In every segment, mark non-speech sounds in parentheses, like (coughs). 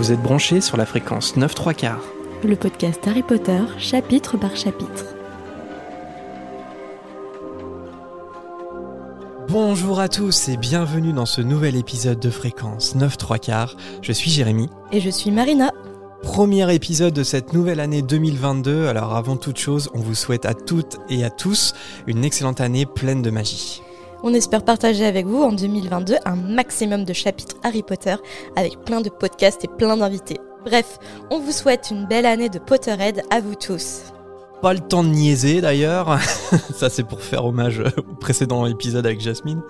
Vous êtes branchés sur la fréquence 9 3 quarts. Le podcast Harry Potter, chapitre par chapitre. Bonjour à tous et bienvenue dans ce nouvel épisode de fréquence 9 3 quarts. Je suis Jérémy. Et je suis Marina. Premier épisode de cette nouvelle année 2022. Alors avant toute chose, on vous souhaite à toutes et à tous une excellente année pleine de magie. On espère partager avec vous en 2022 un maximum de chapitres Harry Potter avec plein de podcasts et plein d'invités. Bref, on vous souhaite une belle année de Potterhead à vous tous. Pas le temps de niaiser d'ailleurs, (laughs) ça c'est pour faire hommage au précédent épisode avec Jasmine.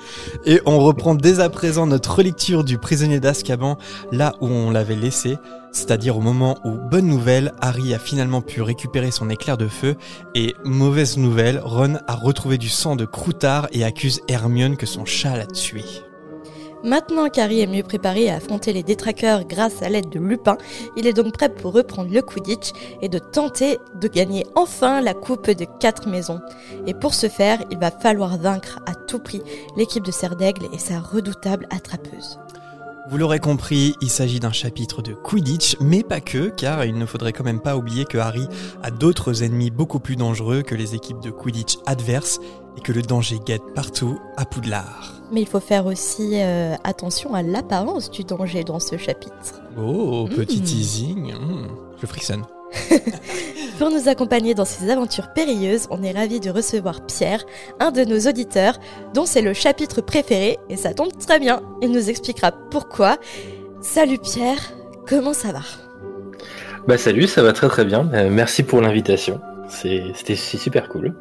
Et on reprend dès à présent notre relecture du prisonnier d'Azkaban là où on l'avait laissé, c'est-à-dire au moment où, bonne nouvelle, Harry a finalement pu récupérer son éclair de feu, et mauvaise nouvelle, Ron a retrouvé du sang de Croutard et accuse Hermione que son chat l'a tué. Maintenant qu'Harry est mieux préparé à affronter les détraqueurs grâce à l'aide de Lupin, il est donc prêt pour reprendre le Quidditch et de tenter de gagner enfin la coupe de quatre maisons. Et pour ce faire, il va falloir vaincre à tout prix l'équipe de Serdaigle et sa redoutable attrapeuse. Vous l'aurez compris, il s'agit d'un chapitre de Quidditch, mais pas que, car il ne faudrait quand même pas oublier que Harry a d'autres ennemis beaucoup plus dangereux que les équipes de Quidditch adverses et que le danger guette partout à Poudlard. Mais il faut faire aussi euh, attention à l'apparence du danger dans ce chapitre. Oh, petit Mm. teasing, mm, je frissonne. (laughs) Pour nous accompagner dans ces aventures périlleuses, on est ravis de recevoir Pierre, un de nos auditeurs, dont c'est le chapitre préféré, et ça tombe très bien, il nous expliquera pourquoi. Salut Pierre, comment ça va? Bah salut, ça va très très bien. Euh, merci pour l'invitation. C'était c'est super cool.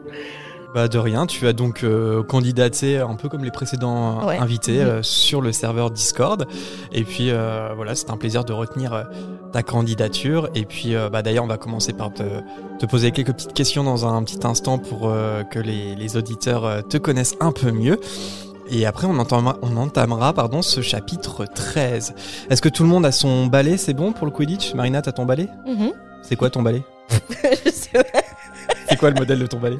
Bah de rien, tu as donc euh, candidaté un peu comme les précédents Ouais. invités Mhm. euh, sur le serveur Discord. Et puis euh, voilà, c'est un plaisir de retenir euh, ta candidature. Et puis euh, bah, d'ailleurs, on va commencer par te, te poser quelques petites questions dans un petit instant pour euh, que les, les auditeurs euh, te connaissent un peu mieux. Et après, on entamera, on entamera pardon, ce chapitre 13. Est-ce que tout le monde a son balai? C'est bon pour le Quidditch? Marina, t'as ton balai? Mhm. C'est quoi ton balai? (laughs) Je sais pas. C'est quoi le modèle de ton balai?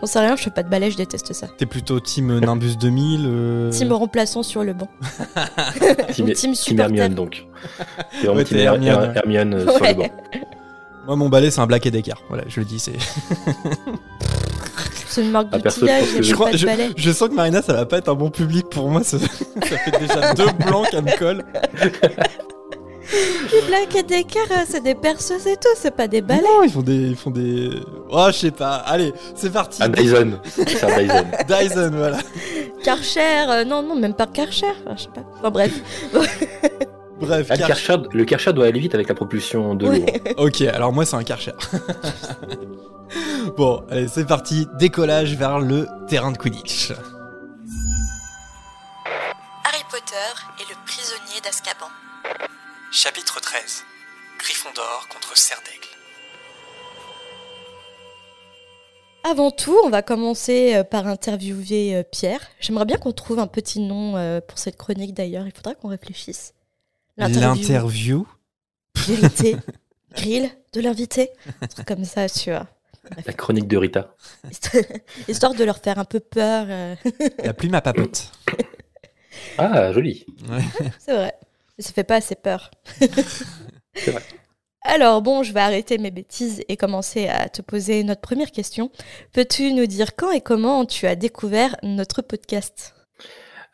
J'en sais rien, je fais pas de balai, je déteste ça. T'es plutôt team Nimbus 2000 euh, Team remplaçant sur le banc. (laughs) Team, Team Team. Hermione donc. (laughs) C'est vraiment Ouais, Team t'es Her- Hermione. Hermione, euh, sur le banc. (laughs) Moi, mon balai, c'est un Black et Decker. Voilà, je le dis. C'est. C'est une marque Ah, de je Je, crois, je sens que Marina, ça va pas être un bon public pour moi. Ça, ça fait déjà deux blancs qu'elle me colle. Les Black et Decker, euh, c'est des perceuses et tout, c'est pas des balais. Non, ils font des, ils font des. Oh, je sais pas. Allez, c'est parti. Dyson. C'est un Dyson. (laughs) Dyson, voilà. Karcher, euh, non, non, même pas Karcher, enfin, je sais pas. Enfin bref. (laughs) Bref. Ah, le, Karcher. Karcher, le Karcher doit aller vite avec la propulsion de l'eau. Ouais. (laughs) Ok, alors moi, c'est un Karcher. bon, allez, c'est parti. Décollage vers le terrain de Quidditch. Harry Potter et le prisonnier d'Azkaban. Chapitre 13. Gryffondor contre Serdaigle. Avant tout, on va commencer euh, par interviewer euh, Pierre. J'aimerais bien qu'on trouve un petit nom euh, pour cette chronique d'ailleurs. Il faudra qu'on réfléchisse. L'interview. Vérité. (laughs) Grill de l'invité. Un truc comme ça, tu vois. La chronique de Rita. (laughs) Histoire de leur faire un peu peur. La plume à papote. (laughs) Ah, joli. C'est vrai. Ça fait pas assez peur. (laughs) C'est vrai. Alors bon, je vais arrêter mes bêtises et commencer à te poser notre première question. Peux-tu nous dire quand et comment tu as découvert notre podcast?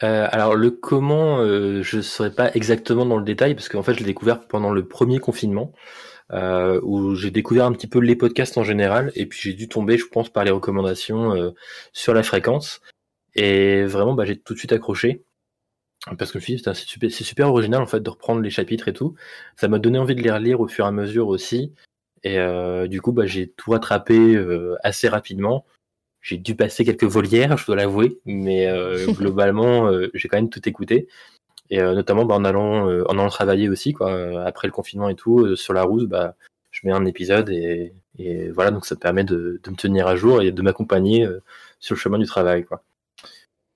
Euh, alors le comment, euh, je ne saurais pas exactement dans le détail parce qu'en fait je l'ai découvert pendant le premier confinement euh, où j'ai découvert un petit peu les podcasts en général et puis j'ai dû tomber, je pense, par les recommandations sur la fréquence et vraiment bah, j'ai tout de suite accroché parce que je me suis dit c'est super, original en fait de reprendre les chapitres et tout. Ça m'a donné envie de les relire au fur et à mesure aussi et euh, du coup bah, j'ai tout rattrapé euh, assez rapidement. J'ai dû passer quelques volières, je dois l'avouer, mais euh, (laughs) globalement, j'ai quand même tout écouté. Et notamment bah, en allant en allant travailler aussi, quoi. Après le confinement et tout, sur la route, bah, je mets un épisode et, et voilà, donc ça me permet de, de me tenir à jour et de m'accompagner sur le chemin du travail, quoi.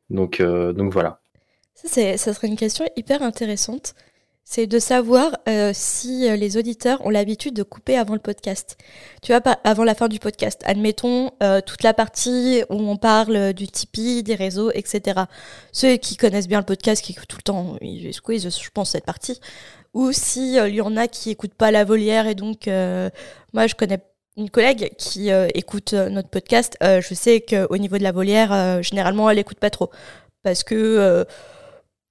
Donc, donc voilà. Ça, ça serait une question hyper intéressante. c'est de savoir euh, si euh, les auditeurs ont l'habitude de couper avant le podcast. Tu vois, avant la fin du podcast. Admettons euh, toute la partie où on parle du Tipeee, des réseaux, etc. Ceux qui connaissent bien le podcast, qui écoutent tout le temps, ils squeeze, je pense, cette partie. Ou si il y en a qui écoutent pas la volière et donc moi je connais une collègue qui écoute notre podcast. je sais qu'au niveau de la volière, généralement elle écoute pas trop parce que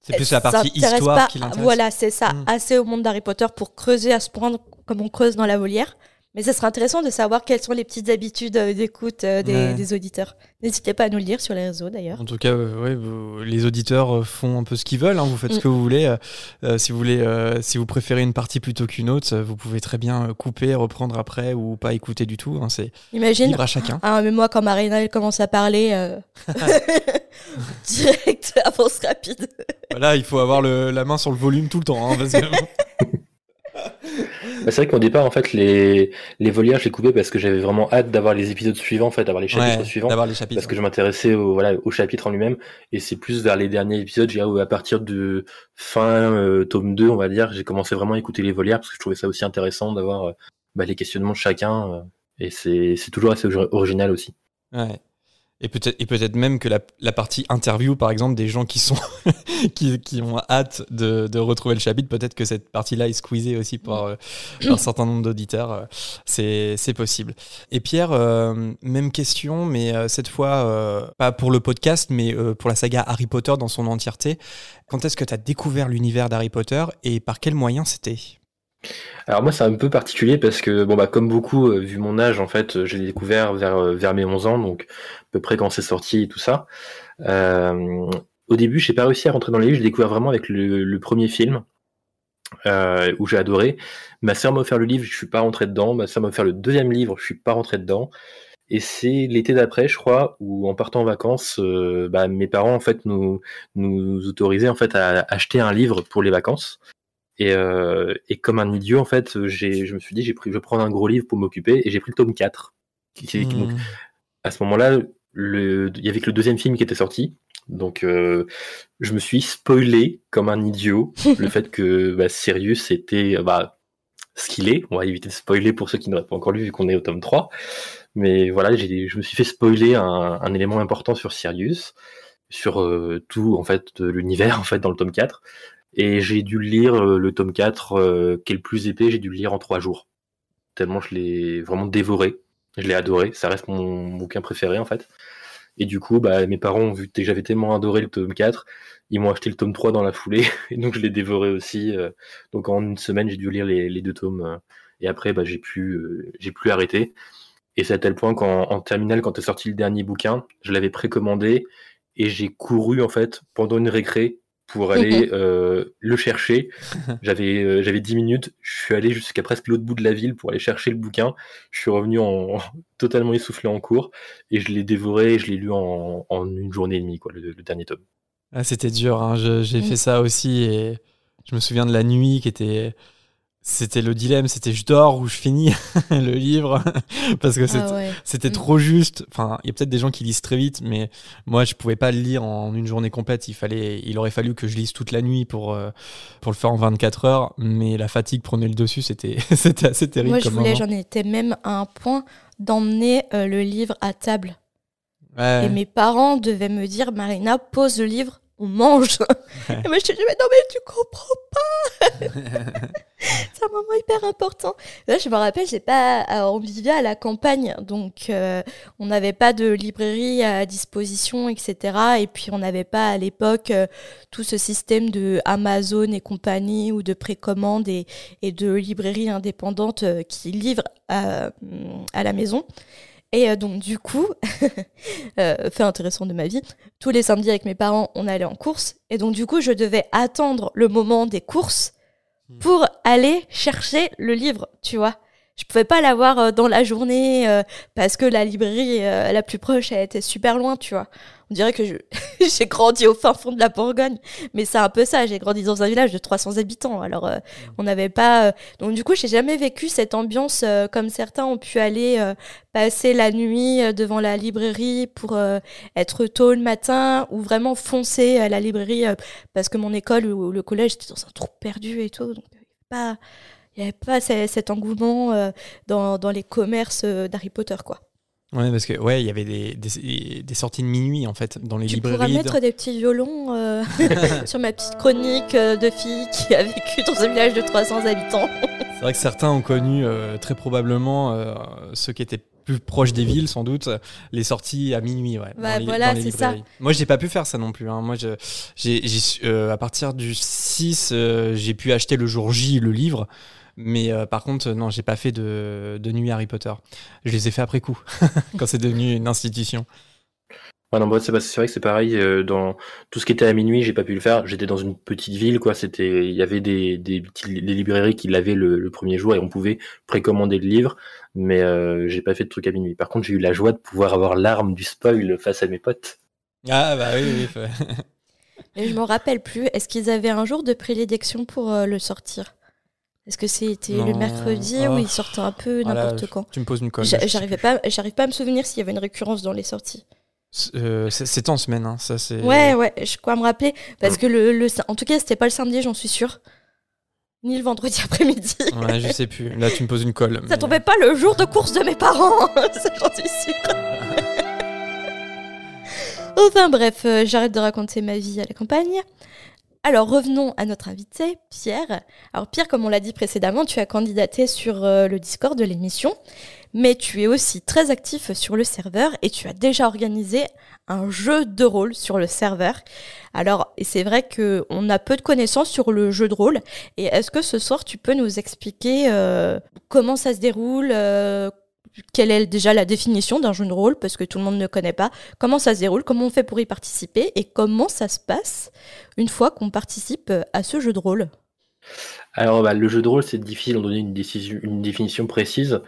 c'est plus la partie histoire qui l'intéresse. Voilà, c'est ça. Hmm. Assez au monde d'Harry Potter pour creuser à ce point comme on creuse dans la volière. Mais ça serait intéressant de savoir quelles sont les petites habitudes euh, d'écoute euh, des, auditeurs. N'hésitez pas à nous le dire sur les réseaux d'ailleurs. En tout cas, euh, les auditeurs font un peu ce qu'ils veulent. Hein. vous faites ce hmm. que vous voulez. si vous voulez, si vous préférez une partie plutôt qu'une autre, vous pouvez très bien couper, reprendre après ou pas écouter du tout. Hein. c'est libre à chacun. Ah, mais moi, quand Marina elle commence à parler, (laughs) (laughs) direct (laughs) avance rapide. voilà, il faut avoir la main sur le volume tout le temps. Hein, (laughs) bah, c'est vrai qu'au départ, en fait, les, les volières, je les coupais parce que j'avais vraiment hâte d'avoir les épisodes suivants, en fait, d'avoir les chapitres suivants. les chapitres. Parce que je m'intéressais au, voilà, au chapitre en lui-même. Et c'est plus vers les derniers épisodes, j'ai à partir de fin euh, tome 2, on va dire, j'ai commencé vraiment à écouter les volières parce que je trouvais ça aussi intéressant d'avoir euh, bah, les questionnements de chacun. Euh, et c'est toujours assez original aussi. Ouais. Et peut-être et peut-être même que la, la, partie interview, par exemple, des gens qui sont (laughs) qui, qui, ont hâte de, de, retrouver le chapitre, peut-être que cette partie-là est squeezée aussi par, euh, par un certain nombre d'auditeurs. Euh, c'est c'est possible. Et Pierre, euh, même question, mais cette fois pas pour le podcast, mais pour la saga Harry Potter dans son entièreté. Quand est-ce que tu as découvert l'univers d'Harry Potter et par quels moyens c'était? Alors moi c'est un peu particulier parce que bon bah comme beaucoup euh, vu mon âge en fait euh, j'ai découvert vers euh, mes 11 ans donc à peu près quand c'est sorti et tout ça. au début j'ai pas réussi à rentrer dans les livres, j'ai découvert vraiment avec le, premier film où j'ai adoré. Ma sœur m'a offert le livre, je suis pas rentré dedans. Ma sœur m'a offert le deuxième livre, je suis pas rentré dedans. Et c'est l'été d'après, je crois, où en partant en vacances, bah, mes parents en fait nous nous autorisaient en fait à acheter un livre pour les vacances. Et, euh, et, comme un idiot, en fait, je me suis dit, j'ai pris, je vais prendre un gros livre pour m'occuper, et j'ai pris le tome 4. Mmh. à ce moment-là, il y avait que le deuxième film qui était sorti. Donc, euh, je me suis spoilé comme un idiot le (laughs) fait que bah, Sirius était bah, ce qu'il est. On va éviter de spoiler pour ceux qui n'auraient pas encore lu, vu qu'on est au tome 3. Mais voilà, je me suis fait spoiler un, un élément important sur Sirius, sur euh, tout en fait l'univers en fait dans le tome 4. Et j'ai dû lire euh, le tome 4, euh, qui est le plus épais, j'ai dû le lire en trois jours. Tellement je l'ai vraiment dévoré. Je l'ai adoré. Ça reste mon bouquin préféré, en fait. Et du coup, bah, mes parents ont vu que j'avais tellement adoré le tome 4, ils m'ont acheté le tome 3 dans la foulée, (laughs) et donc je l'ai dévoré aussi. Euh. donc en une semaine, j'ai dû lire les, deux tomes, et après, bah, j'ai plus, j'ai plus arrêté. Et c'est à tel point qu'en terminale, quand est sorti le dernier bouquin, je l'avais précommandé, et j'ai couru, en fait, pendant une récré, pour (laughs) aller euh, le chercher. J'avais euh, j'avais 10 minutes, je suis allé jusqu'à presque l'autre bout de la ville pour aller chercher le bouquin. Je suis revenu en, (laughs) totalement essoufflé en cours et je l'ai dévoré, je l'ai lu en, une journée et demie quoi, le, dernier tome. Ah, c'était dur, hein. j'ai fait ça aussi et je me souviens de la nuit qui était c'était le dilemme, c'était je dors ou je finis (laughs) le livre? (laughs) Parce que c'était ah trop juste. Enfin, il y a peut-être des gens qui lisent très vite, mais moi je pouvais pas le lire en une journée complète. Il fallait, il aurait fallu que je lise toute la nuit pour euh, pour le faire en 24 heures. Mais la fatigue prenait le dessus, c'était (laughs) c'était assez terrible. Moi je voulais, j'en étais même à un point d'emmener euh, le livre à table. Et mes parents devaient me dire Marina pose le livre on mange. (laughs) Et moi, je te dis, mais non, mais tu comprends pas. (laughs) c'est un moment hyper important. Là, je me rappelle, j'ai pas, on vivait à la campagne, donc euh, on n'avait pas de librairie à disposition, etc. Et puis on n'avait pas à l'époque euh, tout ce système de Amazon et compagnie ou de précommande et, et de librairies indépendantes euh, qui livrent à, à la maison. Et euh, donc, du coup, (laughs) euh, fait intéressant de ma vie, tous les samedis avec mes parents, on allait en course. Et donc, du coup, je devais attendre le moment des courses hmm. pour aller chercher le livre, tu vois. Je pouvais pas l'avoir euh, dans la journée euh, parce que la librairie euh, la plus proche elle était super loin, tu vois. On dirait que (laughs) j'ai grandi au fin fond de la Bourgogne, mais c'est un peu ça. J'ai grandi dans un village de 300 habitants, alors on n'avait pas. Donc du coup, j'ai jamais vécu cette ambiance comme certains ont pu aller passer la nuit devant la librairie pour être tôt le matin ou vraiment foncer à la librairie parce que mon école ou le collège était dans un trou perdu et tout. Donc pas il n'y avait pas cet engouement euh, dans, dans, les commerces euh, d'Harry Potter, quoi. Ouais, parce que ouais, il y avait des, des, sorties de minuit en fait dans les librairies. Tu pourras mettre des petits violons euh, (laughs) sur ma petite chronique de fille qui a vécu dans un village de 300 habitants. (laughs) C'est vrai que certains ont connu très probablement ceux qui étaient plus proches des villes sans doute les sorties à minuit ouais bah, voilà c'est ça moi j'ai pas pu faire ça non plus hein. moi j'ai à partir du 6 j'ai pu acheter le jour J le livre mais euh, par contre, non, j'ai pas fait de, de, nuit Harry Potter. Je les ai fait après coup, (laughs) quand c'est devenu une institution. non, c'est vrai que c'est pareil. Euh, dans tout ce qui était à minuit, j'ai pas pu le faire. J'étais dans une petite ville, quoi. C'était, il y avait des, des, librairies qui l'avaient le, premier jour et on pouvait précommander le livre, mais euh, j'ai pas fait de trucs à minuit. Par contre, j'ai eu la joie de pouvoir avoir l'arme du spoil face à mes potes. Ah bah oui. oui. (laughs) Et je me rappelle plus. Est-ce qu'ils avaient un jour de prédilection pour le sortir? Est-ce que c'était le mercredi ou il sortait un peu ah n'importe quand Tu me poses une colle. J'arrivais pas, j'arrive pas à me souvenir s'il y avait une récurrence dans les sorties. Euh, c'est en semaine, hein, ça c'est. Ouais, ouais, je crois me rappeler parce que le, le, en tout cas, c'était pas le samedi, j'en suis sûre. Ni le vendredi (laughs) après-midi. Ouais, je sais plus. Là, tu me poses une colle. Ça tombait pas le jour de course de mes parents, j'en suis sûre. enfin bref, euh, j'arrête de raconter ma vie à la campagne. Alors revenons à notre invité, Pierre. Alors Pierre, comme on l'a dit précédemment, tu as candidaté sur euh, le Discord de l'émission, mais tu es aussi très actif sur le serveur et tu as déjà organisé un jeu de rôle sur le serveur. Alors, c'est vrai qu'on a peu de connaissances sur le jeu de rôle. Et est-ce que ce soir, tu peux nous expliquer euh, comment ça se déroule, euh, quelle est déjà la définition d'un jeu de rôle, parce que tout le monde ne connaît pas, comment ça se déroule, comment on fait pour y participer, et comment ça se passe une fois qu'on participe à ce jeu de rôle? Alors, bah, le jeu de rôle, c'est difficile d'en donner une, définition précise.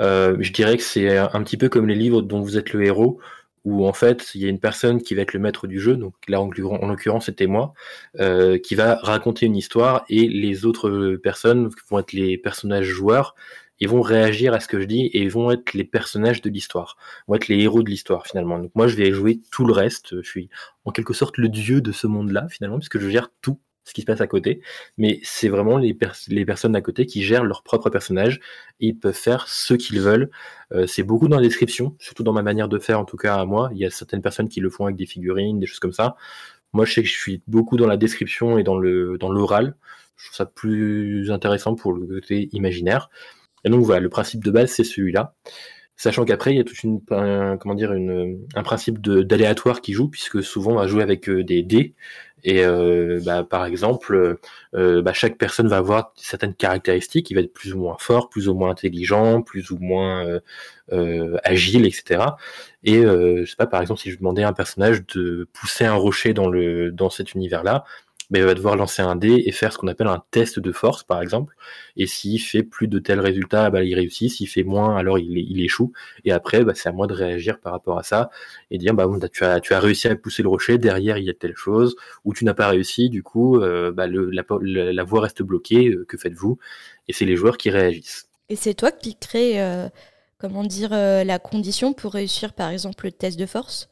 Euh, je dirais que c'est un petit peu comme les livres dont vous êtes le héros, où en fait, il y a une personne qui va être le maître du jeu, donc là, en, l'occurrence, c'était moi, euh, qui va raconter une histoire, et les autres personnes vont être les personnages joueurs, ils vont réagir à ce que je dis et ils vont être les personnages de l'histoire, vont être les héros de l'histoire finalement. Donc moi je vais jouer tout le reste, je suis en quelque sorte le dieu de ce monde-là finalement puisque je gère tout ce qui se passe à côté, mais c'est vraiment les, les personnes à côté qui gèrent leur propre personnage et ils peuvent faire ce qu'ils veulent. Euh, c'est beaucoup dans la description, surtout dans ma manière de faire en tout cas à moi. Il y a certaines personnes qui le font avec des figurines, des choses comme ça. Moi je sais que je suis beaucoup dans la description et dans le dans l'oral. Je trouve ça plus intéressant pour le côté imaginaire. Et donc voilà, le principe de base, c'est celui-là. Sachant qu'après, il y a tout une, un, comment dire, un principe d'aléatoire qui joue, puisque souvent on va jouer avec euh, des dés. Et euh, bah, par exemple, euh, bah, chaque personne va avoir certaines caractéristiques. Il va être plus ou moins fort, plus ou moins intelligent, plus ou moins agile, etc. Et je sais pas, par exemple, si je demandais à un personnage de pousser un rocher dans le dans cet univers-là, il va devoir lancer un dé et faire ce qu'on appelle un test de force, par exemple. Et s'il fait plus de tels résultats, bah, il réussit. S'il fait moins, alors il, il échoue. Et après, bah, c'est à moi de réagir par rapport à ça et dire, bah, tu, as, tu as réussi à pousser le rocher, derrière, il y a telle chose, ou tu n'as pas réussi, du coup, euh, bah, le, la, la, voie reste bloquée, euh, que faites-vous? Et c'est les joueurs qui réagissent. Et c'est toi qui crée, euh, comment dire, la condition pour réussir, par exemple, le test de force?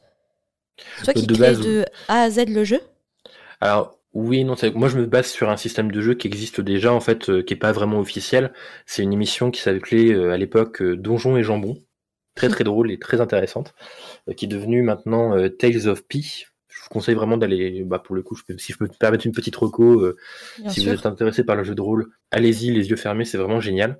C'est toi qui de crée de A à Z le jeu? Alors, oui, non, moi je me base sur un système de jeu qui existe déjà, en fait, euh, qui est pas vraiment officiel. C'est une émission qui s'appelait euh, à l'époque euh, Donjons et Jambon, très très drôle et très intéressante, qui est devenue maintenant Tales of Pi. Je vous conseille vraiment d'aller, bah, pour le coup, si je peux me permettre une petite reco, si vous êtes intéressé par le jeu de rôle, allez-y, les yeux fermés, c'est vraiment génial.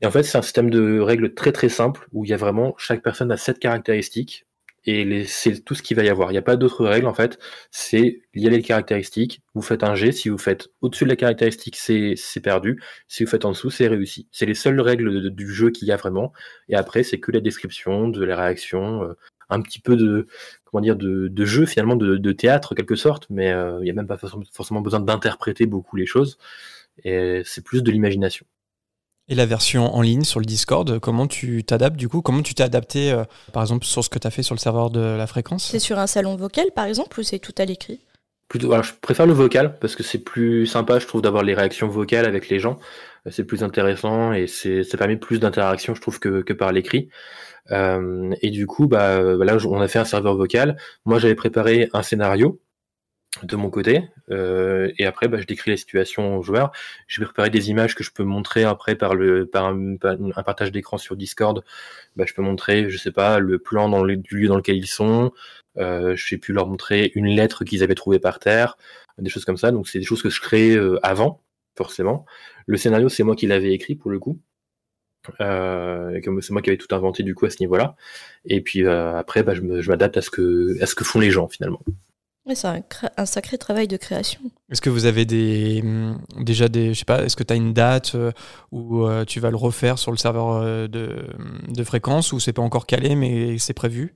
Et en fait, c'est un système de règles très très simple où il y a vraiment chaque personne a sept caractéristiques et c'est tout ce qu'il va y avoir. Il n'y a pas d'autres règles en fait. C'est il y a les caractéristiques. Vous faites un G. Si vous faites au-dessus de la caractéristique, c'est perdu. Si vous faites en dessous, c'est réussi. C'est les seules règles du jeu qu'il y a vraiment. Et après, c'est que la description, de la réaction, euh, un petit peu de comment dire de, de jeu finalement de, de, théâtre quelque sorte. Mais euh, il n'y a même pas forcément besoin d'interpréter beaucoup les choses. C'est plus de l'imagination. Et la version en ligne sur le Discord, comment tu t'adaptes du coup Comment tu t'es adapté, euh, par exemple, sur ce que tu as fait sur le serveur de la fréquence? C'est sur un salon vocal, par exemple, ou c'est tout à l'écrit? Plutôt, alors, je préfère le vocal parce que c'est plus sympa, je trouve, d'avoir les réactions vocales avec les gens. Euh, c'est plus intéressant et c'est, ça permet plus d'interaction, je trouve, que, que par l'écrit. Euh, et du coup, bah, là, on a fait un serveur vocal. Moi, j'avais préparé un scénario de mon côté. Euh, et après, bah, je décris les situations aux joueurs. Je vais préparer des images que je peux montrer après par un, partage d'écran sur Discord. Bah, je peux montrer, je sais pas, le plan du lieu dans lequel ils sont. Euh, j'ai pu leur montrer une lettre qu'ils avaient trouvée par terre, des choses comme ça. Donc c'est des choses que je crée euh, avant, forcément. Le scénario, c'est moi qui l'avais écrit pour le coup. C'est moi qui avais tout inventé du coup à ce niveau-là. Et puis après, bah, je m'adapte à ce que font les gens finalement c'est un, sacré travail de création. Est-ce que vous avez des, hum, déjà des, je sais pas, est-ce que tu as une date euh, où euh, tu vas le refaire sur le serveur euh, de, de fréquence ou c'est pas encore calé mais c'est prévu?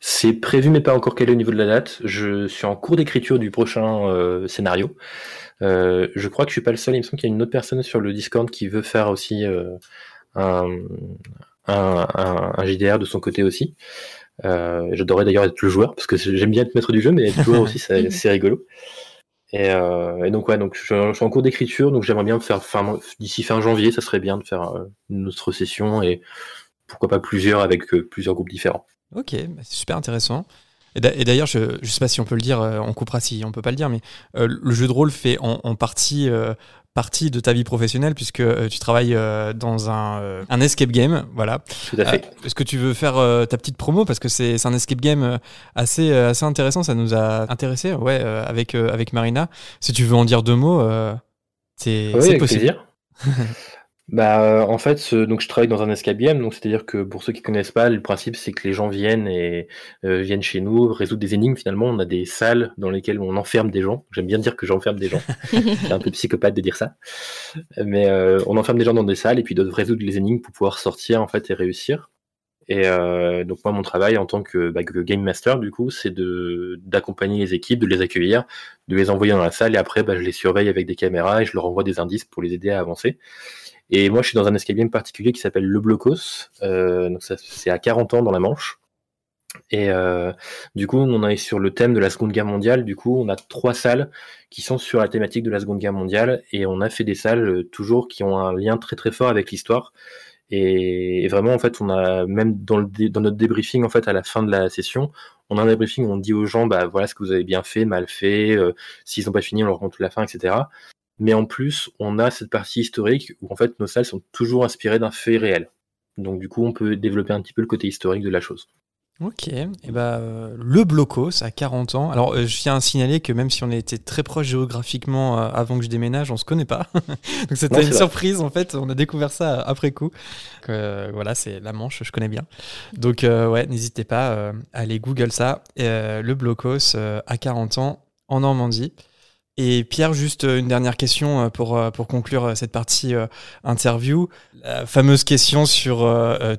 C'est prévu mais pas encore calé au niveau de la date. Je suis en cours d'écriture du prochain scénario. je crois que je suis pas le seul. Il me semble qu'il y a une autre personne sur le Discord qui veut faire aussi un, un, un, JDR de son côté aussi. Euh, J'adorais d'ailleurs être le joueur parce que j'aime bien être maître du jeu, mais être joueur aussi, c'est (laughs) rigolo. Et, euh, et, donc ouais, donc je, suis en cours d'écriture, donc j'aimerais bien faire fin, d'ici fin janvier, ça serait bien de faire euh, une autre session et pourquoi pas plusieurs avec euh, plusieurs groupes différents. Ok, bah, c'est super intéressant. Et d'ailleurs, je ne sais pas si on peut le dire, euh, on coupera si on peut pas le dire, mais le jeu de rôle fait en, en partie partie de ta vie professionnelle puisque euh, tu travailles euh, dans un, euh, un, escape game. Voilà. Tout à fait. Est-ce que tu veux faire ta petite promo? Parce que c'est un escape game assez, assez intéressant. Ça nous a intéressé ouais, avec, avec Marina. Si tu veux en dire deux mots, c'est oui, possible. (laughs) Bah, euh, en fait, donc je travaille dans un game, donc c'est-à-dire que pour ceux qui connaissent pas, le principe c'est que les gens viennent et euh, viennent chez nous résoudre des énigmes. Finalement, on a des salles dans lesquelles on enferme des gens. J'aime bien dire que j'enferme des gens. (laughs) c'est un peu psychopathe de dire ça, mais euh, on enferme des gens dans des salles et puis doivent résoudre les énigmes pour pouvoir sortir en fait et réussir. Et donc moi, mon travail en tant que, bah, que game master, du coup, c'est de d'accompagner les équipes, de les accueillir, de les envoyer dans la salle et après, bah, je les surveille avec des caméras et je leur envoie des indices pour les aider à avancer. Et moi, je suis dans un escape game particulier qui s'appelle le Blocos. Euh, donc c'est à 40 ans dans la Manche. Et euh, du coup, on est sur le thème de la Seconde Guerre mondiale. Du coup, on a trois salles qui sont sur la thématique de la Seconde Guerre mondiale, et on a fait des salles euh, toujours qui ont un lien très très fort avec l'histoire. Et, vraiment, en fait, on a même dans, le dans notre débriefing, en fait, à la fin de la session, on a un débriefing où on dit aux gens, bah voilà ce que vous avez bien fait, mal fait, euh, s'ils n'ont pas fini, on leur compte la fin, etc mais en plus, on a cette partie historique où en fait nos salles sont toujours inspirées d'un fait réel. Donc du coup, on peut développer un petit peu le côté historique de la chose. Ok, et eh ben, euh, le Blocos à 40 ans. Alors euh, je tiens à signaler que même si on était très proche géographiquement euh, avant que je déménage, on se connaît pas. (laughs) Donc c'était une surprise en fait, on a découvert ça après coup. voilà, c'est la Manche, je connais bien. Donc ouais, n'hésitez pas à aller Google ça. le Blocos à 40 ans en Normandie. Et Pierre, juste euh, une dernière question euh, pour, euh, pour conclure cette partie interview. La fameuse question sur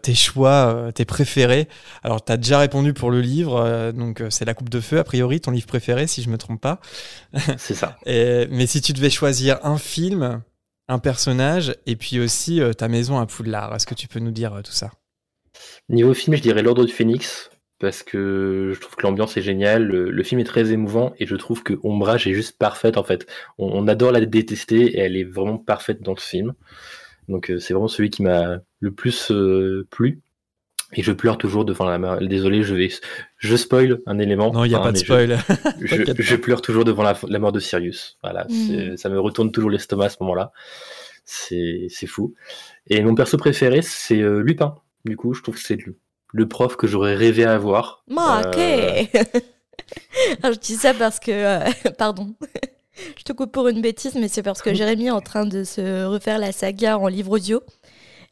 tes choix, tes préférés. Alors, tu as déjà répondu pour le livre, donc c'est La Coupe de Feu, a priori, ton livre préféré, si je me trompe pas. (laughs) C'est ça. mais si tu devais choisir un film, un personnage, et puis aussi ta maison à Poudlard, est-ce que tu peux nous dire tout ça? Niveau film, je dirais L'Ordre du Phénix parce que je trouve que l'ambiance est géniale, le, film est très émouvant et je trouve que Ombrage est juste parfaite en fait. On, adore la détester et elle est vraiment parfaite dans le film. Donc euh, c'est vraiment celui qui m'a le plus euh, plu. Et je pleure toujours devant la mort. Désolé, je vais, je spoil un élément. Non, il n'y a pas de spoil. (laughs) Je, pleure toujours devant la, mort de Sirius. Voilà, mm. ça me retourne toujours l'estomac à ce moment-là. C'est fou. Et mon perso préféré, c'est euh, Lupin. Du coup, je trouve que c'est le prof que j'aurais rêvé avoir. ok. Euh, (laughs) je dis ça parce que, euh, (laughs) pardon, (laughs) je te coupe pour une bêtise, mais c'est parce que Jérémy est en train de se refaire la saga en livre audio.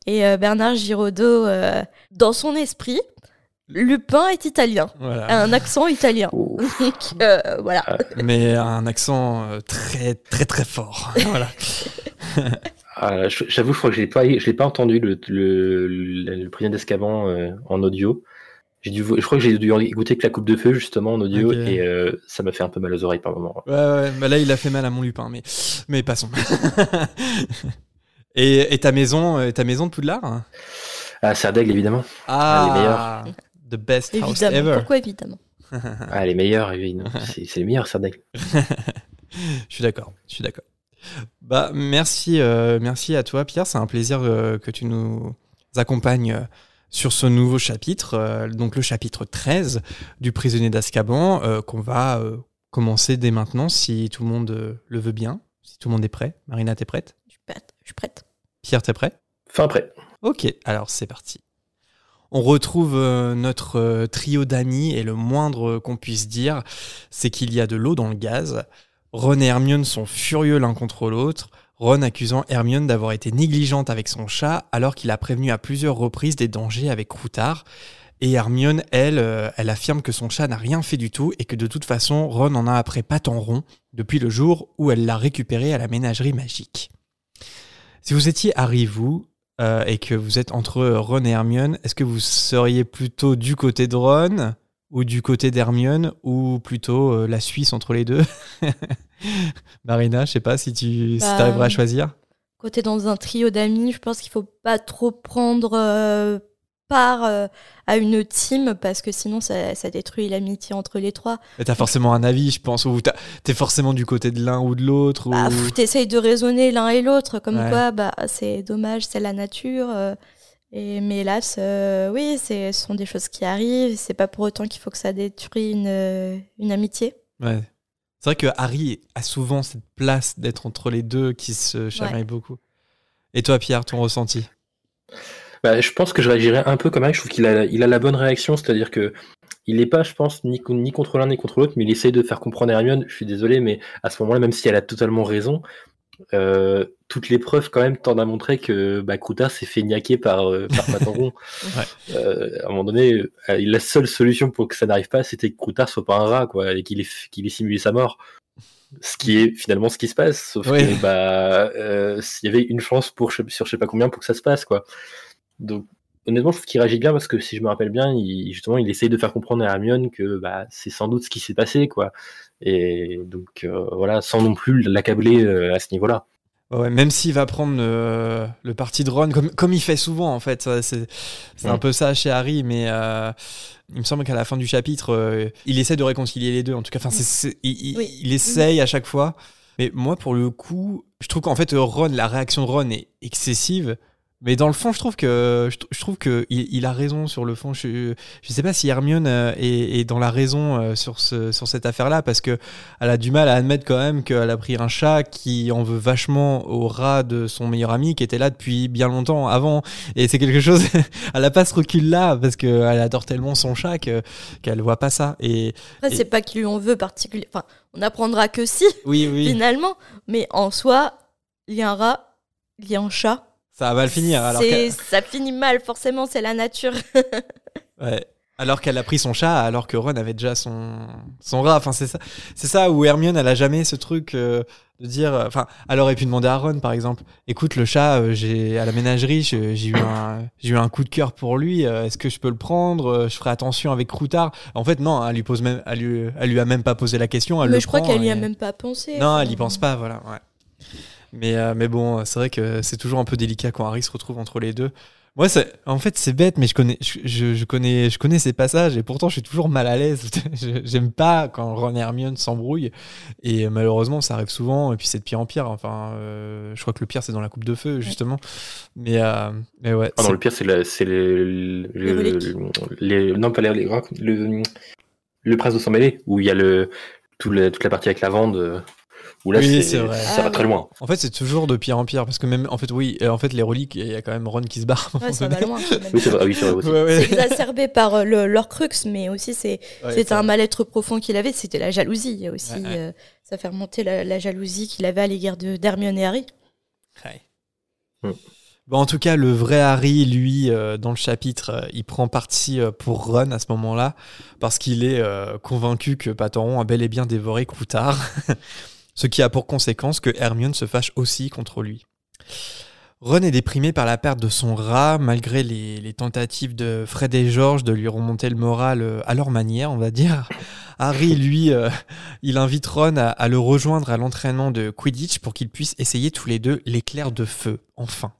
Et euh, Bernard Giraudot, dans son esprit, Lupin est italien, un accent italien. Oh. voilà. Mais un accent très très très fort. voilà. Ah, j'avoue, je crois que je l'ai pas, je l'ai pas entendu le, le, le, prisonnier d'Escaban euh, en audio. J'ai dû, je crois que j'ai dû écouter que la coupe de feu justement en audio et euh, ça m'a fait un peu mal aux oreilles par moment. Ouais, ouais, bah là il a fait mal à mon lupin, mais mais passons. (laughs) Et, et ta maison, euh, ta maison de Poudlard Ah, Serdaigle, évidemment. Ah, the best house Évidemment. ever. Pourquoi évidemment? Ah, les meilleurs, évidemment. C'est c'est les meilleurs, (laughs) Serdaigle. Je suis d'accord, je suis d'accord. Bah, merci, euh, merci à toi, Pierre. C'est un plaisir euh, que tu nous accompagnes euh, sur ce nouveau chapitre, euh, donc le chapitre 13 du prisonnier d'Azkaban, euh, qu'on va euh, commencer dès maintenant, si tout le monde euh, le veut bien, si tout le monde est prêt. Marina, t'es prête? Je suis, prête, je suis prête. Pierre, t'es prêt? Fin prêt. Ok, alors c'est parti. On retrouve notre trio d'amis et le moindre qu'on puisse dire, c'est qu'il y a de l'eau dans le gaz. Ron et Hermione sont furieux l'un contre l'autre, Ron accusant Hermione d'avoir été négligente avec son chat alors qu'il a prévenu à plusieurs reprises des dangers avec Croutard. Et Hermione, elle, euh, elle affirme que son chat n'a rien fait du tout et que de toute façon, Ron en a après pas tant rond depuis le jour où elle l'a récupéré à la ménagerie magique. Si vous étiez Harry, vous, euh, et que vous êtes entre Ron et Hermione, est-ce que vous seriez plutôt du côté de Ron ou du côté d'Hermione ou plutôt euh, la Suisse entre les deux (laughs) Marina, je sais pas si tu si Bah, arriveras à choisir. Côté dans un trio d'amis, je pense qu'il faut pas trop prendre euh, part euh, à une team parce que sinon ça, ça détruit l'amitié entre les trois. Mais T'as forcément un avis, je pense, ou t'as- t'es forcément du côté de l'un ou de l'autre. Bah, ou... pff, t'essayes de raisonner l'un et l'autre, comme Ouais. quoi bah, c'est dommage, c'est la nature. Et, mais hélas, euh, oui, ce sont des choses qui arrivent. C'est pas pour autant qu'il faut que ça détruise une, euh, une amitié. Ouais. C'est vrai que Harry a souvent cette place d'être entre les deux qui se chamaillent beaucoup. Et toi, Pierre, ton ressenti? Bah, je pense que je réagirais un peu comme Harry. Je trouve qu'il a, il a la bonne réaction, c'est-à-dire que il n'est pas, je pense, ni contre l'un ni contre l'autre, mais il essaye de faire comprendre à Hermione. Je suis désolé, mais à ce moment-là, même si elle a totalement raison, euh, toutes les preuves quand même tendent à montrer que bah, Croutard s'est fait niaquer par, euh, par. (laughs) Ouais. Euh, à un moment donné, euh, la seule solution pour que ça n'arrive pas, c'était que Croutard soit pas un rat, quoi, et qu'il ait, simulé sa mort. Ce qui est finalement ce qui se passe, sauf que bah, euh, s'il y avait une chance pour je- sur je sais pas combien pour que ça se passe, quoi. Donc honnêtement, je trouve qu'il réagit bien parce que si je me rappelle bien, il, justement, il essaye de faire comprendre à Hermione que bah, c'est sans doute ce qui s'est passé, quoi. Et donc voilà, sans non plus l'accabler à ce niveau-là. Ouais, même s'il va prendre le, le parti de Ron, comme, comme il fait souvent en fait, c'est c'est un peu ça chez Harry, mais euh, il me semble qu'à la fin du chapitre, euh, il essaie de réconcilier les deux. En tout cas, enfin, il, il- Oui. il essaye à chaque fois. Mais moi, pour le coup, je trouve qu'en fait, Ron, la réaction de Ron est excessive. Mais dans le fond, je trouve que je, tr- je trouve que il, il a raison sur le fond. Je je sais pas si Hermione euh, est, est dans la raison euh, sur ce sur cette affaire-là parce que elle a du mal à admettre quand même qu'elle a pris un chat qui en veut vachement au rat de son meilleur ami qui était là depuis bien longtemps avant et c'est quelque chose (laughs) elle a pas ce recul là parce que elle adore tellement son chat que qu'elle voit pas ça et Après, Et- c'est pas qu'il lui en veut particulier. Enfin, on apprendra que si, oui oui (laughs) finalement. Mais en soi, il y a un rat, il y a un chat. Ça va le finir alors que- Ça finit mal, forcément, c'est la nature. (laughs) Ouais. Alors qu'elle a pris son chat, alors que Ron avait déjà son, son rat. Enfin, c'est ça, c'est ça où Hermione, elle a jamais ce truc euh, de dire. euh, Enfin, elle aurait pu demander à Ron, par exemple. Écoute, le chat, euh, j'ai à la ménagerie, j'ai eu un, j'ai eu un coup de cœur pour lui. euh, Est-ce que je peux le prendre Je ferai attention avec Croutard? En fait, non, elle lui pose même, elle lui, elle lui a même pas posé la question. Elle mais le je crois qu'elle y a et- même pas pensé. Non, elle y pense pas, voilà. Ouais. Mais, euh, mais bon, c'est vrai que c'est toujours un peu délicat quand Harry se retrouve entre les deux. Moi, c'est- en fait, c'est bête, mais je connais, je, je- je connais, je connais ces passages et pourtant, je suis toujours mal à l'aise. (laughs) J'aime pas quand Ron et Hermione s'embrouillent et malheureusement, ça arrive souvent et puis c'est de pire en pire. Enfin, euh, je crois que le pire, c'est dans la coupe de feu, justement. Mais, euh, mais ouais. Ah non, le pire, c'est le, c'est le, le- Les non pas les, les- le, le prince de sang mêlé où il y a le tout le- toute la partie avec la vende euh, où là Oui, c'est- c'est vrai. ça va très loin. En fait, c'est toujours de pire en pire parce que même, en fait, oui, euh, en fait, les reliques, il y a quand même Ron qui se barre. Ouais, ça va loin. Oui, c'est vrai. oui, c'est vrai aussi. Ouais, ouais. C'est exacerbé par euh, le- leur crux, mais aussi c'est Ouais, c'était un mal-être profond qu'il avait, c'était la jalousie. Il y a aussi, Ouais, ouais. euh, ça fait remonter la, la jalousie qu'il avait à l'égard de d'Hermione et Harry. Ouais. Mm. Bon, en tout cas, le vrai Harry, lui, euh, dans le chapitre, euh, il prend parti euh, pour Ron à ce moment-là, parce qu'il est euh, convaincu que Pateron a bel et bien dévoré Croutard, (laughs) ce qui a pour conséquence que Hermione se fâche aussi contre lui. Ron est déprimé par la perte de son rat, malgré les, les tentatives de Fred et George de lui remonter le moral euh, à leur manière, on va dire. (laughs) Harry, lui, euh, il invite Ron à, à le rejoindre à l'entraînement de Quidditch pour qu'ils puissent essayer tous les deux l'éclair de feu, enfin.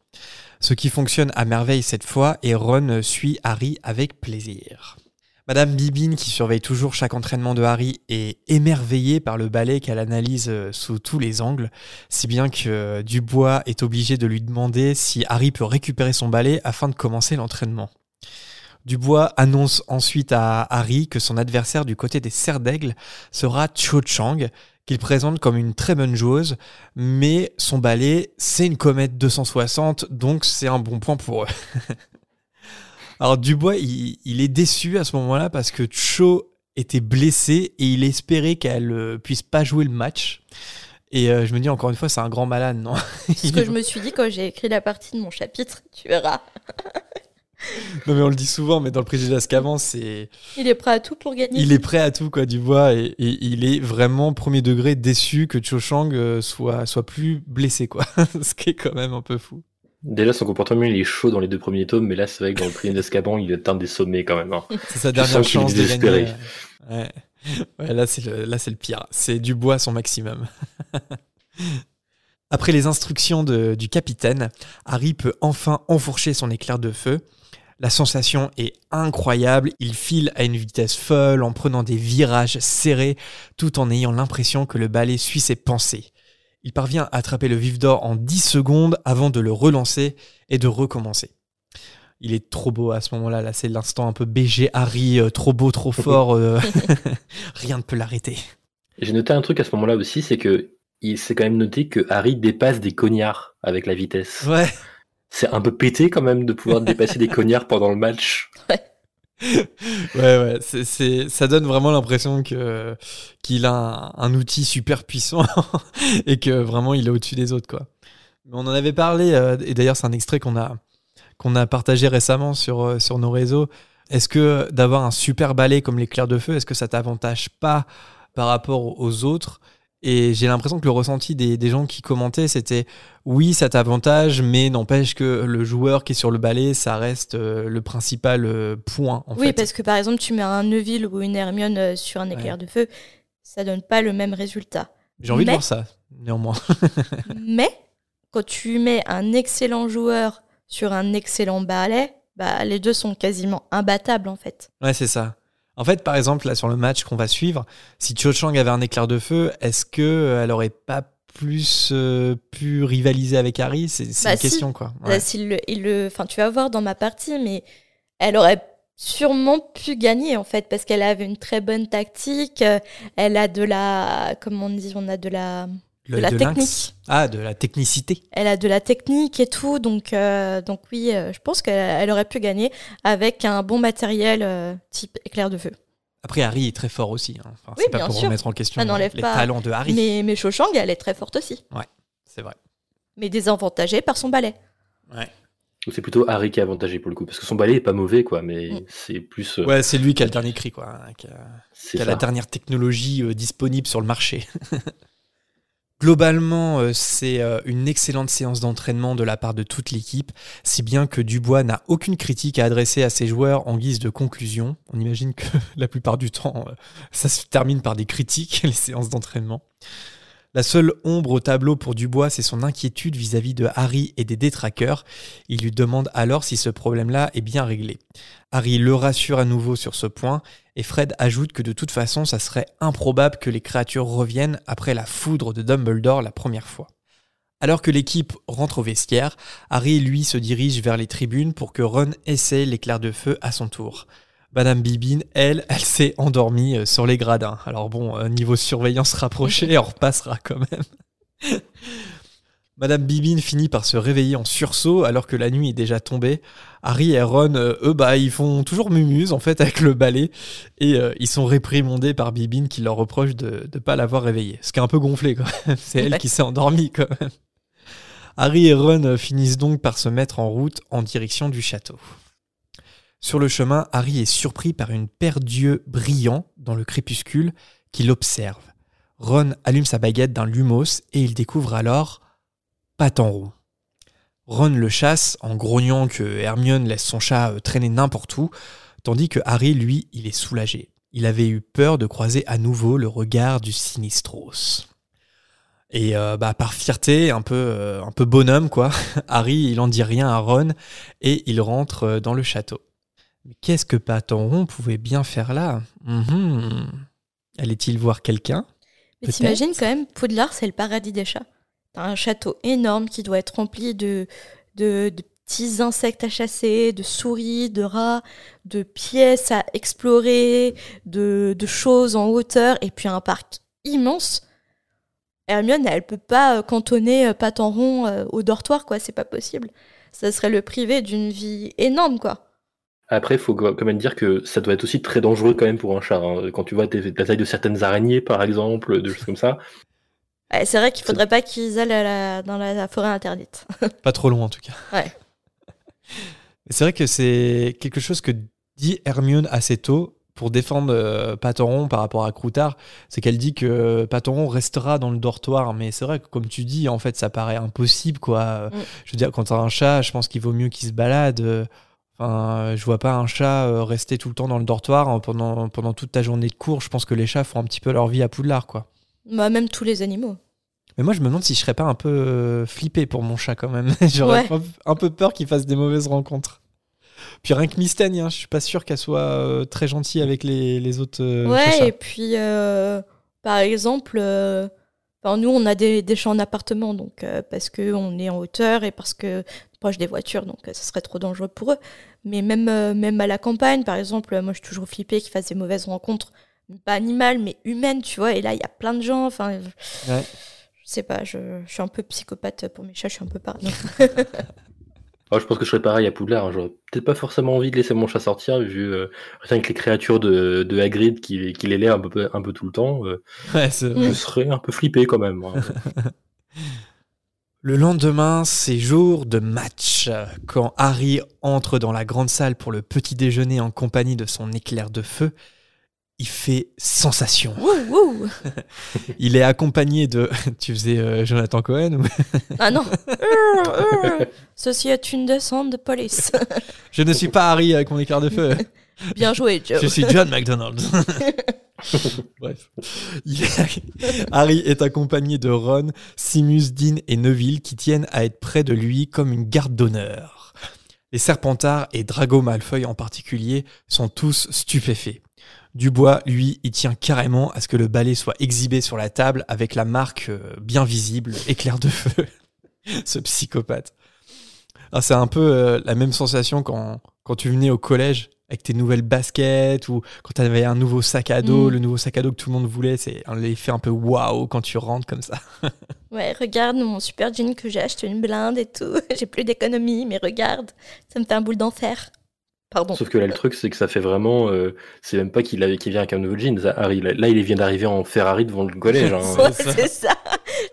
Ce qui fonctionne à merveille cette fois et Ron suit Harry avec plaisir. Madame Bibine, qui surveille toujours chaque entraînement de Harry, est émerveillée par le ballet qu'elle analyse euh, sous tous les angles, si bien que euh, Dubois est obligé de lui demander si Harry peut récupérer son ballet afin de commencer l'entraînement. Dubois annonce ensuite à Harry que son adversaire du côté des Serres d'Aigle sera Cho Chang, qu'il présente comme une très bonne joueuse, mais son ballet, c'est une comète 260, donc c'est un bon point pour eux. (laughs) Alors Dubois, il, est déçu à ce moment-là parce que Cho était blessé et il espérait qu'elle euh, puisse pas jouer le match. Et euh, je me dis encore une fois, c'est un grand malade, non? Ce que je me suis dit quand j'ai écrit la partie de mon chapitre, tu verras. (laughs) non mais on le dit souvent, mais dans le président d'Azkaban, c'est... Il est prêt à tout pour gagner. Il est prêt à tout, quoi, Dubois, et, et il est vraiment premier degré déçu que Cho Chang euh, soit, soit plus blessé, quoi. (laughs) Ce qui est quand même un peu fou. Déjà, son comportement, il est chaud dans les deux premiers tomes, mais là, c'est vrai que dans le premier d'Escaban, il atteint des sommets quand même. Hein. (laughs) C'est sa dernière chance de gagner. Ouais. ouais. là, c'est le, là, c'est le pire. C'est Dubois son maximum. (laughs) Après les instructions de, du capitaine, Harry peut enfin enfourcher son éclair de feu. La sensation est incroyable, il file à une vitesse folle en prenant des virages serrés tout en ayant l'impression que le balai suit ses pensées. Il parvient à attraper le vif d'or en 10 secondes avant de le relancer et de recommencer. Il est trop beau à ce moment-là. Là, c'est l'instant un peu BG Harry, euh, trop beau, trop fort. Euh, (laughs) (laughs) rien ne peut l'arrêter. J'ai noté un truc à ce moment-là aussi, c'est que il s'est quand même noté que Harry dépasse des cognards avec la vitesse. Ouais. C'est un peu pété quand même de pouvoir dépasser des (laughs) cognards pendant le match. Ouais ouais, ça donne vraiment l'impression qu'il a un, outil super puissant (laughs) et que vraiment il est au-dessus des autres, quoi. Mais on en avait parlé euh, et d'ailleurs c'est un extrait qu'on a a partagé récemment sur euh, sur nos réseaux. Est-ce que d'avoir un super balai comme l'éclair de feu, est-ce que ça t'avantage pas par rapport aux autres? Et j'ai l'impression que le ressenti des, des, gens qui commentaient, c'était oui, ça t'avantage, mais n'empêche que le joueur qui est sur le balai, ça reste euh, le principal euh, point. En oui, parce que par exemple, tu mets un Neville ou une Hermione euh, sur un éclair de feu, ça donne pas le même résultat. J'ai envie de voir ça, néanmoins. (laughs) mais quand tu mets un excellent joueur sur un excellent balai, bah, les deux sont quasiment imbattables en fait. Ouais, c'est ça. En fait, par exemple, là, sur le match qu'on va suivre, si Cho Chang avait un éclair de feu, est-ce que euh, elle aurait pas plus euh, pu rivaliser avec Harry? C'est bah, une question, quoi. Bah, il le, enfin, tu vas voir dans ma partie, mais elle aurait sûrement pu gagner en fait parce qu'elle avait une très bonne tactique. Elle a de la, comment on dit, on a de la de la technique. Ah, de la technicité. Elle a de la technique et tout, donc, euh, donc oui, euh, je pense qu'elle aurait pu gagner avec un bon matériel euh, type éclair de feu. Après, Harry est très fort aussi. Hein. Enfin, c'est pas pour remettre en question les talents de Harry. Mais, mais Cho elle est très forte aussi. Ouais, c'est vrai. Mais désavantagée par son balai. Ouais. C'est plutôt Harry qui est avantagé pour le coup, parce que son balai est pas mauvais, quoi, mais mm. c'est plus. Ouais, c'est lui qui a le dernier cri, quoi, hein, qui a, la dernière technologie disponible sur le marché. (laughs) Globalement, euh, c'est euh, une excellente séance d'entraînement de la part de toute l'équipe, si bien que Dubois n'a aucune critique à adresser à ses joueurs en guise de conclusion. On imagine que (laughs) la plupart du temps, euh, ça se termine par des critiques, (laughs) les séances d'entraînement. La seule ombre au tableau pour Dubois, c'est son inquiétude vis-à-vis de Harry et des détraqueurs. Il lui demande alors si ce problème-là est bien réglé. Harry le rassure à nouveau sur ce point, et Fred ajoute que de toute façon, ça serait improbable que les créatures reviennent après la foudre de Dumbledore la première fois. Alors que l'équipe rentre au vestiaire, Harry lui se dirige vers les tribunes pour que Ron essaie l'éclair de feu à son tour. Madame Bibine, elle, elle s'est endormie euh, sur les gradins. Alors bon, euh, niveau surveillance rapprochée, (laughs) on repassera quand même. (laughs) Madame Bibine finit par se réveiller en sursaut alors que la nuit est déjà tombée. Harry et Ron, euh, eux, bah, ils font toujours mumuse en fait avec le balai et ils sont réprimandés par Bibine qui leur reproche de ne pas l'avoir réveillée. Ce qui est un peu gonflé quand même. C'est elle qui s'est endormie quand même. Harry et Ron finissent donc par se mettre en route en direction du château. Sur le chemin, Harry est surpris par une paire d'yeux brillants dans le crépuscule qui l'observe. Ron allume sa baguette d'un lumos et il découvre alors Patenroux. Ron le chasse en grognant que Hermione laisse son chat euh, traîner n'importe où, tandis que Harry, lui, il est soulagé. il avait eu peur de croiser à nouveau le regard du Sinistros. Et euh, bah, par fierté, un peu, euh, un peu bonhomme, quoi, (laughs) Harry, il en dit rien à Ron et il rentre dans le château. Mais qu'est-ce que Paton pouvait bien faire là? Mhm. Allait-il voir quelqu'un? Mais t'imagines quand même, Poudlard, c'est le paradis des chats. T'as un château énorme qui doit être rempli de, de, de petits insectes à chasser, de souris, de rats, de pièces à explorer, de, de choses en hauteur, et puis un parc immense. Hermione, elle peut pas euh, cantonner euh, patte en rond euh, au dortoir, quoi, c'est pas possible. Ça serait le privé d'une vie énorme, quoi. Après, il faut quand même dire que ça doit être aussi très dangereux quand même pour un chat. hein. Quand tu vois des- la taille de certaines araignées, par exemple, de choses comme ça. Ouais, c'est vrai qu'il faudrait pas qu'ils aillent la- dans la, la forêt interdite. (laughs) Pas trop loin en tout cas. Ouais. C'est vrai que c'est quelque chose que dit Hermione assez tôt pour défendre euh, Pateron par rapport à Croutard, c'est qu'elle dit que Pateron restera dans le dortoir, mais c'est vrai que comme tu dis, en fait, ça paraît impossible, quoi. Mm. Je veux dire, quand t'as un chat, je pense qu'il vaut mieux qu'il se balade. Enfin, je vois pas un chat euh, rester tout le temps dans le dortoir hein, pendant, pendant toute ta journée de cours. Je pense que les chats font un petit peu leur vie à Poudlard, quoi. Bah, même tous les animaux. Mais moi, je me demande si je serais pas un peu euh, flippé pour mon chat quand même. (laughs) J'aurais Ouais. un peu peur qu'il fasse des mauvaises rencontres. Puis rien que Mystène, hein, je suis pas sûr qu'elle soit euh, très gentille avec les, les autres euh, ouais, et puis, euh, par exemple, enfin, nous, on a des, des chats en appartement, donc euh, parce qu'on est en hauteur et parce que proche des voitures, donc euh, ça serait trop dangereux pour eux. Mais même, euh, même à la campagne, par exemple, euh, moi, je suis toujours flippée qu'ils fassent des mauvaises rencontres, pas animales, mais humaines, tu vois. Et là, il y a plein de gens, enfin, je, Ouais. je sais pas, je, je suis un peu psychopathe pour mes chats, je suis un peu parano. (laughs) Je pense que je serais pareil à Poudlard. hein. J'aurais peut-être pas forcément envie de laisser mon chat sortir, vu euh, rien que les créatures de, de Hagrid qui, qui les l'air un peu, un peu tout le temps. euh, (laughs) Ouais, je serais un peu flippé quand même. hein. (laughs) Le lendemain, c'est jour de match. Quand Harry entre dans la grande salle pour le petit déjeuner en compagnie de son éclair de feu, il fait sensation. (laughs) Il est accompagné de. (laughs) Tu faisais euh, Jonathan Cohen ou... (laughs) Ah non Ceci est une descente de police. Je ne suis pas Harry avec mon éclair de feu. Bien joué, Joe. Je suis John McDonald. Bref. Est- Harry est accompagné de Ron, Simus, Dean et Neville qui tiennent à être près de lui comme une garde d'honneur. Les Serpentards et Drago Malfoy en particulier sont tous stupéfaits. Dubois, lui, il tient carrément à ce que le balai soit exhibé sur la table avec la marque euh, bien visible, (laughs) éclair de feu. (laughs) Ce psychopathe. Ah, c'est un peu euh, la même sensation quand, quand tu venais au collège avec tes nouvelles baskets ou quand tu avais un nouveau sac à dos, Mm. le nouveau sac à dos que tout le monde voulait. C'est un effet un peu waouh quand tu rentres comme ça. (laughs) Ouais, regarde mon super jean que j'ai acheté une blinde et tout. J'ai plus d'économie, mais regarde, ça me fait un boule d'enfer. Pardon. Sauf que là, le truc, c'est que ça fait vraiment. euh, c'est même pas qu'il vient avec un nouveau jean, ça, Harry. Là, là, il vient d'arriver en Ferrari devant le (laughs) collège. hein. Ouais, c'est ça.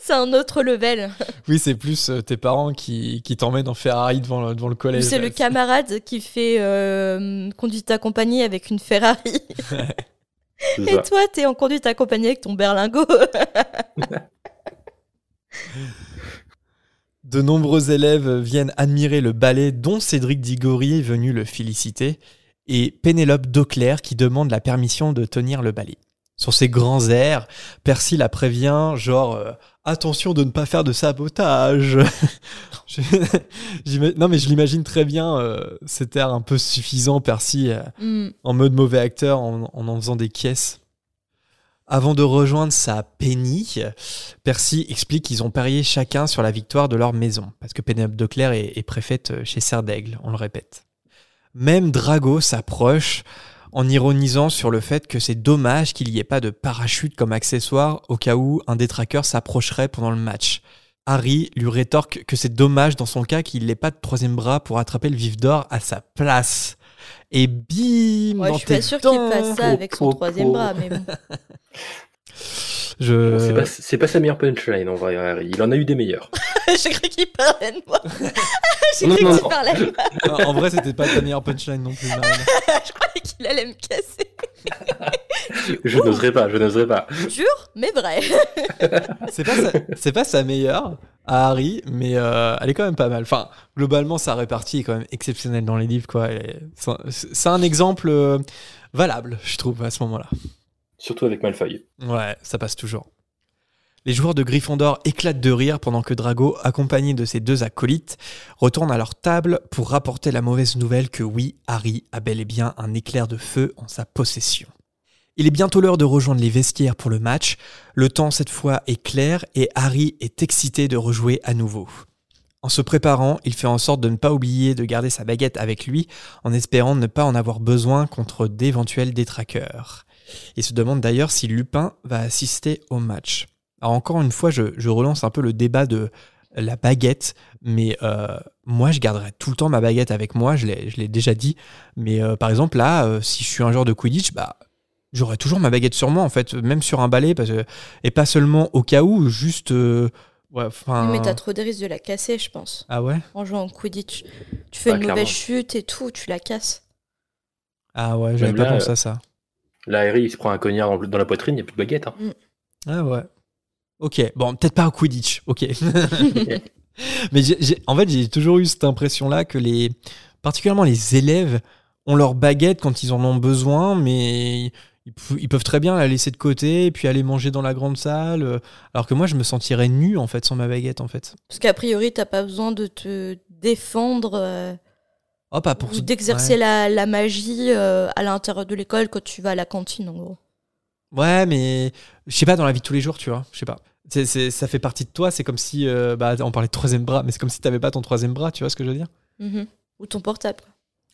C'est un autre level. (laughs) Oui, c'est plus euh, tes parents qui, qui t'emmènent en Ferrari devant le, devant le collège. c'est le camarade qui fait euh, conduite accompagnée avec une Ferrari. (laughs) Et ça. toi, t'es en conduite accompagnée avec ton berlingot. De nombreux élèves viennent admirer le ballet dont Cédric Diggory est venu le féliciter et Pénélope Dauclair qui demande la permission de tenir le ballet. Sur ses grands airs, Percy la prévient, genre euh, attention de ne pas faire de sabotage. (laughs) Non mais je l'imagine très bien euh, cet air un peu suffisant, Percy, euh, Hmm. en mode mauvais acteur en en, en faisant des caisses. Avant de rejoindre sa Penny, Percy explique qu'ils ont parié chacun sur la victoire de leur maison, parce que Pénélope de Claire est, préfète chez Serdaigle, on le répète. Même Drago s'approche en ironisant sur le fait que c'est dommage qu'il n'y ait pas de parachute comme accessoire au cas où un détraqueur s'approcherait pendant le match. Harry lui rétorque que c'est dommage dans son cas qu'il n'ait pas de troisième bras pour attraper le vif d'or à sa place. Et bim Ouais, dans je suis tes pas sûre qu'il fasse ça avec son troisième bras, mais bon. Je... C'est pas, pas sa meilleure punchline, en vrai, Harry. Il en a eu des meilleurs. (laughs) J'ai cru qu'il parlait de moi. (laughs) J'ai cru qu'il parlait de moi. en vrai, c'était pas ta meilleure punchline non plus. Marine. (laughs) Je qu'il allait me casser. (laughs) Je n'oserais pas, je n'oserais pas. Jure, mais vrai. (laughs) C'est pas, sa... c'est pas sa meilleure, à Harry, mais euh, elle est quand même pas mal. Enfin, globalement, sa répartie est quand même exceptionnelle dans les livres, quoi. Et c'est- C'est un exemple euh, valable, je trouve, à ce moment-là. Surtout avec Malfoy. Ouais, ça passe toujours. Les joueurs de Gryffondor éclatent de rire pendant que Drago, accompagné de ses deux acolytes, retourne à leur table pour rapporter la mauvaise nouvelle que oui, Harry a bel et bien un éclair de feu en sa possession. Il est bientôt l'heure de rejoindre les vestiaires pour le match. Le temps cette fois est clair et Harry est excité de rejouer à nouveau. En se préparant, il fait en sorte de ne pas oublier de garder sa baguette avec lui en espérant ne pas en avoir besoin contre d'éventuels détraqueurs. Il se demande d'ailleurs si Lupin va assister au match. Alors encore une fois, je, je relance un peu le débat de la baguette, mais euh, moi je garderai tout le temps ma baguette avec moi, je l'ai je l'ai déjà dit. Mais euh, par exemple là, euh, si je suis un joueur de Quidditch, bah j'aurai toujours ma baguette sur moi en fait, même sur un balai, parce que, et pas seulement au cas où, juste... euh, ouais. Mais t'as trop de risques de la casser, je pense, Ah ouais? En jouant au Quidditch. Tu fais Bah, une clairement. mauvaise chute et tout, tu la casses. Ah ouais, j'avais Même pas là, pensé à ça. Là, Harry, il se prend un cognard dans, dans la poitrine, il n'y a plus de baguette. Hein. Ah ouais. Ok, bon, peut-être pas au Quidditch, ok. (laughs) Mais en fait, j'ai toujours eu cette impression-là que les, particulièrement les élèves, ont leur baguette quand ils en ont besoin, mais ils, peuvent très bien la laisser de côté et puis aller manger dans la grande salle. euh, Alors que moi, je me sentirais nu en fait sans ma baguette en fait. Parce qu'a priori, t'as pas besoin de te défendre euh, Oh, pas pour ou d'exercer ouais. la, la magie euh, à l'intérieur de l'école quand tu vas à la cantine, en gros. Ouais, mais je sais pas, dans la vie de tous les jours, tu vois, je sais pas. C'est- ça fait partie de toi, c'est comme si, euh, bah, on parlait de troisième bras, mais c'est comme si t'avais pas ton troisième bras, tu vois ce que je veux dire? Mhm. Ou ton portable.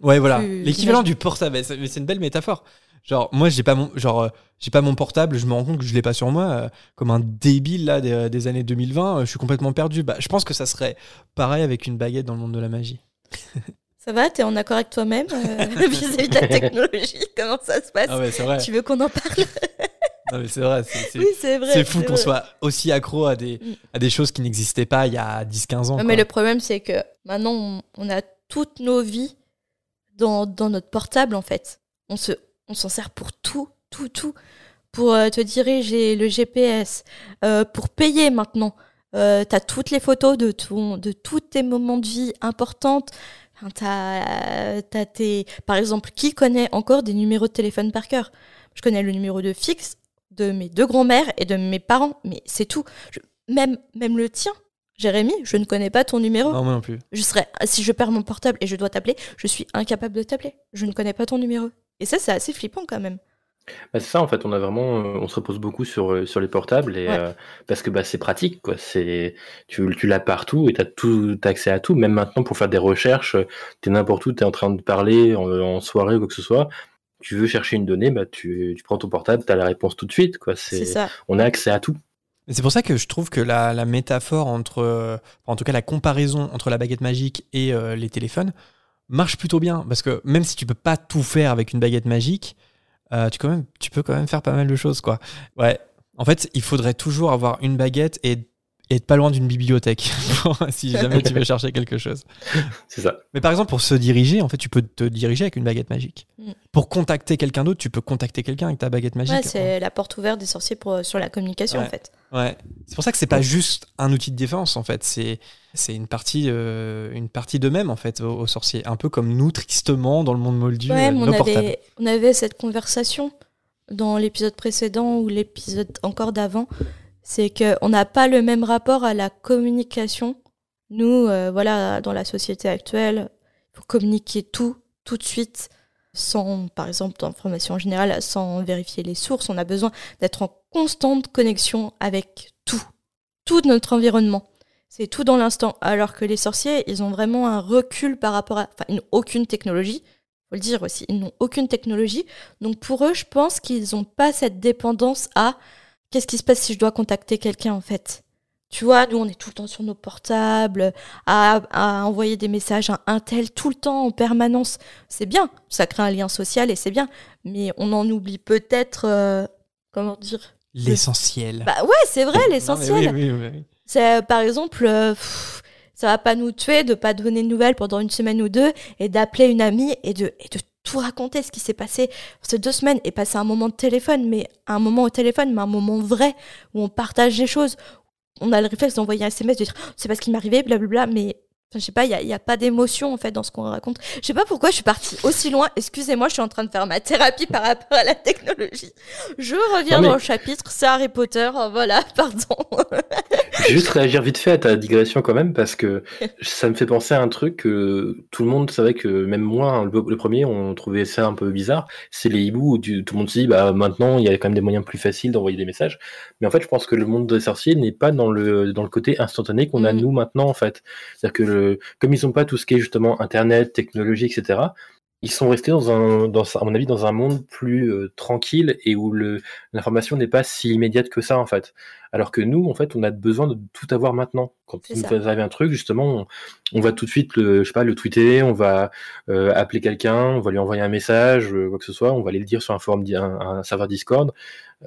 Ouais, voilà. L'équivalent du portable. Mais c'est une belle métaphore. Genre, moi, j'ai pas mon, genre, euh, j'ai pas mon portable. Je me rends compte que je l'ai pas sur moi, euh, comme un débile là des, des années 2020. euh, je suis complètement perdu. Bah, je pense que ça serait pareil avec une baguette dans le monde de la magie. (laughs) Ça va T'es en accord avec toi-même (laughs) vis-à-vis de la (laughs) technologie? Comment ça se passe? Ah ouais, vrai. Tu veux qu'on en parle? Non, mais c'est vrai. C'est c'est- Oui, c'est vrai. c'est fou qu'on soit aussi accro à des, Mm. à des choses qui n'existaient pas il y a 10-15 ans. Mais le problème, c'est que maintenant, on, on a toutes nos vies dans, dans notre portable, en fait. On se, on s'en sert pour tout, tout, tout. Pour euh, te diriger, le GPS, euh, pour payer maintenant. Euh, t'as toutes les photos de, ton, de tous tes moments de vie importantes. Enfin, t'as, t'as tes... Par exemple, qui connaît encore des numéros de téléphone par cœur? Je connais le numéro de fixe de mes deux grands-mères et de mes parents, mais c'est tout. Je- même, même le tien, Jérémy, je ne connais pas ton numéro. Non, moi non plus. Je serais, si je perds mon portable et je dois t'appeler, je suis incapable de t'appeler. Je ne connais pas ton numéro. Et ça, c'est assez flippant quand même. Bah, c'est ça en fait, on a vraiment, euh, on se repose beaucoup sur, euh, sur les portables et Ouais. euh, parce que bah, c'est pratique quoi. C'est tu, tu l'as partout et t'as tout t'as accès à tout. Même maintenant pour faire des recherches, t'es n'importe où, t'es en train de parler en, en soirée ou quoi que ce soit. Tu veux chercher une donnée, bah tu, tu prends ton portable, t'as la réponse tout de suite quoi. C'est C'est ça. on a accès à tout. C'est pour ça que je trouve que la, la métaphore entre, euh, en tout cas la comparaison entre la baguette magique et euh, les téléphones marche plutôt bien. Parce que même si tu peux pas tout faire avec une baguette magique, euh, tu, quand même, tu peux quand même faire pas mal de choses. Quoi. Ouais. En fait, il faudrait toujours avoir une baguette et, et être pas loin d'une bibliothèque (laughs) si jamais tu veux chercher quelque chose. C'est ça. Mais par exemple, pour se diriger, en fait, tu peux te diriger avec une baguette magique. Mm. Pour contacter quelqu'un d'autre, tu peux contacter quelqu'un avec ta baguette magique. Ouais, c'est la porte ouverte des sorciers pour, sur la communication Ouais. en fait. Ouais. C'est pour ça que c'est pas juste un outil de défense en fait, c'est c'est une partie euh, une partie d'eux-mêmes en fait aux, aux sorciers, un peu comme nous tristement dans le monde moldu, Ouais, euh, mais on avait, on avait cette conversation dans l'épisode précédent ou l'épisode encore d'avant. C'est qu'on n'a pas le même rapport à la communication. Nous, euh, voilà, dans la société actuelle, il faut communiquer tout, tout de suite, sans, par exemple, d'informations en général, sans vérifier les sources. On a besoin d'être en constante connexion avec tout, tout notre environnement. C'est tout dans l'instant. Alors que les sorciers, ils ont vraiment un recul par rapport à. Enfin, ils n'ont aucune technologie faut le dire aussi, ils n'ont aucune technologie. Donc pour eux, je pense qu'ils n'ont pas cette dépendance à qu'est-ce qui se passe si je dois contacter quelqu'un en fait? Tu vois, nous on est tout le temps sur nos portables, à, à envoyer des messages à un tel tout le temps en permanence. C'est bien, ça crée un lien social et c'est bien. Mais on en oublie peut-être, euh, comment dire? L'essentiel. Bah ouais, c'est vrai, l'essentiel. oui, oui, oui, oui. C'est euh, par exemple, euh, pff, ça va pas nous tuer de pas donner de nouvelles pendant une semaine ou deux et d'appeler une amie et de, et de tout raconter ce qui s'est passé ces deux semaines et passer un moment de téléphone, mais un moment au téléphone, mais un moment vrai où on partage les choses, on a le réflexe d'envoyer un SMS, de dire c'est parce qu'il m'arrivait, blablabla, mais Enfin, je sais pas, il n'y a, a, pas d'émotion en fait dans ce qu'on raconte. Je sais pas pourquoi je suis partie aussi loin. Excusez-moi, je suis en train de faire ma thérapie par rapport à la technologie. Je reviens dans le chapitre, c'est Harry Potter. Voilà, (laughs) pardon. je vais juste réagir vite fait à ta digression quand même parce que ça me fait penser à un truc que tout le monde savait que même moi, hein, le, premier, on trouvait ça un peu bizarre. C'est les hiboux où tout le monde se dit bah maintenant il y a quand même des moyens plus faciles d'envoyer des messages. Mais en fait, je pense que le monde des sorciers n'est pas dans le dans le côté instantané qu'on a mm. nous maintenant en fait. C'est-à-dire que le comme ils n'ont pas tout ce qui est justement Internet, technologie, etc., ils sont restés dans un, dans, à mon avis, dans un monde plus euh, tranquille et où l'information n'est pas si immédiate que ça, en fait. Alors que nous, en fait, on a besoin de tout avoir maintenant. Quand vous avez un truc, justement, on, va tout de suite le, je sais pas, le tweeter, on va euh, appeler quelqu'un, on va lui envoyer un message, euh, quoi que ce soit, on va aller le dire sur un forum, un, serveur Discord.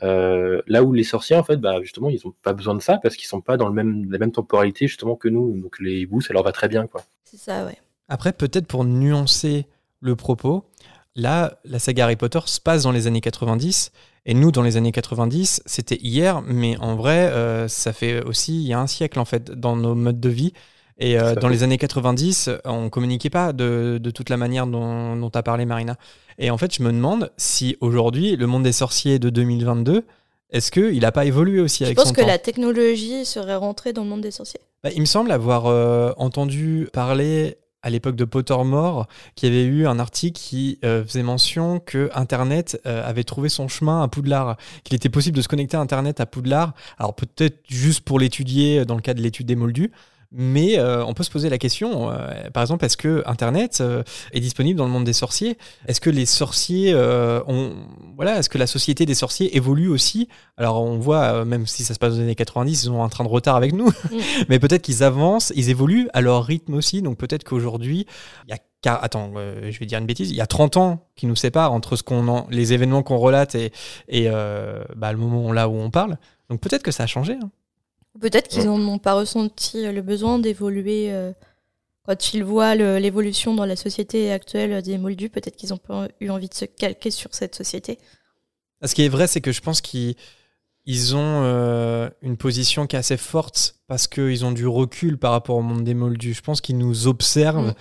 là où les sorciers, en fait, bah, justement, ils n'ont pas besoin de ça parce qu'ils sont pas dans le même, la même temporalité, justement, que nous. Donc les hiboux, ça leur va très bien, quoi. C'est ça, ouais. Après, peut-être pour nuancer le propos. Là, la saga Harry Potter se passe dans les années 90, et nous, dans les années 90, c'était hier, mais en vrai, euh, ça fait aussi il y a un siècle, en fait, dans nos modes de vie. Et euh, dans les années 90, on communiquait pas de, toute la manière dont, dont tu as parlé, Marina. Et en fait, je me demande si aujourd'hui, le monde des sorciers de 2022, est-ce qu'il n'a pas évolué aussi avec son temps Je pense que la technologie serait rentrée dans le monde des sorciers? Bah, il me semble avoir euh, entendu parler à l'époque de Pottermore, qui avait eu un article qui euh, faisait mention que Internet euh, avait trouvé son chemin à Poudlard, qu'il était possible de se connecter à Internet à Poudlard, alors peut-être juste pour l'étudier dans le cas de l'étude des moldus, mais euh, on peut se poser la question, euh, par exemple, est-ce que Internet euh, est disponible dans le monde des sorciers? Est-ce que les sorciers ont, voilà, est-ce que la société des sorciers évolue aussi? Alors on voit, même si ça se passe aux années 90, ils sont un train de retard avec nous, mm. (laughs) mais peut-être qu'ils avancent, ils évoluent à leur rythme aussi. Donc peut-être qu'aujourd'hui, il y a attends, je vais dire une bêtise, il y a 30 ans qui nous séparent entre ce qu'on les événements qu'on relate et, et bah, le moment là où on parle. Donc peut-être que ça a changé. Hein. Peut-être qu'ils n'ont pas ressenti le besoin d'évoluer euh, quand ils voient l'évolution dans la société actuelle des Moldus. Peut-être qu'ils n'ont pas eu envie de se calquer sur cette société. Ah, ce qui est vrai, c'est que je pense qu'ils ont euh, une position qui est assez forte parce qu'ils ont du recul par rapport au monde des Moldus. Je pense qu'ils nous observent mm.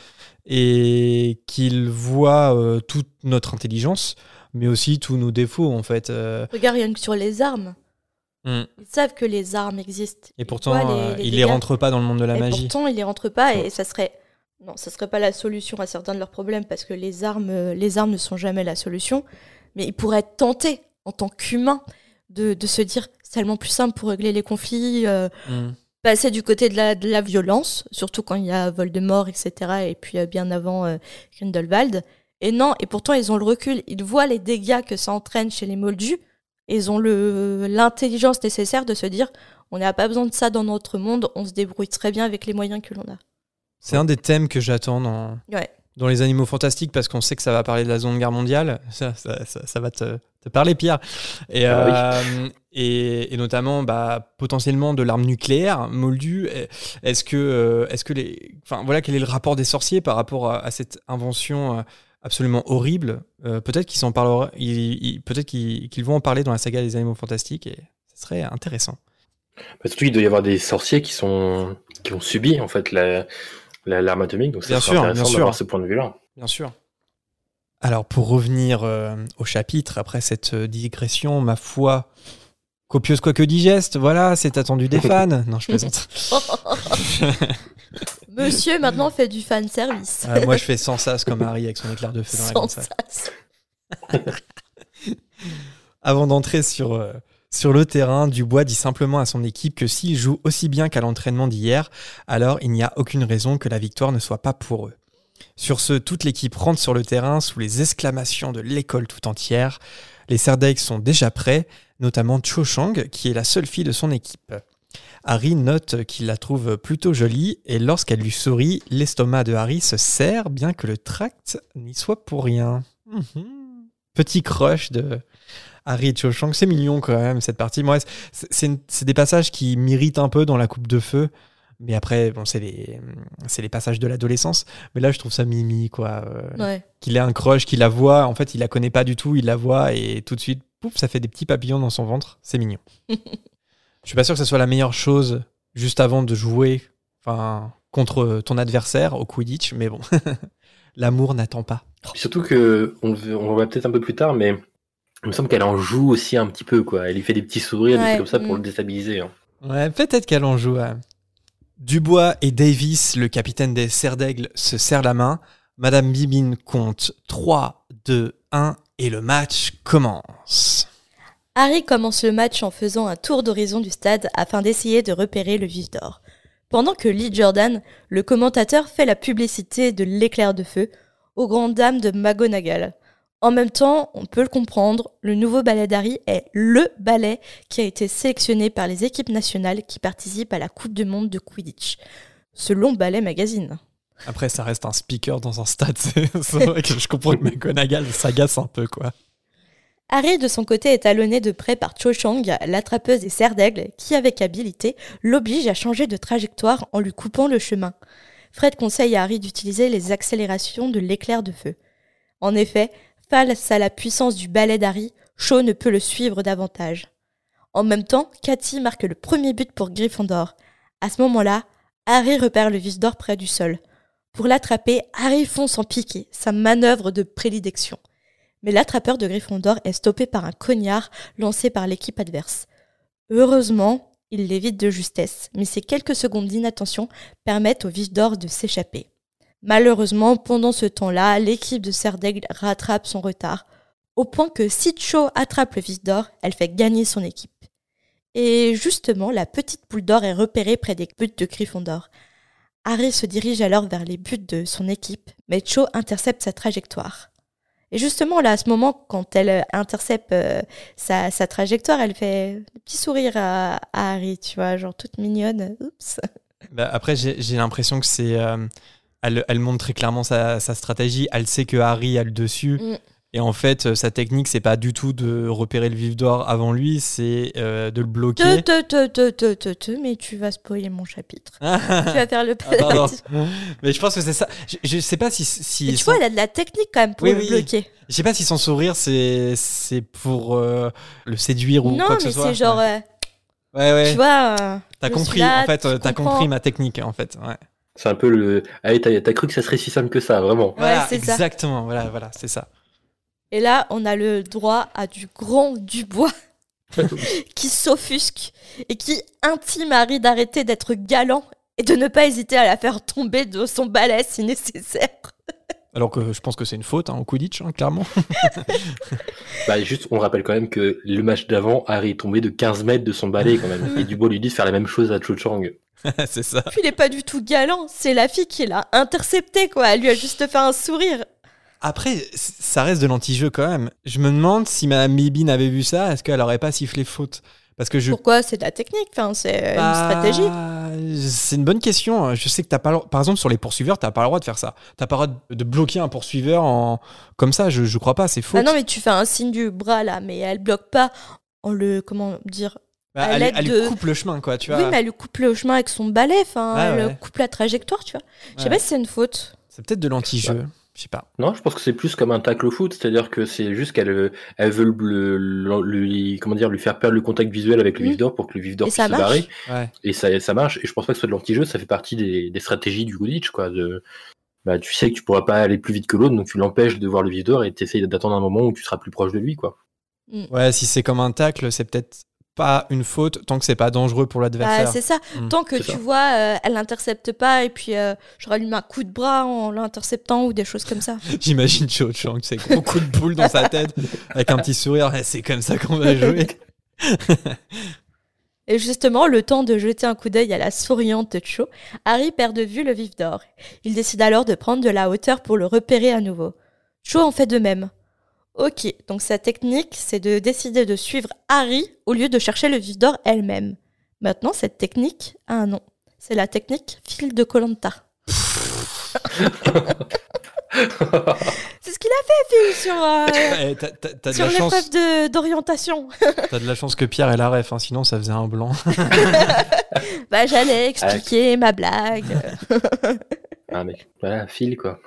et qu'ils voient euh, toute notre intelligence, mais aussi tous nos défauts en fait. Regarde rien que sur les armes. Mm. Ils savent que les armes existent. Et pourtant, euh, ils les, rentrent pas dans le monde de la et magie. Pourtant, ils les rentrent pas et ça serait non, ça serait pas la solution à certains de leurs problèmes parce que les armes, euh, les armes ne sont jamais la solution. Mais ils pourraient être tentés en tant qu'humains de, de, se dire c'est tellement plus simple pour régler les conflits, euh, mm. passer du côté de la, de la, violence, surtout quand il y a Voldemort, etc. Et puis bien avant Grindelwald. Et non, et pourtant ils ont le recul, ils voient les dégâts que ça entraîne chez les Moldus ils ont l'intelligence nécessaire de se dire on n'a pas besoin de ça dans notre monde, on se débrouille très bien avec les moyens que l'on a. C'est un des thèmes que j'attends dans, dans les animaux fantastiques parce qu'on sait que ça va parler de la Seconde Guerre mondiale. (laughs) Ça, ça, va te, te, parler, Pierre. Et, ah euh, et, et, notamment bah, potentiellement de l'arme nucléaire, Moldu. Est-ce que, euh, est-ce que les. Enfin, voilà, quel est le rapport des sorciers par rapport à, cette invention euh, absolument horrible. Euh, peut-être qu'ils peut-être qu'ils vont en parler dans la saga des animaux fantastiques et ce serait intéressant. Bah, surtout, il doit y avoir des sorciers qui sont qui ont subi en fait l'arme la, atomique, donc c'est intéressant d'avoir ce point de vue-là. Bien sûr. Alors pour revenir euh, au chapitre, après cette euh, digression, ma foi, copieuse quoique digeste, voilà, c'est attendu des (laughs) fans. non, je plaisante. (laughs) Monsieur maintenant fait du fan service. Ah, moi je fais sans sas comme Harry avec son éclair de feu dans la sas. (laughs) Avant d'entrer sur, euh, sur le terrain, Dubois dit simplement à son équipe que s'il joue aussi bien qu'à l'entraînement d'hier, alors il n'y a aucune raison que la victoire ne soit pas pour eux. Sur ce, toute l'équipe rentre sur le terrain sous les exclamations de l'école tout entière. Les Serdaiks sont déjà prêts, notamment Cho Chang, qui est la seule fille de son équipe. Harry note qu'il la trouve plutôt jolie et lorsqu'elle lui sourit, l'estomac de Harry se serre bien que le tract n'y soit pour rien. Mhm. Petit crush de Harry et Cho Chang, c'est mignon quand même cette partie. Moi, c'est des passages qui m'irritent un peu dans la coupe de feu. Mais après, bon, c'est les, les passages de l'adolescence. Mais là, je trouve ça mimi, quoi. Euh, qu'il ait un crush, qu'il la voit. En fait, il la connaît pas du tout. Il la voit et tout de suite, pouf, ça fait des petits papillons dans son ventre. C'est mignon. Je suis pas sûr que ce soit la meilleure chose juste avant de jouer enfin, contre ton adversaire au Quidditch, mais bon, (laughs) l'amour n'attend pas. surtout que, on, on le voit peut-être un peu plus tard, mais il me semble qu'elle en joue aussi un petit peu, quoi. Elle lui fait des petits sourires, des trucs comme ça pour mm. le déstabiliser. hein. Ouais, peut-être qu'elle en joue. Dubois et Davis, le capitaine des Serres d'Aigle, se serrent la main. Madame Bibine compte 3, 2, 1 et le match commence. Harry commence le match en faisant un tour d'horizon du stade afin d'essayer de repérer le vif d'or. Pendant que Lee Jordan, le commentateur, fait la publicité de l'éclair de feu aux grandes dames de McGonagall. En même temps, on peut le comprendre, le nouveau ballet d'Harry est LE ballet qui a été sélectionné par les équipes nationales qui participent à la Coupe du Monde de Quidditch, selon Ballet Magazine. Après, ça reste un speaker dans un stade. (laughs) Je comprends que McGonagall s'agace un peu, quoi. Harry, de son côté, est talonné de près par Cho Chang, l'attrapeuse des serres d'aigle, qui, avec habileté, l'oblige à changer de trajectoire en lui coupant le chemin. Fred conseille à Harry d'utiliser les accélérations de l'éclair de feu. En effet, face à la puissance du balai d'Harry, Cho ne peut le suivre davantage. En même temps, Cathy marque le premier but pour Gryffondor. À ce moment-là, Harry repère le vis d'or près du sol. Pour l'attraper, Harry fonce en piqué, sa manœuvre de prédilection mais l'attrapeur de Gryffondor est stoppé par un cognard lancé par l'équipe adverse. Heureusement, il l'évite de justesse, mais ces quelques secondes d'inattention permettent au vif d'or de s'échapper. Malheureusement, pendant ce temps-là, l'équipe de Serre d'Aigle rattrape son retard, au point que si Cho attrape le vis d'or, elle fait gagner son équipe. Et justement, la petite boule d'or est repérée près des buts de Gryffondor. Harry se dirige alors vers les buts de son équipe, mais Cho intercepte sa trajectoire. Et justement, là, à ce moment, quand elle euh, intercepte euh, sa, sa trajectoire, elle fait un petit sourire à, à Harry, tu vois, genre toute mignonne. Oups. (laughs) Bah, après, j'ai j'ai l'impression que c'est. euh, elle, elle montre très clairement sa, sa stratégie. Elle sait que Harry a le dessus. Mm. Et en fait, euh, sa technique, c'est pas du tout de repérer le vif d'or avant lui, c'est euh, de le bloquer. te, te, te, te, te, te, mais tu vas spoiler mon chapitre. tu vas faire le (laughs) Ah. Mais je pense que c'est ça. Je, je sais pas si. si Mais tu son- vois, elle a de la technique quand même pour Oui, le oui. bloquer. Je sais pas si son sourire, c'est c'est pour euh, le séduire ou non, quoi que mais ce soit. c'est genre, Ouais, euh, ouais. ouais. tu vois. euh, T'as compris, là, en fait, tu t'as comprends. compris ma technique, en fait. Ouais. C'est un peu le. Allez, t'as t'as cru que ça serait si simple que ça, vraiment. Voilà, c'est ça. exactement. Voilà, voilà, c'est ça. Et là, on a le droit à du grand Dubois (laughs) qui s'offusque et qui intime Harry d'arrêter d'être galant et de ne pas hésiter à la faire tomber de son balai si nécessaire. (laughs) Alors que je pense que c'est une faute hein, au Quidditch, hein, clairement. (laughs) Bah, juste, on rappelle quand même que le match d'avant, Harry est tombé de 15 mètres de son balai quand même. Et Dubois lui dit de faire la même chose à Cho Chang. c'est ça. Puis il est pas du tout galant, c'est la fille qui l'a intercepté quoi. Elle lui a juste fait un sourire. Après, ça reste de l'anti-jeu quand même. Je me demande si Madame Bibine avait vu ça, est-ce qu'elle aurait pas sifflé faute? Parce que je. Pourquoi? C'est de la technique, enfin, c'est Bah, une stratégie. C'est une bonne question. Je sais que t'as pas, par exemple, sur les poursuiveurs, t'as pas le droit de faire ça. T'as pas le droit de- bloquer un poursuiveur en comme ça. Je, je crois pas. C'est faux. Ah non, mais tu fais un signe du bras là, mais elle bloque pas en le. Comment dire Bah, elle, de- coupe le chemin, quoi. Tu vois. Oui, mais elle lui coupe le chemin avec son balai, enfin, Ouais, elle ouais. coupe la trajectoire, tu vois. Je sais Ouais. pas si c'est une faute. C'est peut-être de l'anti-jeu. Je sais pas. Non, je pense que c'est plus comme un tacle au foot, c'est-à-dire que c'est juste qu'elle euh, elle veut le, le- lui, comment dire, lui faire perdre le contact visuel avec le Mhm. vif d'or pour que le vif d'or Et puisse ça se marche. barrer. Ouais. Et ça, ça marche. Et je pense pas que ce soit de l'anti-jeu, ça fait partie des, des stratégies du Quidditch, quoi. De, bah, tu sais que tu pourras pas aller plus vite que l'autre, donc tu l'empêches de voir le vif d'or et tu essayes d'attendre un moment où tu seras plus proche de lui, quoi. Ouais, si c'est comme un tacle, c'est peut-être pas une faute tant que c'est pas dangereux pour Bah, l'adversaire. c'est ça. Mm. Tant que tu ça. vois, euh, elle l'intercepte pas et puis euh, je rallume un coup de bras en l'interceptant ou des choses comme ça. (laughs) J'imagine Cho Chang, c'est gros coup de boule dans sa tête avec un petit sourire. Eh, C'est comme ça qu'on va jouer. (laughs) Et justement, le temps de jeter un coup d'œil à la souriante Cho, Harry perd de vue le vif d'or. Il décide alors de prendre de la hauteur pour le repérer à nouveau. Cho en fait de même. Ok, donc sa technique, c'est de décider de suivre Harry au lieu de chercher le vif d'or elle-même. Maintenant, cette technique a un nom. C'est la technique fil de Colanta. (laughs) C'est ce qu'il a fait, Phil, sur, euh, (laughs) Eh, t'as- T'as t'as de, sur la chance- l'épreuve de- d'orientation. (laughs) t'as de la chance que Pierre ait la ref, hein, sinon ça faisait un blanc. bah, j'allais expliquer ma blague. Ah, mec, voilà, fil, quoi.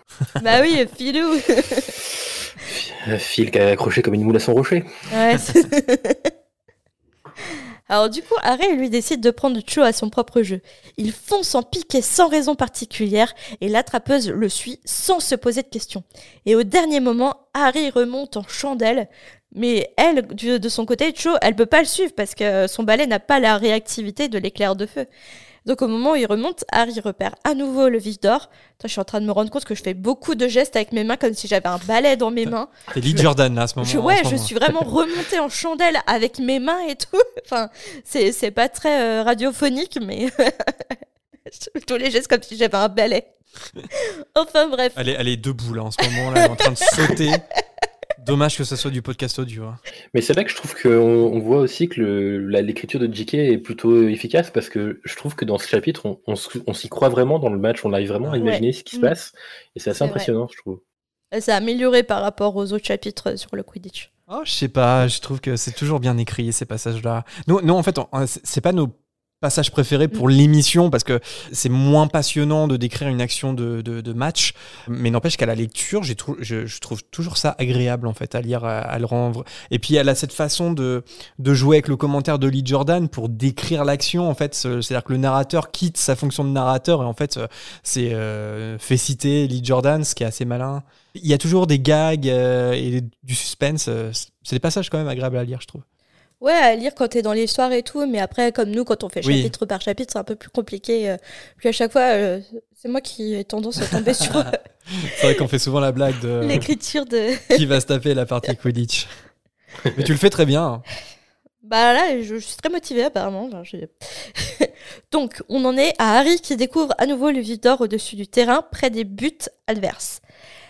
bah oui, Philou. (laughs) Un Fil qui est accroché comme une moule à son rocher. Ouais, Alors du coup, Harry lui décide de prendre Cho à son propre jeu. Il fonce en piqué sans raison particulière et l'attrapeuse le suit sans se poser de questions. Et au dernier moment, Harry remonte en chandelle, mais elle, de son côté, Cho, elle peut pas le suivre parce que son balai n'a pas la réactivité de l'éclair de feu. Donc au moment où il remonte, Harry repère à nouveau le vif d'or. Je suis en train de me rendre compte que je fais beaucoup de gestes avec mes mains comme si j'avais un balai dans mes mains. C'est Lee Jordan là, à ce moment. Je, ouais, je suis vraiment remontée en chandelle avec mes mains et tout. (laughs) Enfin, c'est, c'est pas très euh, radiophonique, mais (laughs) tous les gestes comme si j'avais un balai. (laughs) enfin bref. Elle est, elle est debout là en ce moment, là, elle est en train de sauter. Dommage que ce soit du podcast audio. Hein. Mais c'est vrai que je trouve qu'on on voit aussi que l'écriture de JK est plutôt efficace parce que je trouve que dans ce chapitre, on, s'y croit vraiment dans le match, on arrive vraiment à imaginer ce qui se mm. passe et c'est assez impressionnant, je trouve. Ça a amélioré par rapport aux autres chapitres sur le Quidditch. Oh, je sais pas, je trouve que c'est toujours bien écrit ces passages-là. Nous, non, en fait, c'est pas nos passage préféré pour l'émission parce que c'est moins passionnant de décrire une action de, match. Mais n'empêche qu'à la lecture, je, trouve toujours ça agréable en fait à lire, à, le rendre. Et puis elle a cette façon de, jouer avec le commentaire de Lee Jordan pour décrire l'action en fait. C'est-à-dire que le narrateur quitte sa fonction de narrateur et en fait c'est euh, fait citer Lee Jordan, ce qui est assez malin. Il y a toujours des gags euh, et du suspense. C'est des passages quand même agréables à lire, je trouve. Ouais, à lire quand t'es dans l'histoire et tout, mais après, comme nous, quand on fait chapitre par chapitre, c'est un peu plus compliqué. Euh. Puis à chaque fois, euh, c'est moi qui ai tendance à tomber sur. (laughs) c'est vrai qu'on fait souvent la blague de. L'écriture de. (laughs) qui va se taper la partie Quidditch. mais tu le fais très bien. Hein. Bah là, je, suis très motivée apparemment. (laughs) Donc, on en est à Harry qui découvre à nouveau le vide d'or au-dessus du terrain, près des buts adverses.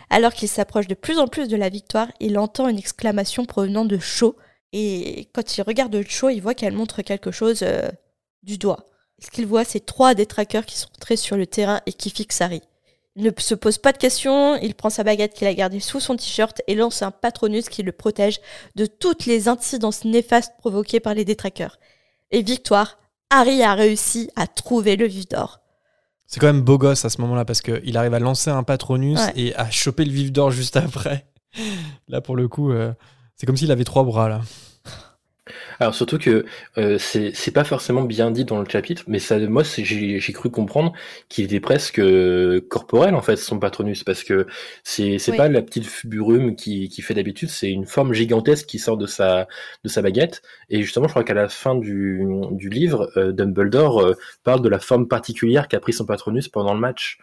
Alors qu'il s'approche de plus en plus de la victoire, il entend une exclamation provenant de Cho, et quand il regarde Cho, il voit qu'elle montre quelque chose euh, du doigt. Ce qu'il voit, c'est trois des trackers qui sont entrés sur le terrain et qui fixent Harry. Il ne se pose pas de questions, il prend sa baguette qu'il a gardée sous son t-shirt et lance un patronus qui le protège de toutes les incidences néfastes provoquées par les détraqueurs. Et victoire, Harry a réussi à trouver le vif d'or. C'est quand même beau gosse à ce moment-là parce qu'il arrive à lancer un patronus et à choper le vif d'or juste après. (laughs) Là, pour le coup, euh, c'est comme s'il avait trois bras là. Alors surtout que euh, c'est pas forcément bien dit dans le chapitre, mais ça, moi j'ai cru comprendre qu'il était presque euh, corporel en fait son patronus, parce que c'est pas la petite fuburume qui, qui fait d'habitude, c'est une forme gigantesque qui sort de sa de sa baguette. Et justement, je crois qu'à la fin du, du livre, euh, Dumbledore euh, parle de la forme particulière qu'a pris son patronus pendant le match.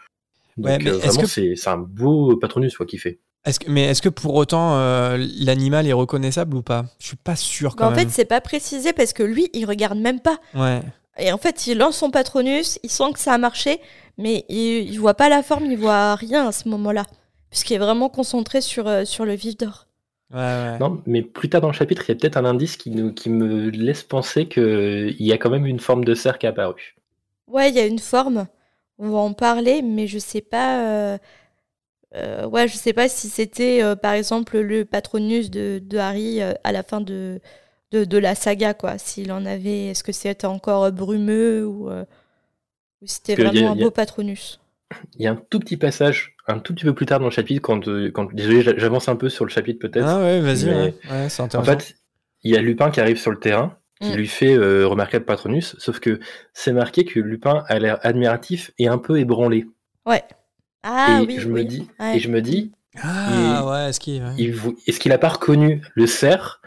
Donc vraiment, c'est un beau patronus quoi qu'il fait. Est-ce que, mais est-ce que pour autant euh, l'animal est reconnaissable ou pas? Je suis pas sûr quand bah, en fait, c'est pas précisé parce que lui, il regarde même pas. Ouais. Et en fait, il lance son patronus, il sent que ça a marché, mais il, il voit pas la forme, il voit rien à ce moment-là, puisqu'il est vraiment concentré sur, euh, sur le vif d'or. Ouais, ouais. Non, mais plus tard dans le chapitre, il y a peut-être un indice qui, nous, qui me laisse penser qu'il y a quand même une forme de cercle apparue. Ouais, il y a une forme. On va en parler, mais je sais pas. Euh, euh, ouais, je sais pas si c'était euh, par exemple le patronus de, de Harry euh, à la fin de, de, de, la saga, quoi. S'il en avait, est-ce que c'était encore brumeux ou, ou c'était vraiment un beau patronus? Il (coughs) y a un tout petit passage, un tout petit peu plus tard dans le chapitre, quand, quand désolé, j'avance un peu sur le chapitre peut-être. Ah ouais, vas-y, ouais. c'est intéressant. En fait, il y a Lupin qui arrive sur le terrain, qui mm. lui fait remarquer le patronus, sauf que c'est marqué que Lupin a l'air admiratif et un peu ébranlé. Ouais. Ah, et oui, je me dis, et je me dis, ah ouais, est-ce qu'il est-ce qu'il a pas reconnu le cerf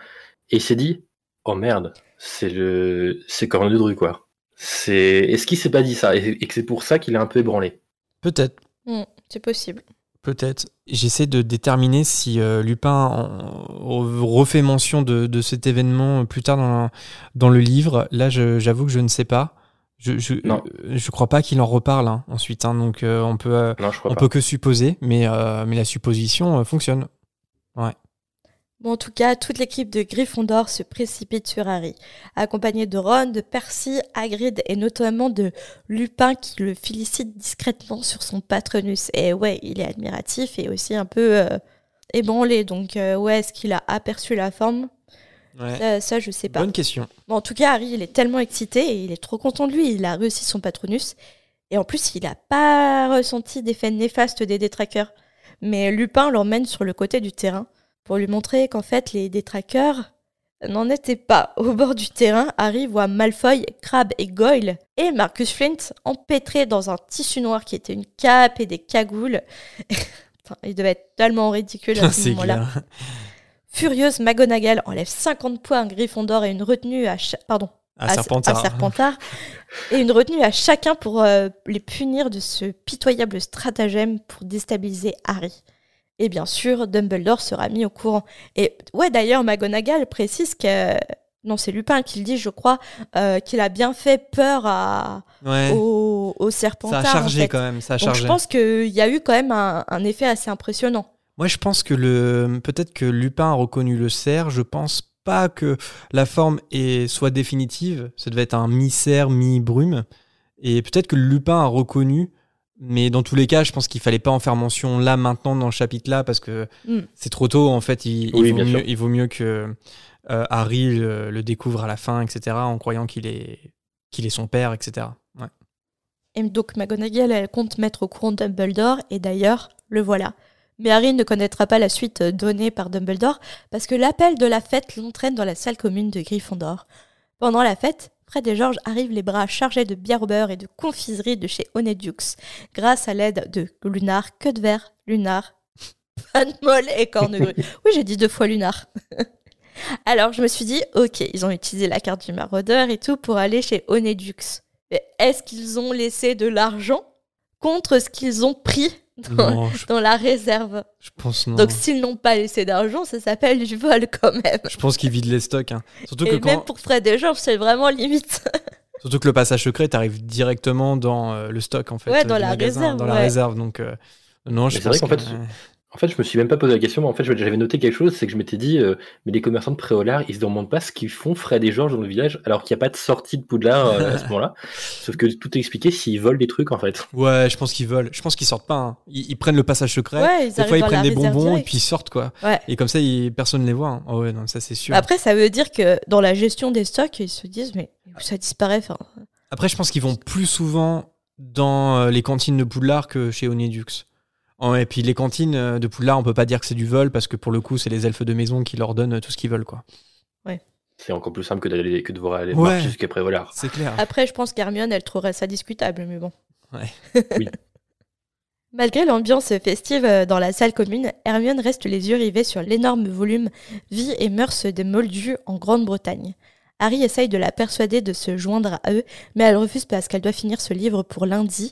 et il s'est dit, oh merde, c'est le, c'est de rue quoi. C'est, est-ce qu'il s'est pas dit ça et, que c'est pour ça qu'il est un peu ébranlé? Peut-être. Hmm, c'est possible. Peut-être. J'essaie de déterminer si euh, Lupin refait mention de, de, cet événement plus tard dans, dans le livre. Là, j'avoue que je ne sais pas. Je, je, non. Euh, je crois pas qu'il en reparle hein, ensuite, hein, donc euh, on peut, euh, on peut que supposer, mais, mais la supposition fonctionne. Ouais. Bon, en tout cas, toute l'équipe de Gryffondor se précipite sur Harry, accompagnée de Ron, de Percy, Hagrid et notamment de Lupin qui le félicite discrètement sur son patronus. Et ouais, il est admiratif et aussi un peu ébranlé. Donc ouais, est-ce qu'il a aperçu la forme? Ça, je sais pas. Bonne question. en tout cas, Harry, il est tellement excité et il est trop content de lui. Il a réussi son patronus. Et en plus, il n'a pas ressenti d'effet néfaste des détraqueurs. Mais Lupin l'emmène sur le côté du terrain pour lui montrer qu'en fait, les détraqueurs, n'en était pas. (laughs) Au bord du terrain, Harry voit Malfoy, Crabbe et Goyle et Marcus Flint empêtrés dans un tissu noir qui était une cape et des cagoules. (laughs) il devait être tellement ridicule à (laughs) ce moment-là. Furieuse, McGonagall enlève 50 points à Gryffondor et une retenue à... Pardon, à, Serpentard. et une retenue à chacun pour euh, les punir de ce pitoyable stratagème pour déstabiliser Harry. Et bien sûr, Dumbledore sera mis au courant. Et ouais, d'ailleurs, McGonagall précise que non, c'est Lupin qui le dit, je crois, euh, qu'il a bien fait peur à, au, au, Serpentard. Ça a chargé quand même, ça a Donc je pense qu'il y a eu quand même un, un, effet assez impressionnant. Moi, je pense que le peut-être que Lupin a reconnu le cerf. Je pense pas que la forme est, soit définitive. Ça devait être un mi-cerf, mi-brume. Et peut-être que Lupin a reconnu. Mais dans tous les cas, je pense qu'il fallait pas en faire mention là, maintenant, dans le chapitre-là, parce que mm. c'est trop tôt. En fait, il, vaut, mieux, il vaut, mieux, que euh, Harry le, découvre à la fin, etc., en croyant qu'il est, qu'il est son père, etc. Ouais. Et donc, McGonagall, elle compte mettre au courant Dumbledore, et d'ailleurs, le voilà. Mais Harry ne connaîtra pas la suite euh, donnée par Dumbledore parce que l'appel de la fête l'entraîne dans la salle commune de Gryffondor. Pendant la fête, Fred et George arrivent les bras chargés de bière au beurre et de confiserie de chez Honedux, grâce à l'aide de Lunar, Queue de Verre, Lunar, (laughs) Molle et Cornegru. (laughs) oui, j'ai dit deux fois Lunar. (laughs) Alors, je me suis dit, ok, ils ont utilisé la carte du maraudeur et tout pour aller chez Honedux. Mais est-ce qu'ils ont laissé de l'argent contre ce qu'ils ont pris? (laughs) dans, la réserve. Je pense non. Donc s'ils n'ont pas laissé d'argent, ça s'appelle du vol quand même. Je pense qu'ils vident les stocks. Hein. Surtout et que même pour Fred et Georges, c'est vraiment limite. (laughs) Surtout que le passage secret, t'arrives directement dans euh, le stock en fait. Ouais, dans la réserve. Dans la réserve, donc. Euh, non, je pense qu'en fait, en fait, je me suis même pas posé la question, mais en fait, j'avais noté quelque chose, c'est que je m'étais dit, euh, mais les commerçants de Préolard, ils se demandent pas ce qu'ils font Fred et Georges dans le village, alors qu'il n'y a pas de sortie de Poudlard euh, à ce (laughs) moment-là. Sauf que tout est expliqué s'ils volent des trucs, en fait. Ouais, je pense qu'ils volent. Je pense qu'ils sortent pas. Hein. Ils, prennent le passage secret. des fois, ils prennent des bonbons et puis ils sortent, quoi. Et comme ça, personne ne les voit. Hein. Oh ouais, non, ça c'est sûr. Après, ça veut dire que dans la gestion des stocks, ils se disent, mais ça disparaît. Après, je pense qu'ils vont plus souvent dans euh, les cantines de Poudlard que chez Onedux. Et puis les cantines euh, de Poudlard, on peut pas dire que c'est du vol parce que pour le coup, c'est les elfes de maison qui leur donnent tout ce qu'ils veulent, quoi. Ouais. C'est encore plus simple que, d'aller, que de voir aller ouais. jusqu'à Prévolard. C'est clair. Après, je pense qu'Hermione, elle trouverait ça discutable, mais bon. Ouais. (laughs) oui. Malgré l'ambiance festive euh, dans la salle commune, Hermione reste les yeux rivés sur l'énorme volume Vie et mœurs des Moldus en Grande-Bretagne. Harry essaye de la persuader de se joindre à eux, mais elle refuse parce qu'elle doit finir ce livre pour lundi.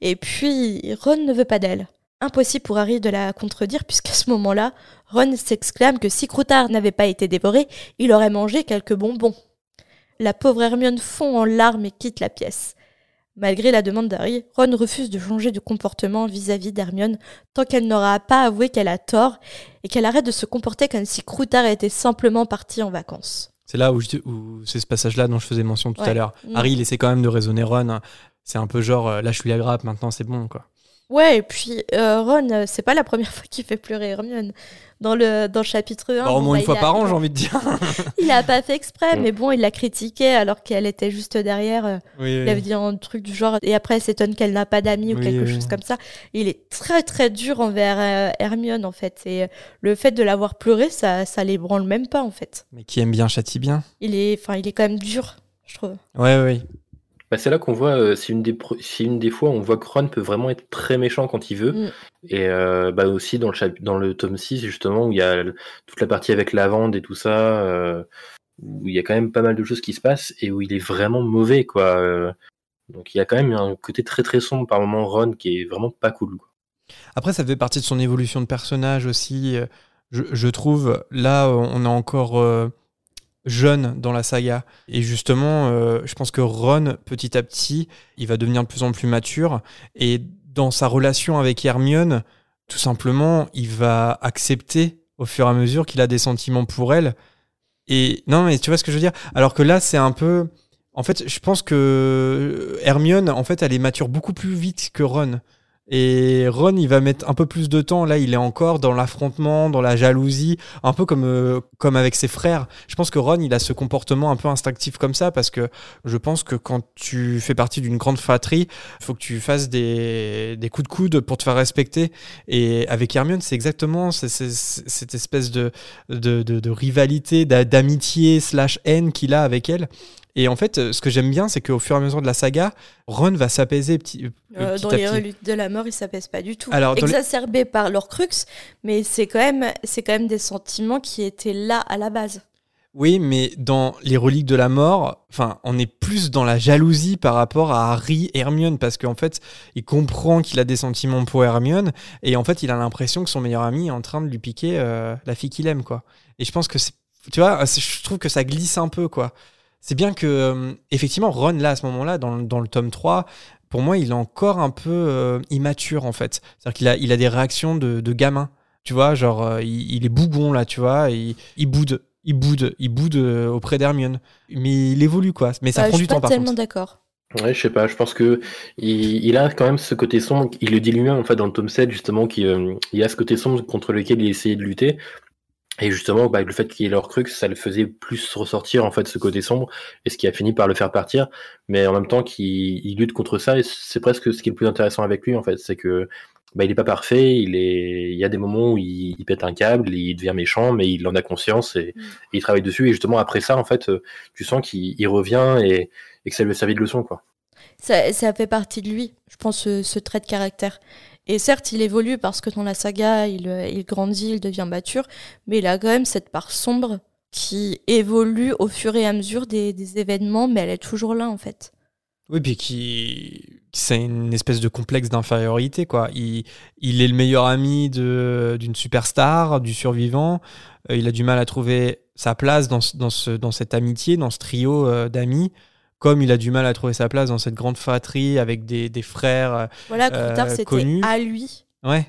Et puis, Ron ne veut pas d'elle. Impossible pour Harry de la contredire, puisqu'à ce moment-là, Ron s'exclame que si Croutard n'avait pas été dévoré, il aurait mangé quelques bonbons. La pauvre Hermione fond en larmes et quitte la pièce. Malgré la demande d'Harry, Ron refuse de changer de comportement vis-à-vis d'Hermione tant qu'elle n'aura pas avoué qu'elle a tort et qu'elle arrête de se comporter comme si Croutard était simplement parti en vacances. C'est là où, c'est ce passage-là dont je faisais mention tout à l'heure. Mm. Harry, il essaie quand même de raisonner Ron. Hein. C'est un peu genre, là je suis la grappe, maintenant c'est bon, quoi. Ouais, et puis euh, Ron, euh, c'est pas la première (laughs) fois qu'il fait pleurer Hermione. Dans le, dans le chapitre 1. Bah, au moins une fois par an, j'ai envie de dire. (laughs) il a pas fait exprès, mais bon, il l'a critiqué alors qu'elle était juste derrière. Euh, il avait dit un truc du genre. Et après, elle s'étonne qu'elle n'a pas d'amis ou quelque chose comme ça. Il est très très dur envers Hermione en fait. Et le fait de l'avoir pleuré, ça, ça l'ébranle même pas en fait. Mais qui aime bien châtie bien. Il est, enfin, il est quand même dur, je trouve. Ouais, ouais. Bah, c'est là qu'on voit, euh, c'est une, des une des fois où on voit que Ron peut vraiment être très méchant quand il veut. Mm. Et euh, bah, aussi dans le, dans le tome 6, justement, où il y a toute la partie avec la vente et tout ça, euh, où il y a quand même pas mal de choses qui se passent et où il est vraiment mauvais. quoi. donc il y a quand même un côté très très sombre par moment, Ron, qui est vraiment pas cool. Après, ça fait partie de son évolution de personnage aussi. Je, je trouve, là, on a encore jeune dans la saga. Et justement, euh, je pense que Ron, petit à petit, il va devenir de plus en plus mature. Et dans sa relation avec Hermione, tout simplement, il va accepter au fur et à mesure qu'il a des sentiments pour elle. Et non, mais tu vois ce que je veux dire? Alors que là, c'est un peu. En fait, je pense que Hermione, en fait, elle est mature beaucoup plus vite que Ron. Et Ron, il va mettre un peu plus de temps. Là, il est encore dans l'affrontement, dans la jalousie, un peu comme, euh, comme avec ses frères. Je pense que Ron, il a ce comportement un peu instinctif comme ça parce que je pense que quand tu fais partie d'une grande fratrie, il faut que tu fasses des, des coups de coude pour te faire respecter. Et avec Hermione, c'est exactement cette espèce de, de, de, de rivalité, d'amitié slash haine qu'il a avec elle. Et en fait, euh, ce que j'aime bien, c'est qu'au fur et à mesure de la saga, Ron va s'apaiser petit, euh, euh, petit dans à les petit. reliques de la mort, ils s'apaisent pas du tout. Alors, les- Exacerbés par leur crux, mais c'est quand même, c'est quand même des sentiments qui étaient là à la base. Oui, mais dans les reliques de la mort, enfin, on est plus dans la jalousie par rapport à Harry et Hermione parce qu'en fait, il comprend qu'il a des sentiments pour Hermione et en fait, il a l'impression que son meilleur ami est en train de lui piquer euh, la fille qu'il aime, quoi. Et je pense que c'est, tu vois, je trouve que ça glisse un peu, quoi. C'est bien que, euh, effectivement, Ron, là, à ce moment-là, dans, le- dans le tome 3, pour moi, il est encore un peu euh, immature, en fait. C'est-à-dire qu'il a, il a des réactions de, de gamin. Tu vois, genre, euh, il, il est bougon, là, tu vois, et il, il boude. Il boude, il boude auprès d'Hermione. Mais il évolue, quoi. Mais ça Euh, prend je du suis pas temps, par tellement contre. d'accord. Ouais, je sais pas, je pense que il, il a quand même ce côté sombre, il le dit lui-même en fait dans le tome 7 justement qu'il euh, il a ce côté sombre contre lequel il essayait de lutter et justement bah, le fait qu'il y ait leur crux, ça le faisait plus ressortir en fait ce côté sombre et ce qui a fini par le faire partir, mais en même temps qu'il il lutte contre ça et c'est presque ce qui est le plus intéressant avec lui en fait, c'est que bah, il est pas parfait, il est il y a des moments où il, il pète un câble, il devient méchant mais il en a conscience et, Mm. et il travaille dessus et justement après ça en fait euh, tu sens qu'il il revient et, et que ça lui a servi de leçon quoi. Ça, ça fait partie de lui, je pense, ce, ce trait de caractère. Et certes, il évolue parce que dans la saga, il, euh, il grandit, il devient mature, mais il a quand même cette part sombre qui évolue au fur et à mesure des, événements, mais elle est toujours là, en fait. Oui, puis qui, c'est une espèce de complexe d'infériorité, quoi. Il, est le meilleur ami d'une superstar, du survivant. Euh, il a du mal à trouver sa place dans, dans, ce, dans cette amitié, dans ce trio euh, d'amis. Comme il a du mal à trouver sa place dans cette grande fratrie avec des, des frères. euh, Voilà, Euh, plus tard, c'était connu. à lui. Ouais,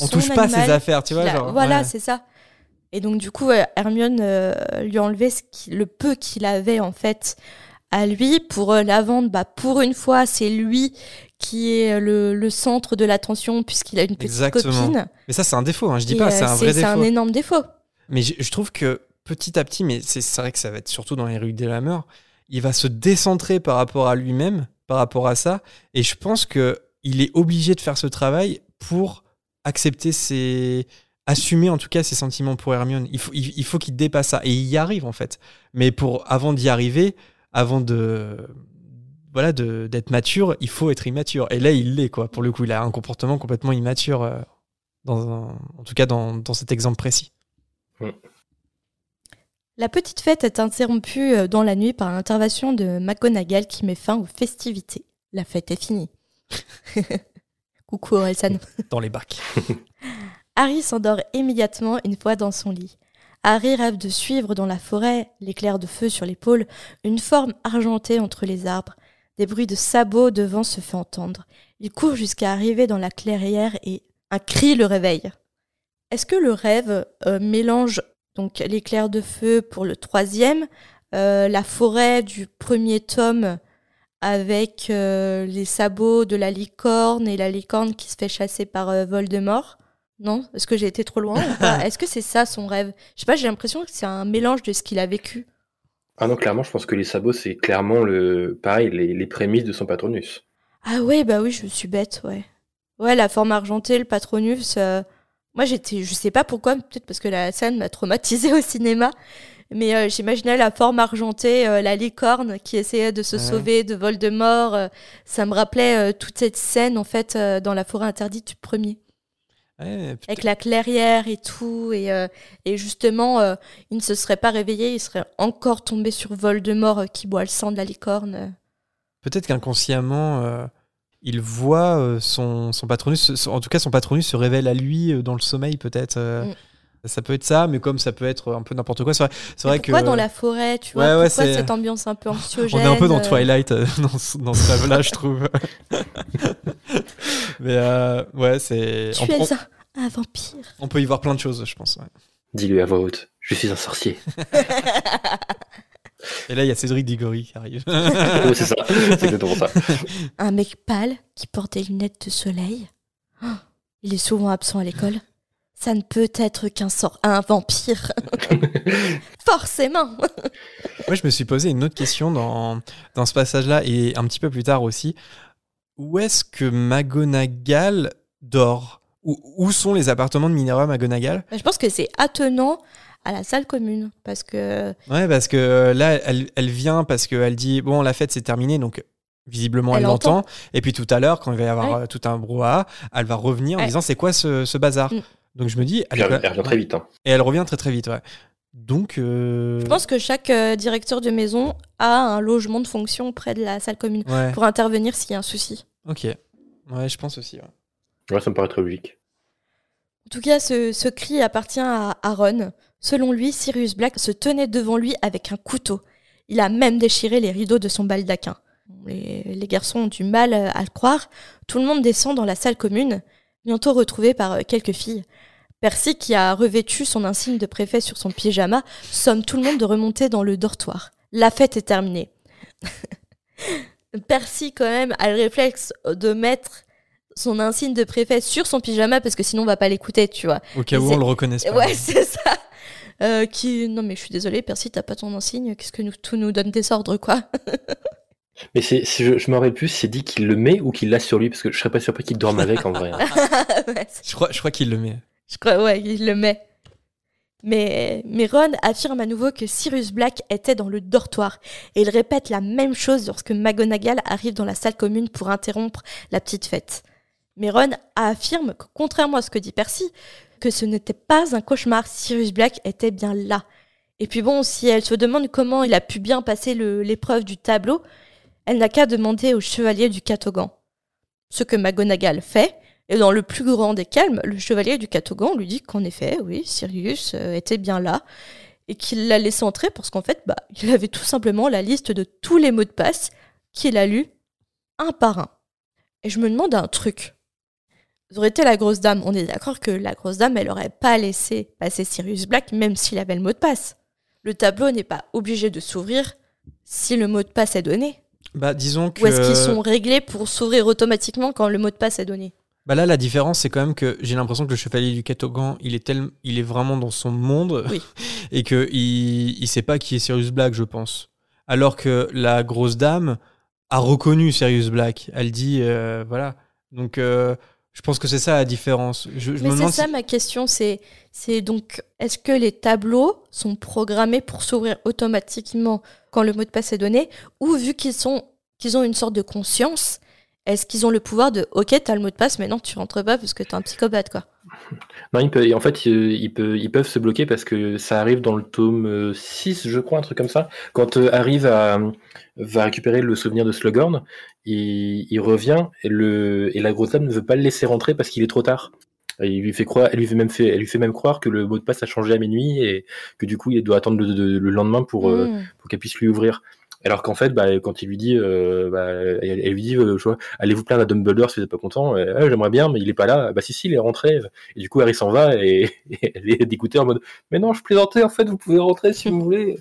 on touche pas ses affaires, tu vois. qu'il a- Genre, Voilà, ouais. c'est ça. Et donc, du coup, euh, Hermione euh, lui a enlevé ce qui- le peu qu'il avait, en fait, à lui pour euh, la vendre. Bah, pour une fois, c'est lui qui est le, le centre de l'attention puisqu'il a une petite Exactement. copine. Mais ça, c'est un défaut, hein, je dis Et, pas, euh, c'est un vrai C'est un défaut. énorme défaut. Mais je, je trouve que petit à petit, mais c'est c'est vrai que ça va être surtout dans les rues de la mort, il va se décentrer par rapport à lui-même, par rapport à ça. Et je pense que il est obligé de faire ce travail pour accepter ses. assumer en tout cas ses sentiments pour Hermione. Il faut, il, faut qu'il dépasse ça. Et il y arrive en fait. Mais pour avant d'y arriver, avant de. Voilà, de- d'être mature, il faut être immature. Et là, il l'est, quoi. Pour le coup, il a un comportement complètement immature, euh, dans en tout cas dans, dans cet exemple précis. La petite fête est interrompue euh, dans la nuit par l'intervention de McGonagall qui met fin aux festivités. La fête est finie. (laughs) Coucou Orelsan. (laughs) Dans les bacs. (laughs) Harry s'endort immédiatement une fois dans son lit. Harry rêve de suivre dans la forêt, l'éclair de feu sur l'épaule, une forme argentée entre les arbres. Des bruits de sabots devant se fait entendre. Il court jusqu'à arriver dans la clairière et un cri le réveille. Est-ce que le rêve euh, mélange donc l'éclair de feu pour le troisième, euh, la forêt du premier tome avec euh, les sabots de la licorne et la licorne qui se fait chasser par euh, Voldemort non? Est-ce que j'ai été trop loin ou pas? (laughs) Est-ce que c'est ça son rêve? Je sais pas, j'ai l'impression que c'est un mélange de ce qu'il a vécu. Ah non, clairement, je pense que les sabots, c'est clairement le, pareil, les, les prémices de son patronus. Ah ouais, bah oui, je suis bête, ouais. Ouais, la forme argentée, le patronus. Moi, j'étais, je sais pas pourquoi, peut-être parce que la scène m'a traumatisée au cinéma. Mais euh, j'imaginais la forme argentée, euh, la licorne qui essayait de se Ouais. sauver de Voldemort. euh, ça me rappelait toute cette scène, en fait, dans la forêt interdite du premier. Ouais, avec la clairière et tout. Et, et justement, il ne se serait pas réveillé, il serait encore tombé sur Voldemort qui boit le sang de la licorne. Peut-être qu'inconsciemment, il voit euh, son, son patronus, en tout cas son patronus se révèle à lui euh, dans le sommeil, peut-être. euh, Mm. Ça peut être ça, mais comme ça peut être un peu n'importe quoi. C'est vrai, vrai que. pourquoi dans la forêt, tu vois? Ouais, ouais, Pourquoi c'est- cette ambiance un peu On anxiogène est un peu dans Twilight euh, (laughs) dans, ce- dans ce rêve-là, je trouve. (laughs) mais euh, ouais, c'est. Tu On, es on- un, un vampire. on peut y voir plein de choses, je pense. ouais. Dis-lui à voix haute, je suis un sorcier. (laughs) Et là, il y a Cédric Diggory qui arrive. (laughs) Oui, c'est ça, c'est exactement ça. Un mec pâle qui porte des lunettes de soleil. Oh, il est souvent absent à l'école. Ça ne peut être qu'un sort, un vampire. (laughs) Forcément. Moi, je me suis posé une autre question dans, dans ce passage-là et un petit peu plus tard aussi. Où est-ce que McGonagall dort? Où, où sont les appartements de Minerva McGonagall Je pense que c'est attenant à la salle commune parce que Ouais, parce que euh, là, elle, elle vient parce qu'elle dit bon, la fête c'est terminé, donc visiblement elle Elle l'entend. entend. Et puis tout à l'heure, quand il va y avoir Ouais. euh, tout un brouhaha, elle va revenir en disant c'est quoi ce, ce bazar? Mm. Donc je me dis, elle, revient très vite. hein. et elle revient très très vite, ouais. Donc, euh, je pense que chaque euh, directeur de maison a un logement de fonction près de la salle commune ouais, pour intervenir s'il y a un souci. ok, ouais, je pense aussi. ouais. Ouais, ça me paraît très logique. En tout cas, ce, ce cri appartient à Aaron. Selon lui, Sirius Black se tenait devant lui avec un couteau. Il a même déchiré les rideaux de son baldaquin. Les, les garçons ont du mal euh, à le croire. Tout le monde descend dans la salle commune, bientôt retrouvé par euh, quelques filles. Percy, qui a revêtu son insigne de préfet sur son pyjama, somme tout le monde de remonter dans le dortoir. La fête est terminée. (laughs) Percy, quand même, a le réflexe de mettre son insigne de préfet sur son pyjama parce que sinon on va pas l'écouter, tu vois. Au cas où on le reconnaisse pas. Ouais, (laughs) c'est ça. Euh, qui non mais je suis désolée, Percy, t'as pas ton insigne. Qu'est-ce que nous tout nous donne des ordres quoi (laughs) Mais c'est, je, je me rappelle plus, c'est dit qu'il le met ou qu'il l'a sur lui, parce que je serais pas surpris qu'il dorme avec en vrai. hein. (laughs) Ouais, Je crois, je crois qu'il le met. Je crois ouais, il le met. Mais, mais Ron affirme à nouveau que Sirius Black était dans le dortoir et il répète la même chose lorsque McGonagall arrive dans la salle commune pour interrompre la petite fête. Mais Ron affirme que, contrairement à ce que dit Percy, que ce n'était pas un cauchemar, Sirius Black était bien là. Et puis bon, si elle se demande comment il a pu bien passer l'épreuve du tableau, elle n'a qu'à demander au chevalier du Catogan. Ce que McGonagall fait, et dans le plus grand des calmes, le chevalier du Catogan lui dit qu'en effet, oui, Sirius euh, était bien là, et qu'il l'a laissé entrer parce qu'en fait, bah, il avait tout simplement la liste de tous les mots de passe qu'il a lus un par un. Et je me demande un truc. Aurait été la grosse dame. On est d'accord que la grosse dame, elle aurait pas laissé passer Sirius Black même s'il avait le mot de passe. Le tableau n'est pas obligé de s'ouvrir si le mot de passe est donné. Bah, disons que. Ou est-ce qu'ils sont réglés pour s'ouvrir automatiquement quand le mot de passe est donné? Bah là, la différence, c'est quand même que j'ai l'impression que le chevalier du Catogan, il est tel, il est vraiment dans son monde Oui. (laughs) et que il, il sait pas qui est Sirius Black, je pense. Alors que la grosse dame a reconnu Sirius Black. Elle dit, euh, voilà. Donc, euh, je pense que c'est ça la différence. Je, je me Mais c'est ça si- ma question, c'est c'est donc est-ce que les tableaux sont programmés pour s'ouvrir automatiquement quand le mot de passe est donné? Ou vu qu'ils sont qu'ils ont une sorte de conscience, est-ce qu'ils ont le pouvoir de OK, t'as le mot de passe mais non, tu rentres pas parce que t'es un psychopathe quoi? Non, il peut, et en fait, euh, ils peuvent se bloquer parce que ça arrive dans le tome euh, 6, je crois, un truc comme ça. Quand euh, Harry va, va récupérer le souvenir de Slughorn, il, il revient et, le, et la grosse dame ne veut pas le laisser rentrer parce qu'il est trop tard. Il lui fait croire, elle lui fait même fait, elle lui fait même croire que le mot de passe a changé à minuit et que du coup il doit attendre le, le- le lendemain pour, euh, Hmm. pour qu'elle puisse lui ouvrir. Alors qu'en fait, bah, quand il lui dit, euh, bah, elle, elle lui dit, euh, allez vous plaindre à Dumbledore si vous n'êtes pas content. Euh, Ouais, J'aimerais bien, mais il est pas là. Bah si si, il est rentré. Et du coup, Harry s'en va et, (laughs) et elle est dégoûtée en mode, mais non, je plaisantais. En fait, vous pouvez rentrer si vous voulez.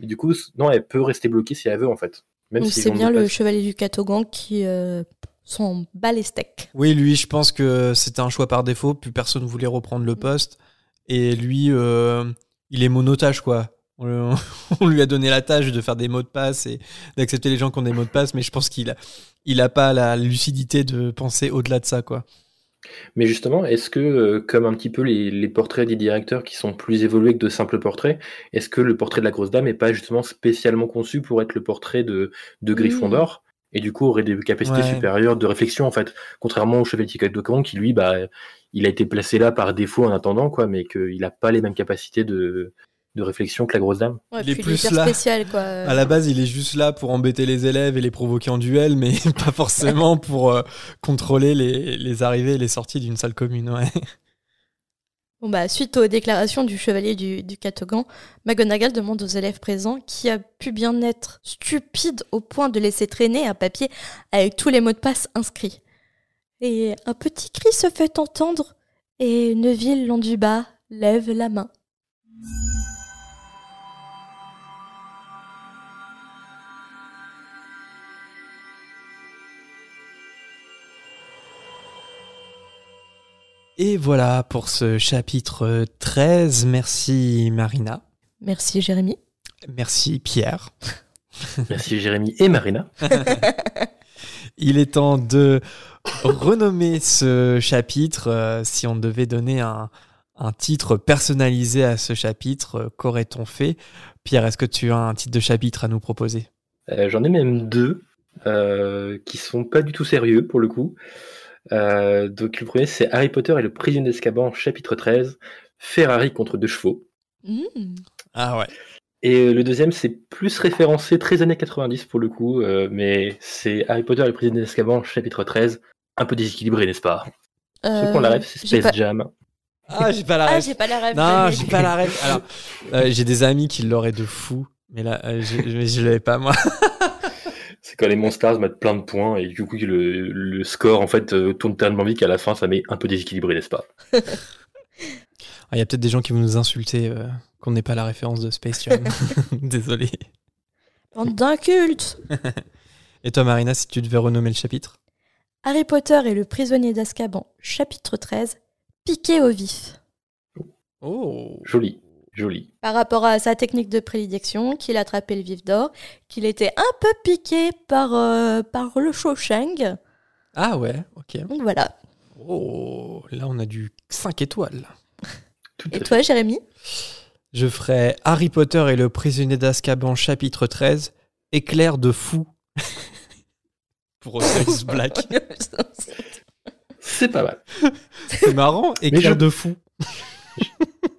Et du coup, non, elle peut rester bloquée si elle veut en fait. Même Donc si c'est bien le passe- chevalier du Catogan qui euh, s'en bat les steaks. Oui, lui, je pense que c'était un choix par défaut. Plus personne voulait reprendre Mm. le poste. Et lui, euh, il est monotage, quoi. On, le- (laughs) on lui a donné la tâche de faire des mots de passe et d'accepter les gens qui ont des mots de passe, mais je pense qu'il a, il a pas la lucidité de penser au-delà de ça, quoi. Mais justement, est-ce que, euh, comme un petit peu les, les portraits des directeurs qui sont plus évolués que de simples portraits, est-ce que le portrait de la grosse dame n'est pas justement spécialement conçu pour être le portrait de, de Gryffondor et du coup aurait des capacités Ouais. supérieures de réflexion en fait, contrairement au chevalier Catogan qui lui, bah, il a été placé là par défaut en attendant quoi, mais qu'il n'a pas les mêmes capacités de, de réflexion que la grosse dame. Ouais, Il est plus là. spécial quoi. À la base, il est juste là pour embêter les élèves et les provoquer en duel, mais (laughs) pas forcément (laughs) pour euh, contrôler les, les arrivées et les sorties d'une salle commune. Ouais. Bon bah, suite aux déclarations du chevalier du, du Catogan, McGonagall demande aux élèves présents qui a pu bien être stupide au point de laisser traîner un papier avec tous les mots de passe inscrits. Et un petit cri se fait entendre et Neville long du bas lève la main. Et voilà pour ce chapitre 13. Merci Marina. Merci Jérémy. Merci Pierre. (laughs) Merci Jérémy et Marina. (laughs) Il est temps de renommer ce chapitre. Euh, si on devait donner un, un titre personnalisé à ce chapitre, euh, qu'aurait-on fait? Pierre, est-ce que tu as un titre de chapitre à nous proposer? Euh, J'en ai même deux euh, qui sont pas du tout sérieux pour le coup. Euh, donc le premier c'est Harry Potter et le prisonnier d'Azkaban, chapitre 13, Ferrari contre deux chevaux. Mmh. Ah ouais. Et le deuxième c'est plus référencé 13 années 90 pour le coup, euh, mais c'est Harry Potter et le prisonnier d'Azkaban, chapitre 13, un peu déséquilibré n'est-ce pas? Ceux qui ont la rêve c'est Euh, Space pas- Jam. Ah, j'ai pas la Ah, ref. j'ai pas la rêve. Non, j'ai pas la ref. Alors, (laughs) euh, j'ai des amis qui l'auraient de fou, mais là, euh, je, mais je l'avais pas moi. (laughs) C'est quand les Monsters mettent plein de points et du coup le, le score en fait euh, tourne tellement vite qu'à la fin ça met un peu déséquilibré n'est-ce pas? Ah, Il y a peut-être des gens qui vont nous insulter euh, qu'on n'ait pas la référence de Space Jam. (laughs) Désolé. Bande d'incultes. (laughs) Et toi, Marina, si tu devais renommer le chapitre? Harry Potter et le prisonnier d'Azkaban, chapitre 13, piqué au vif. Oh Joli, joli. Par rapport à sa technique de prédilection, qu'il attrapait le vif d'or, qu'il était un peu piqué par, euh, par le Shawshank. Ah ouais, ok. Donc voilà. Oh, là, on a du 5 étoiles. Tout Et fait. toi, Jérémy? Je ferai Harry Potter et le prisonnier d'Azkaban, chapitre 13, éclair de fou. (laughs) Pour Sirius (laughs) Black. C'est pas mal. C'est marrant, éclair je- de fou. (laughs)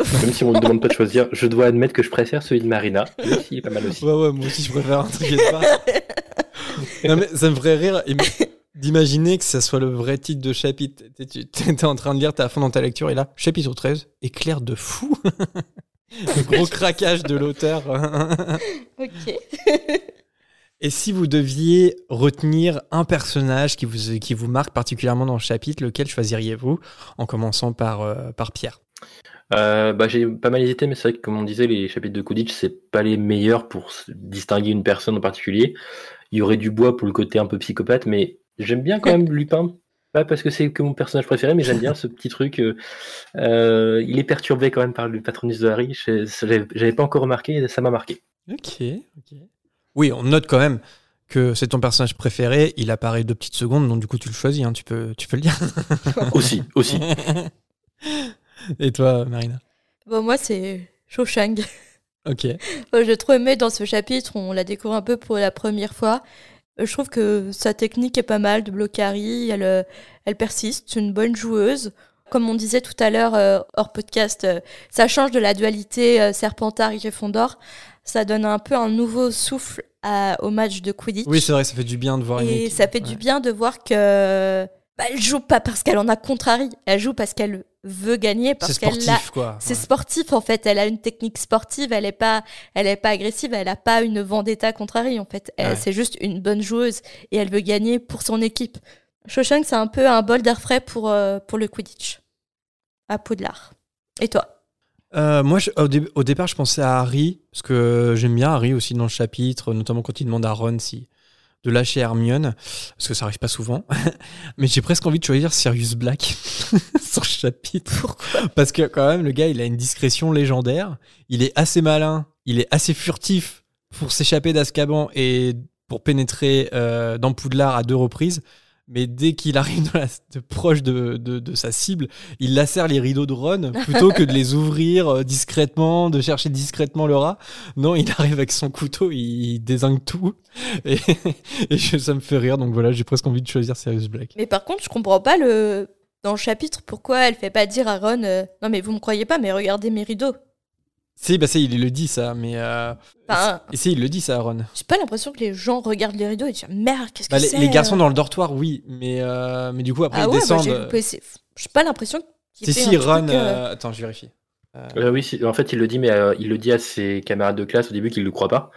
(laughs) Même si on me demande pas de choisir, je dois admettre que je préfère celui de Marina. Même s'il est pas mal aussi. Ouais, ouais, moi aussi, je préfère, (laughs) t'inquiète pas. non, mais ça me ferait rire im- d'imaginer que ça soit le vrai titre de chapitre. Tu- T'es en train de lire, t'es à fond dans ta lecture, et là, chapitre 13, éclair de fou. (laughs) le gros craquage de l'auteur. Ok. Et si vous deviez retenir un personnage qui vous, qui vous marque particulièrement dans le chapitre, lequel choisiriez-vous En commençant par, euh, par Pierre? Euh, bah, j'ai pas mal hésité, mais c'est vrai que comme on disait, les chapitres de Quidditch, c'est pas les meilleurs pour distinguer une personne en particulier. Il y aurait du bois pour le côté un peu psychopathe, mais j'aime bien quand même Lupin. Pas parce que c'est que mon personnage préféré, mais j'aime bien ce petit truc. euh, euh, il est perturbé quand même par le patronus de Harry. J'avais pas encore remarqué, et ça m'a marqué. Ok, ok. Oui, on note quand même que c'est ton personnage préféré. Il apparaît deux petites secondes, donc du coup, tu le choisis, hein, tu, peux, tu peux le dire. Aussi, aussi. (laughs) Et toi, Marina Bon, moi, c'est Shawshank. Ok. (laughs) Moi, J'ai trop aimé dans ce chapitre, on la découvre un peu pour la première fois. Euh, Je trouve que sa technique est pas mal de Harry, elle, euh, elle persiste, c'est une bonne joueuse. Comme on disait tout à l'heure euh, hors podcast, euh, ça change de la dualité euh, Serpentard et Gryffondor. Ça donne un peu un nouveau souffle à- au match de Quidditch. Oui, c'est vrai, ça fait du bien de voir Et ça fait du bien de voir que bah, elle joue pas parce qu'elle en a contre Harry, elle joue parce qu'elle veut gagner, parce qu'elle a sportif, quoi. c'est Ouais. sportif en fait. Elle a une technique sportive. Elle est pas, elle est pas agressive. Elle a pas une vendetta contre Harry en fait. Ouais. C'est juste une bonne joueuse et elle veut gagner pour son équipe. Shawshank c'est un peu un bol d'air frais pour euh, pour le Quidditch à Poudlard. Et toi? Euh, moi, je- au, dé- au départ, je pensais à Harry, parce que j'aime bien Harry aussi dans le chapitre, notamment quand il demande à Ron si de lâcher Hermione, parce que ça arrive pas souvent. (laughs) Mais j'ai presque envie de choisir Sirius Black (laughs) le chapitre. Pourquoi? Parce que quand même, le gars, il a une discrétion légendaire. Il est assez malin, il est assez furtif pour s'échapper d'Azkaban et pour pénétrer euh, dans Poudlard à deux reprises. Mais dès qu'il arrive de proche de, sa cible, il lacère les rideaux de Ron plutôt que de les ouvrir euh, discrètement, de chercher discrètement le rat. Non, il arrive avec son couteau, il, désingue tout. Et, (laughs) ça me fait rire. Donc voilà, j'ai presque envie de choisir Sirius Black. Mais par contre, je comprends pas le dans le chapitre pourquoi elle fait pas dire à Ron euh, non mais vous me croyez pas mais regardez mes rideaux. Si, bah, si, il le dit ça, mais. Euh, Enfin, et si, il le dit ça, Ron. j'ai pas l'impression que les gens regardent les rideaux et disent merde qu'est-ce que Bah, les, c'est les garçons euh dans le dortoir, oui, mais, euh, mais du coup, après, Ah ils ouais, moi, descendent. j'ai euh, j'ai pas l'impression qu'il Si, si, Ron. truc, euh, Attends, je vérifie. Euh, Euh, oui, si- en fait, il le dit, mais euh, il le dit à ses camarades de classe au début qu'il ne le croit pas.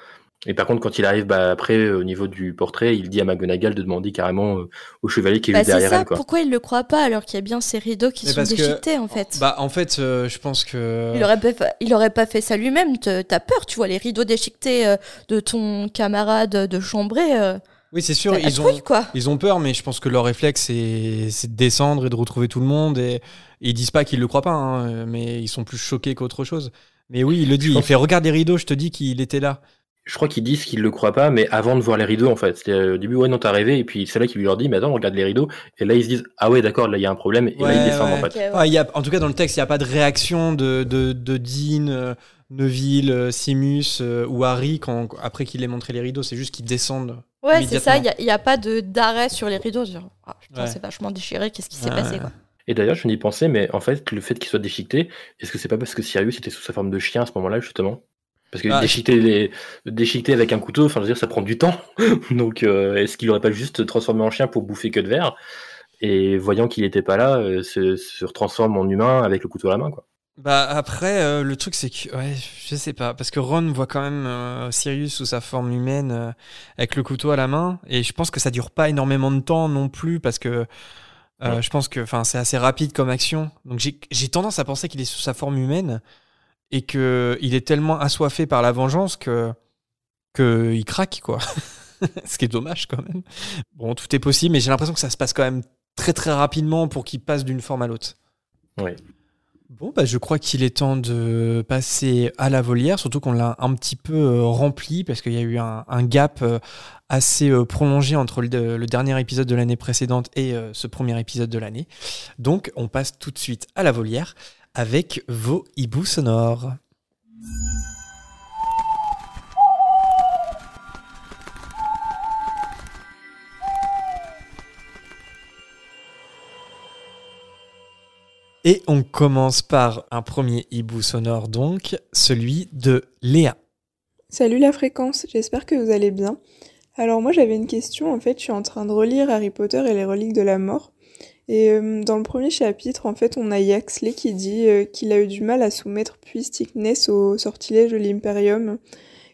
Et par contre, quand il arrive bah, après, euh, au niveau du portrait, il dit à McGonagall de demander carrément euh, au chevalier qui est Bah, juste c'est derrière ça, elle. Quoi. pourquoi il le croit pas alors qu'il y a bien ces rideaux qui Mais sont que- déchiquetés en fait? Bah, en fait, euh, je pense que. il, aurait pas fait, il aurait pas fait ça lui-même, t'as peur, tu vois, les rideaux déchiquetés euh, de ton camarade de chambrée. euh, Oui, c'est sûr, ils ont, quoi. ils ont peur, mais je pense que leur réflexe, c'est de descendre et de retrouver tout le monde. Et, et ils disent pas qu'ils le croient pas, hein, mais ils sont plus choqués qu'autre chose. Mais oui, il le dit. Il fait Regarde les rideaux, je te dis qu'il était là. Je crois qu'ils disent qu'ils le croient pas, mais avant de voir les rideaux, en fait. C'est euh, au début, ouais, non, t'as rêvé, et puis c'est là qu'il lui leur dit, mais attends, regarde les rideaux. Et là, ils se disent, ah ouais, d'accord, là, il y a un problème, et là, ils descendent, ouais. en fait. Ouais. Ah, il y a, en tout cas, dans le texte, il n'y a pas de réaction de, de, de Dean, euh, Neville, euh, Simus euh, ou Harry quand, après qu'il ait montré les rideaux. C'est juste qu'ils descendent. Ouais, c'est ça, il n'y a, pas de- d'arrêt sur les rideaux. Genre, ah, putain, c'est vachement déchiré, qu'est-ce qui s'est Ouais, passé quoi. Et d'ailleurs, je n'y pensais, mais en fait, le fait qu'il soit déchiqueté, est-ce que c'est pas parce que Sirius était sous sa forme de chien à ce moment-là, justement? Parce que Ah, déchiqueter, les... déchiqueter avec un couteau, enfin, je veux dire, ça prend du temps. (laughs) Donc, euh, est-ce qu'il aurait pas juste transformé en chien pour bouffer que de verre? Et voyant qu'il n'était pas là, euh, se, se transforme en humain avec le couteau à la main, quoi. Bah après, euh, le truc c'est que, ouais, je sais pas, parce que Ron voit quand même euh, Sirius sous sa forme humaine euh, avec le couteau à la main, et je pense que ça dure pas énormément de temps non plus, parce que Ouais. je pense que, enfin, c'est assez rapide comme action. Donc j'ai j'ai tendance à penser qu'il est sous sa forme humaine et que il est tellement assoiffé par la vengeance que que il craque quoi. (laughs) Ce qui est dommage quand même. Bon, tout est possible, mais j'ai l'impression que ça se passe quand même très très rapidement pour qu'il passe d'une forme à l'autre. Ouais. Bon, bah, je crois qu'il est temps de passer à la volière, surtout qu'on l'a un petit peu euh, rempli parce qu'il y a eu un, un gap euh, assez euh, prolongé entre le, le dernier épisode de l'année précédente et ce premier épisode de l'année. Donc, on passe tout de suite à la volière avec vos hiboux sonores. Et on commence par un premier hibou sonore, donc celui de Léa. Salut la fréquence, j'espère que vous allez bien. Alors moi j'avais une question, en fait je suis en train de relire Harry Potter et les reliques de la mort. Et euh, dans le premier chapitre, en fait, on a Yaxley qui dit euh, qu'il a eu du mal à soumettre puis au sortilège de l'Imperium.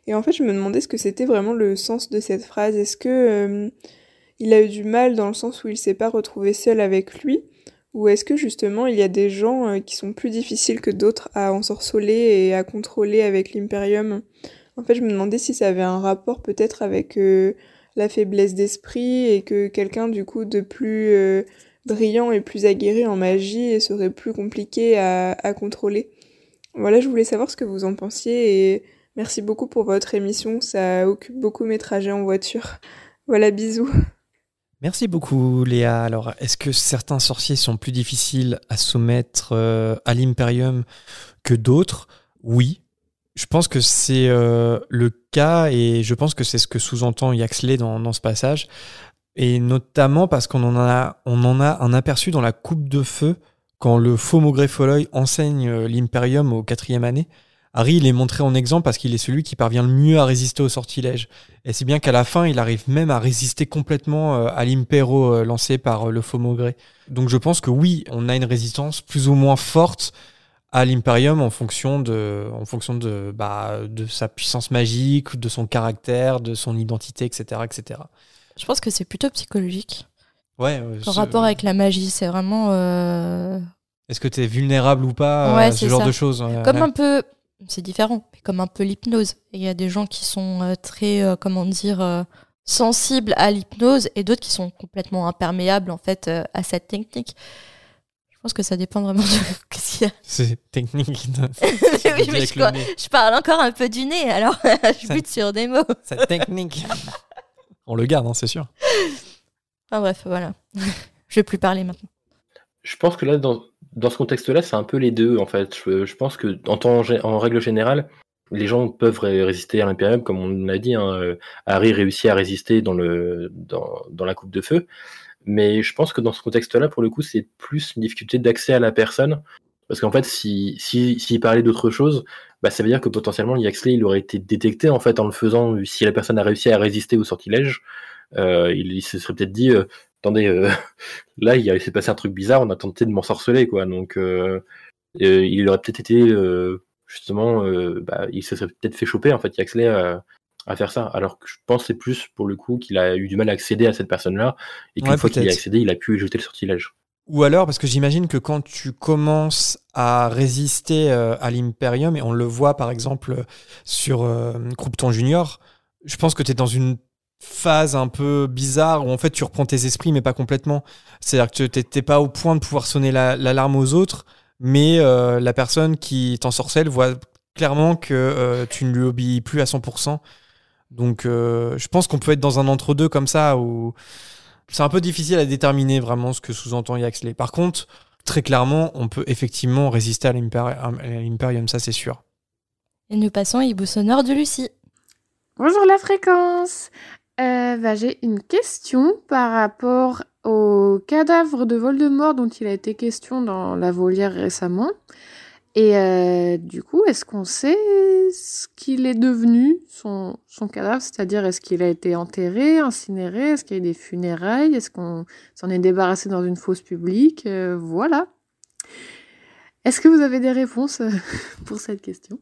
Et en fait, je me demandais ce que c'était vraiment le sens de cette phrase. Est-ce que euh, il a eu du mal dans le sens où il s'est pas retrouvé seul avec lui? Ou est-ce que justement il y a des gens qui sont plus difficiles que d'autres à ensorceler et à contrôler avec l'Imperium? En fait, je me demandais si ça avait un rapport peut-être avec la faiblesse d'esprit et que quelqu'un du coup de plus brillant et plus aguerri en magie serait plus compliqué à, contrôler. Voilà, je voulais savoir ce que vous en pensiez et merci beaucoup pour votre émission, ça occupe beaucoup mes trajets en voiture. Voilà, bisous. Merci beaucoup Léa. Alors, est-ce que certains sorciers sont plus difficiles à soumettre euh, à l'Imperium que d'autres? Oui. Je pense que c'est euh, le cas et je pense que c'est ce que sous-entend Yaxley dans ce passage. Et notamment parce qu'on en a, un aperçu dans la coupe de feu quand le faux Maugré Folloy enseigne euh, l'Imperium au quatrième année. Harry, il est montré en exemple parce qu'il est celui qui parvient le mieux à résister au sortilège. Et c'est bien qu'à la fin, il arrive même à résister complètement euh, à l'impéro euh, lancé par le faux Maugré. Donc je pense que oui, on a une résistance plus ou moins forte à l'Imperium en fonction de, en fonction de, bah, de sa puissance magique, de son caractère, de son identité, etc., etc. Je pense que c'est plutôt psychologique. Ouais. euh, ce- rapport avec la magie, c'est vraiment euh, Est-ce que tu es vulnérable ou pas Ouais, à ce c'est genre ça. de choses comme ouais. un peu, c'est différent, mais comme un peu l'hypnose. Il y a des gens qui sont euh, très, euh, comment dire, euh, sensibles à l'hypnose et d'autres qui sont complètement imperméables en fait euh, à cette technique. Je pense que ça dépend vraiment de (laughs) ce qu'il y a. C'est technique. (laughs) oui, mais je, parle encore un peu du nez, alors (laughs) je bute sur des mots. C'est technique. On le garde, hein, c'est sûr. Enfin bref, voilà. (laughs) je vais plus parler maintenant. Je pense que là, dans, dans ce contexte-là, c'est un peu les deux, en fait. Je, je pense que, en, temps, gé- en règle générale, les gens peuvent ré- résister à l'Imperium, comme on l'a dit. Hein, euh, Harry réussit à résister dans, le, dans, dans la coupe de feu. Mais je pense que dans ce contexte-là, pour le coup, c'est plus une difficulté d'accès à la personne. Parce qu'en fait, si, si, s'il parlait d'autre chose, bah, ça veut dire que potentiellement, Yaxley, il aurait été détecté, en fait, en le faisant, si la personne a réussi à résister au sortilège, euh, il, il se serait peut-être dit, euh, attendez, euh, (laughs) là, il a- s'est passé un truc bizarre, on a tenté de m'ensorceler, quoi. Donc, euh, euh, il aurait peut-être été, euh, justement, euh, bah, il se serait peut-être fait choper, en fait, Yaxley, à, faire ça. Alors que je pense que c'est plus, pour le coup, qu'il a eu du mal à accéder à cette personne-là, et qu'une Ouais, fois qu'il y a accédé, il a pu jeter le sortilège. Ou alors, parce que j'imagine que quand tu commences à résister euh, à l'Imperium, et on le voit par exemple sur euh, Croupton Junior, je pense que tu es dans une phase un peu bizarre où en fait tu reprends tes esprits mais pas complètement. C'est-à-dire que tu t'es pas au point de pouvoir sonner l'alarme aux autres, mais euh, la personne qui t'ensorcelle voit clairement que tu ne lui obéis plus à 100%. Donc je pense qu'on peut être dans un entre-deux comme ça où c'est un peu difficile à déterminer vraiment ce que sous-entend Yaxley. Par contre, très clairement, on peut effectivement résister à l'Imperium, ça c'est sûr. Et nous passons à Hibou sonore de Lucie. Bonjour la fréquence. Euh, bah, j'ai une question par rapport au cadavre de Voldemort dont il a été question dans la volière récemment. Et euh, du coup, est-ce qu'on sait ce qu'il est devenu, son, cadavre? C'est-à-dire, est-ce qu'il a été enterré, incinéré? Est-ce qu'il y a eu des funérailles? Est-ce qu'on s'en est débarrassé dans une fosse publique? Euh, Voilà. Est-ce que vous avez des réponses euh, (laughs) pour cette question?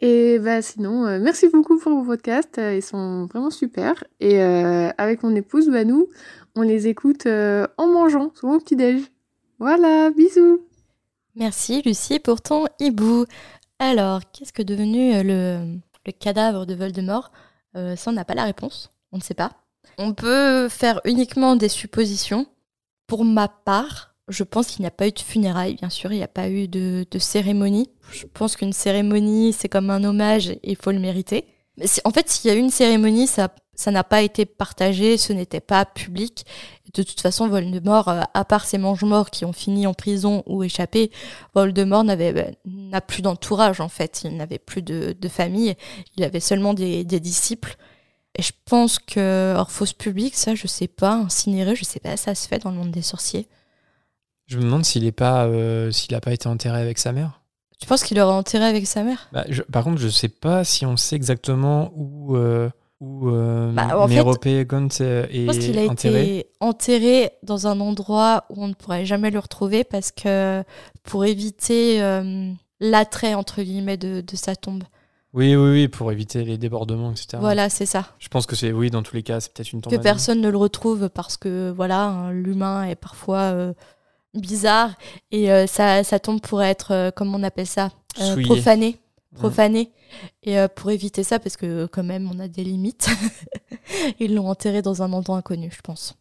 Et bah sinon, merci beaucoup pour vos podcasts, ils sont vraiment super. Et avec mon épouse, bah nous, on les écoute en mangeant, souvent au petit-déj. Voilà, bisous Merci Lucie pour ton hibou. Alors, qu'est-ce que devenu euh, le, cadavre de Voldemort? Euh, Ça, on n'a pas la réponse. On ne sait pas. On peut faire uniquement des suppositions. Pour ma part, je pense qu'il n'y a pas eu de funérailles, bien sûr, il n'y a pas eu de, cérémonie. Je pense qu'une cérémonie, c'est comme un hommage et il faut le mériter. En fait, s'il y a eu une cérémonie, ça n'a pas été partagé, ce n'était pas public. De toute façon, Voldemort, euh, à part ses mange-morts qui ont fini en prison ou échappé, Voldemort n'avait bah, n'a plus d'entourage en fait. Il n'avait plus de, famille. Il avait seulement des, disciples. Et je pense que hors fosse publique, ça, je sais pas, incinéré, je sais pas, ça se fait dans le monde des sorciers. Je me demande s'il est pas, euh, s'il n'a pas été enterré avec sa mère. Tu penses qu'il aurait enterré avec sa mère? Bah, Par contre, je sais pas si on sait exactement où. Euh, où euh, bah, est pense qu'il a été enterré dans un endroit où on ne pourrait jamais le retrouver parce que pour éviter euh, l'attrait entre guillemets de, sa tombe. Oui, oui, oui, pour éviter les débordements, etc. Voilà, c'est ça. Je pense que c'est, oui, dans tous les cas, c'est peut-être une tombe. Que personne ne le retrouve parce que, voilà, hein, l'humain est parfois euh, bizarre et euh, sa, tombe pourrait être, comme on appelle ça, profanée. Mmh. Profanée. Et euh, pour éviter ça, parce que quand même on a des limites, (laughs) ils l'ont enterré dans un endroit inconnu, je pense.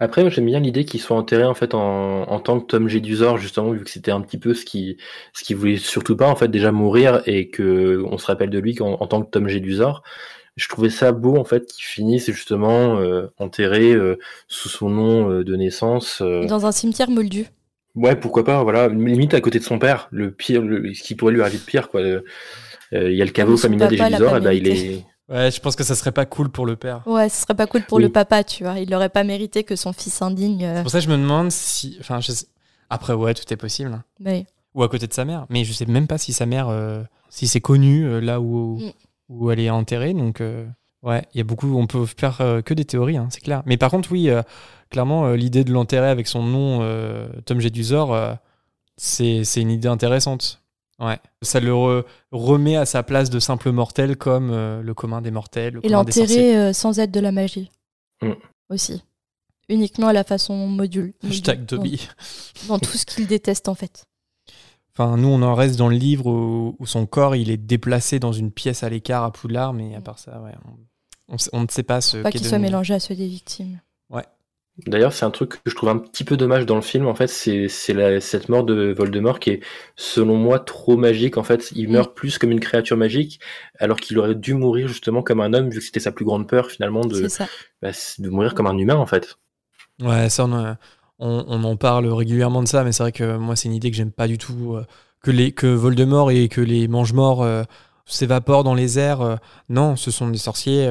Après, j'aime bien l'idée qu'il soit enterré en fait en, tant que Tom Jedusor, justement, vu que c'était un petit peu ce qui ce qui voulait surtout pas en fait déjà mourir et que on se rappelle de lui en, tant que Tom Jedusor. Je trouvais ça beau en fait qu'il finisse justement euh, enterré euh, sous son nom de naissance. Dans un cimetière moldu. Ouais, pourquoi pas, voilà, limite à côté de son père, le pire, ce qui pourrait lui arriver de pire, quoi. Euh, il y a le caveau familial des Gélisors, et bah, il est. Ouais, je pense que ça serait pas cool pour le père. Ouais, ce serait pas cool pour le papa, tu vois. Il n'aurait pas mérité que son fils indigne. Euh, c'est pour ça que je me demande si. Enfin, après, ouais, tout est possible. Hein. Ou à côté de sa mère. Mais je sais même pas si sa mère. Euh, si c'est connu là où, mm. Où elle est enterrée. Donc, ouais, il y a beaucoup. On peut faire que des théories, hein, c'est clair. Mais par contre, oui, clairement, l'idée de l'enterrer avec son nom, Tom Jedusor, c'est une idée intéressante. Ouais. Ça le remet à sa place de simple mortel comme euh, le commun des mortels. Et l'enterrer euh, sans aide de la magie. Mm. Aussi. Uniquement à la façon module. Hashtag Toby. Dans, tout ce qu'il déteste en fait. Enfin, nous, on en reste dans le livre où, son corps il est déplacé dans une pièce à l'écart à Poudlard, mais à part ça, ouais, on, ne sait pas ce. Pas qu'il soit mélangé à ceux des victimes. Ouais. D'ailleurs, c'est un truc que je trouve un petit peu dommage dans le film. En fait, c'est cette mort de Voldemort qui est, selon moi, trop magique. En fait, il meurt plus comme une créature magique, alors qu'il aurait dû mourir justement comme un homme, vu que c'était sa plus grande peur finalement de, bah, de mourir comme un humain, en fait. Ouais, ça, on, on, en parle régulièrement de ça, mais c'est vrai que moi, c'est une idée que j'aime pas du tout. Euh, que, les, que Voldemort et que les mange-morts euh, s'évaporent dans les airs. Euh, non, ce sont des sorciers.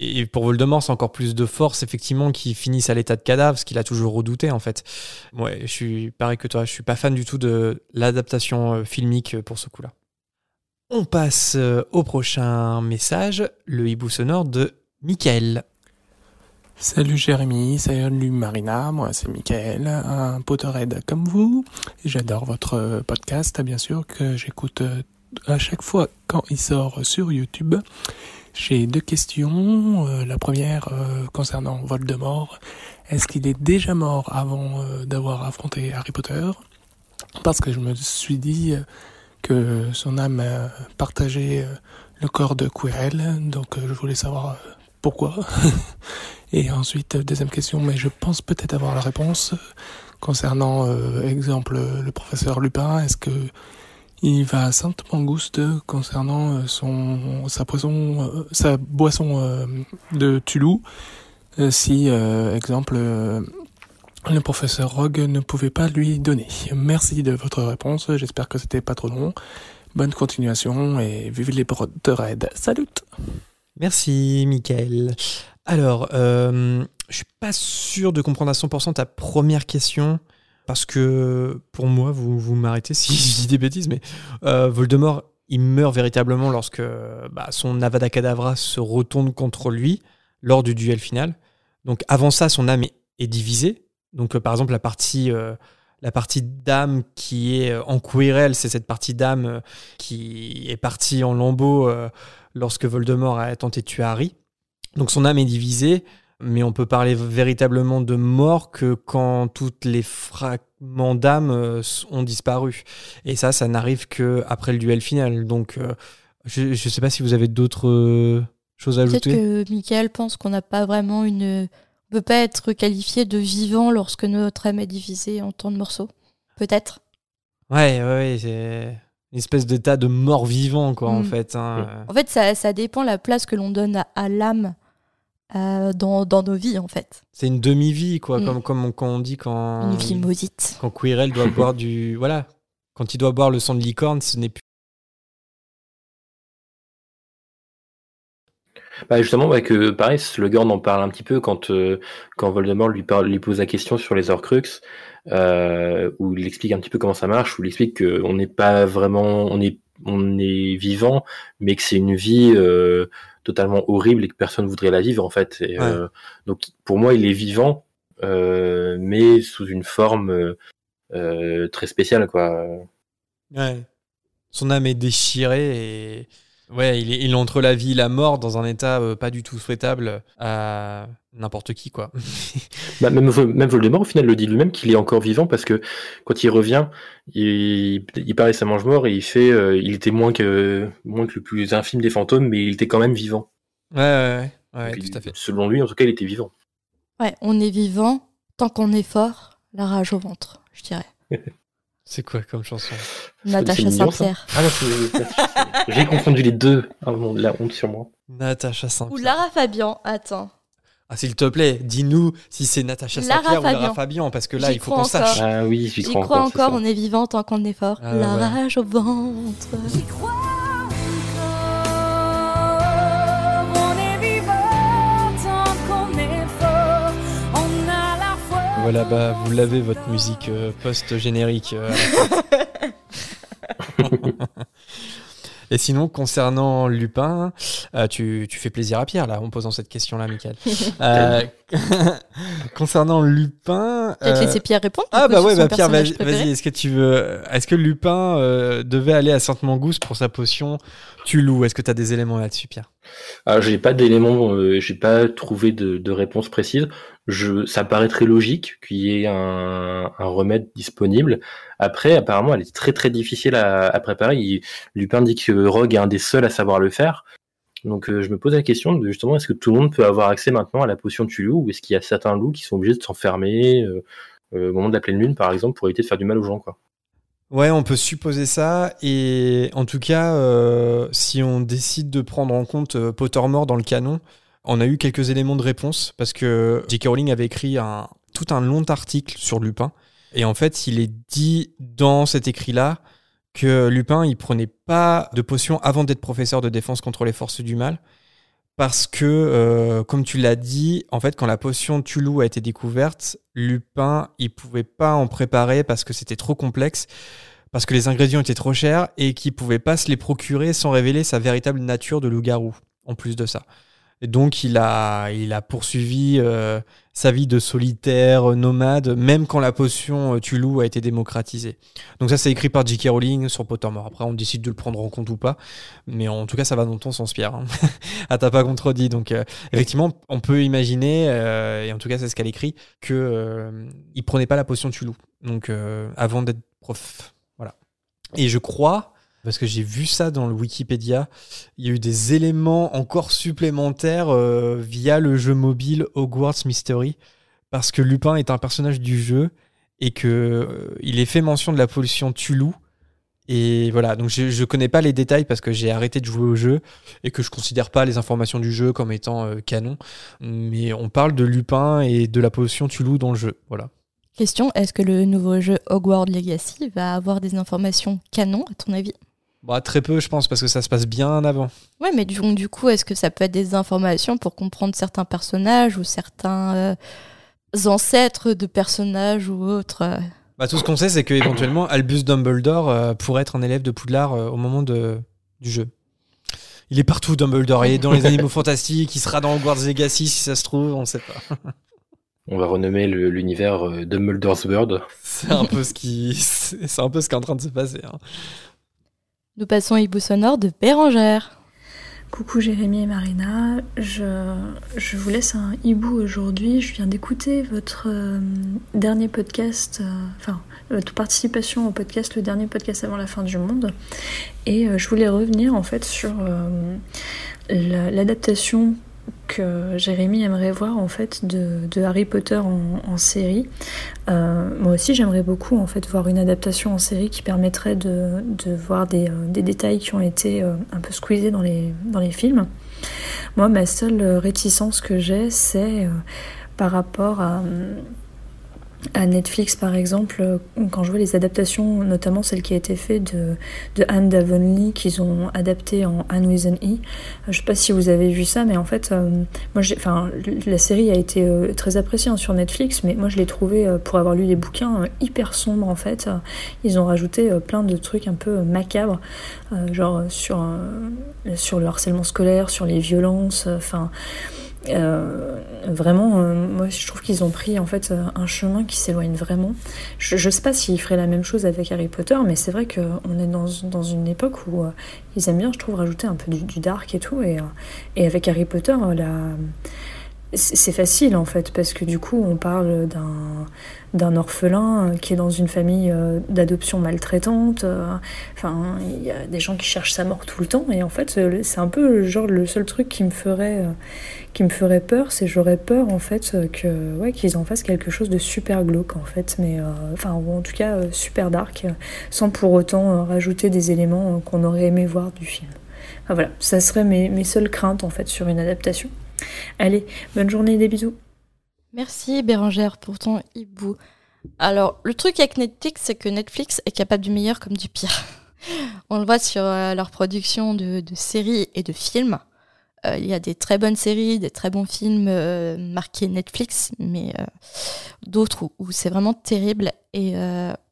Et pour Voldemort, c'est encore plus de force, effectivement, qu'il finisse à l'état de cadavre, ce qu'il a toujours redouté, en fait. Ouais, je suis pareil que toi, je suis pas fan du tout de l'adaptation filmique pour ce coup-là. On passe au prochain message, le hibou sonore de Michael. Salut Jérémy, salut Marina, moi c'est Michael, un Potterhead comme vous. J'adore votre podcast, bien sûr, que j'écoute à chaque fois quand il sort sur YouTube. J'ai deux questions. Euh, la première euh, concernant Voldemort. Est-ce qu'il est déjà mort avant euh, d'avoir affronté Harry Potter? Parce que je me suis dit que son âme partageait le corps de Quirrell, donc je voulais savoir pourquoi (laughs) Et ensuite, deuxième question, mais je pense peut-être avoir la réponse concernant, exemple, le professeur Lupin. Est-ce que il va à Sainte-Mangouste concernant son sa poisson, sa boisson de Tulou euh, si, euh, exemple, euh, le professeur Rogue ne pouvait pas lui donner? Merci de votre réponse, j'espère que c'était pas trop long. Bonne continuation et vive les Red. Salut Merci, Michael. Alors, euh, je suis pas sûr de comprendre à 100% ta première question, parce que pour moi, vous, vous m'arrêtez si (laughs) je dis des bêtises, mais Voldemort, il meurt véritablement lorsque bah, son Avada Kedavra se retourne contre lui lors du duel final. Donc avant ça, son âme est, divisée. Donc euh, par exemple, la partie, euh, d'âme qui est euh, en querelle, c'est cette partie d'âme qui est partie en lambeaux lorsque Voldemort a tenté de tuer Harry. Donc son âme est divisée, mais on peut parler véritablement de mort que quand tous les fragments d'âme ont disparu. Et ça, ça n'arrive que après le duel final. Donc je ne sais pas si vous avez d'autres Chose à Peut-être que Michael pense qu'on n'a pas vraiment une. On peut pas être qualifié de vivant lorsque notre âme est divisée en tant de morceaux. Peut-être. Ouais, ouais, c'est une espèce d'état de mort vivant, quoi, en mm. fait. Hein. En fait, ça, ça dépend la place que l'on donne à, l'âme euh, dans, dans, nos vies, en fait. C'est une demi-vie, quoi, mm. comme, comme quand on dit quand. Une vie maudite. Quand Quirrell doit (laughs) boire du. Voilà. Quand il doit boire le sang de licorne, ce n'est plus Bah justement, bah que pareil, Slughorn en parle un petit peu quand, euh, quand Voldemort lui, parle, lui pose la question sur les Horcruxes, euh, où il explique un petit peu comment ça marche, où il explique qu'on n'est pas vraiment, on est, on est vivant, mais que c'est une vie euh, totalement horrible et que personne voudrait la vivre en fait. Et, euh, donc pour moi, il est vivant, euh, mais sous une forme très spéciale, quoi. Ouais. Son âme est déchirée et Ouais, il est, il est, entre la vie et la mort dans un état euh, pas du tout souhaitable à n'importe qui, quoi. (laughs) bah, même, même Voldemort, au final, le dit lui-même qu'il est encore vivant parce que quand il revient, il, il paraît sa mange-mort et il fait, euh, il était moins que, moins que le plus infime des fantômes, mais il était quand même vivant. Ouais, ouais, ouais, tout à fait. Selon lui, en tout cas, il était vivant. Ouais, on est vivant tant qu'on est fort, la rage au ventre, je dirais. (laughs) C'est quoi comme chanson Natacha Saint-Pierre. Ah (laughs) j'ai confondu les deux. Ah, la honte sur moi. Natacha Saint-Pierre. Ou Lara Fabian, attends. Ah, s'il te plaît, dis-nous si c'est Natacha Saint-Pierre ou Lara Fabian, parce que là, il faut qu'on sache. Ah oui, j'y crois, crois encore. on est vivant tant qu'on est fort. Ah, la rage au ventre. J'y crois. Voilà, bah, vous l'avez, votre musique euh, post-générique. Euh, (laughs) Et sinon, concernant Lupin, euh, tu, tu, fais plaisir à Pierre, là, en posant cette question-là, Michael. (laughs) (laughs) concernant Lupin. Peut-être laisser Pierre répondre. Ah, bah ouais, bah Pierre, vas-y, est-ce que tu veux. Est-ce que Lupin devait aller à Sainte-Mangouste pour sa potion Tulou Est-ce que tu as des éléments là-dessus, Pierre? Ah, J'ai pas d'éléments, j'ai pas trouvé de, de réponse précise ça paraît très logique qu'il y ait un, remède disponible. Après, apparemment, elle est très très difficile à, préparer. Lupin dit que Rogue est un des seuls à savoir le faire. Donc euh, je me pose la question de justement, est-ce que tout le monde peut avoir accès maintenant à la potion de loup ou est-ce qu'il y a certains loups qui sont obligés de s'enfermer euh, euh, au moment de la pleine lune, par exemple, pour éviter de faire du mal aux gens quoi? Ouais, on peut supposer ça. Et en tout cas, si on décide de prendre en compte Pottermore dans le canon, on a eu quelques éléments de réponse parce que J.K. Rowling avait écrit un, tout un long article sur Lupin. Et en fait, il est dit dans cet écrit-là que Lupin, il prenait pas de potion avant d'être professeur de défense contre les forces du mal. Parce que, euh, comme tu l'as dit, en fait, quand la potion Tulou a été découverte, Lupin, il pouvait pas en préparer parce que c'était trop complexe, parce que les ingrédients étaient trop chers et qu'il pouvait pas se les procurer sans révéler sa véritable nature de loup-garou, en plus de ça. Donc il a, il a poursuivi euh, sa vie de solitaire, euh, nomade, même quand la potion euh, a été démocratisée. Donc ça c'est écrit par J.K. Rowling sur Pottermore. Après on décide de le prendre en compte ou pas. Mais en tout cas ça va dans ton sens Pierre. Hein. (laughs) ah t'as pas contredit. Donc effectivement on peut imaginer, et en tout cas c'est ce qu'elle écrit, que il prenait pas la potion Tulou. Donc avant d'être prof. Voilà. Et je crois parce que j'ai vu ça dans le Wikipédia. Il y a eu des éléments encore supplémentaires euh, via le jeu mobile Hogwarts Mystery, parce que Lupin est un personnage du jeu et que euh, il est fait mention de la pollution Tulu. Et voilà, donc je, je connais pas les détails parce que j'ai arrêté de jouer au jeu et que je considère pas les informations du jeu comme étant euh, canon. Mais on parle de Lupin et de la pollution Tulu dans le jeu. Voilà. Question est-ce que le nouveau jeu Hogwarts Legacy va avoir des informations canon, à ton avis? Bah, très peu, je pense, parce que ça se passe bien avant. Ouais, mais du, du coup, est-ce que ça peut être des informations pour comprendre certains personnages ou certains euh, ancêtres de personnages ou autres euh? Bah, tout ce qu'on sait, c'est qu'éventuellement, Albus Dumbledore euh, pourrait être un élève de Poudlard euh, au moment de, du jeu. Il est partout, Dumbledore. Il est dans les animaux fantastiques. Il sera dans Hogwarts Legacy, si ça se trouve, on sait pas. (laughs) On va renommer l'univers euh, Dumbledore's World. C'est un peu ce qui, c'est un peu ce qui est en train de se passer. hein. Nous passons au hibou sonore de Bérangère. Coucou Jérémy et Marina, je, je vous laisse un hibou aujourd'hui. Je viens d'écouter votre euh, dernier podcast, euh, enfin votre participation au podcast, le dernier podcast avant la fin du monde. Et euh, je voulais revenir en fait sur la- l'adaptation que Jérémy aimerait voir en fait de, Harry Potter en, série. Euh, moi aussi j'aimerais beaucoup en fait voir une adaptation en série qui permettrait de, de voir des, euh, des détails qui ont été euh, un peu squeezés dans les, dans les films. Moi ma seule réticence que j'ai c'est par rapport à, à Netflix par exemple, euh, quand je vois les adaptations, notamment celle qui a été faite de, de Anne Davonley qu'ils ont adapté en Anne with an E. Euh, Je sais pas si vous avez vu ça, mais en fait, euh, moi, j'ai, enfin, la série a été très appréciée hein, sur Netflix, mais moi, je l'ai trouvée, pour avoir lu les bouquins, hyper sombre en fait. Ils ont rajouté plein de trucs un peu macabres, genre sur sur le harcèlement scolaire, sur les violences, enfin. Euh, vraiment, euh, moi je trouve qu'ils ont pris en fait euh, un chemin qui s'éloigne vraiment. Je, je sais pas s'ils feraient la même chose avec Harry Potter, mais c'est vrai qu'on est dans, dans une époque où euh, ils aiment bien, je trouve, rajouter un peu du, du dark et tout. Et, euh, et avec Harry Potter, euh, la... c'est facile en fait, parce que du coup, on parle d'un orphelin euh, qui est dans une famille euh, d'adoption maltraitante. euh, Enfin, il y a des gens qui cherchent sa mort tout le temps. Et en fait, c'est un peu genre le seul truc qui me ferait, qui me ferait peur, c'est j'aurais peur en fait que ouais qu'ils en fassent quelque chose de super glauque en fait, mais enfin ou en tout cas super dark, sans pour autant rajouter des éléments qu'on aurait aimé voir du film. Voilà, ça serait mes, mes seules craintes en fait sur une adaptation. Allez, bonne journée, des bisous. Merci Bérangère pour ton hibou. Alors, le truc avec Netflix, c'est que Netflix est capable du meilleur comme du pire. (laughs) On le voit sur euh, leur production de, de séries et de films. Euh, il y a des très bonnes séries, des très bons films euh, marqués Netflix, mais euh, d'autres où, c'est vraiment terrible. Et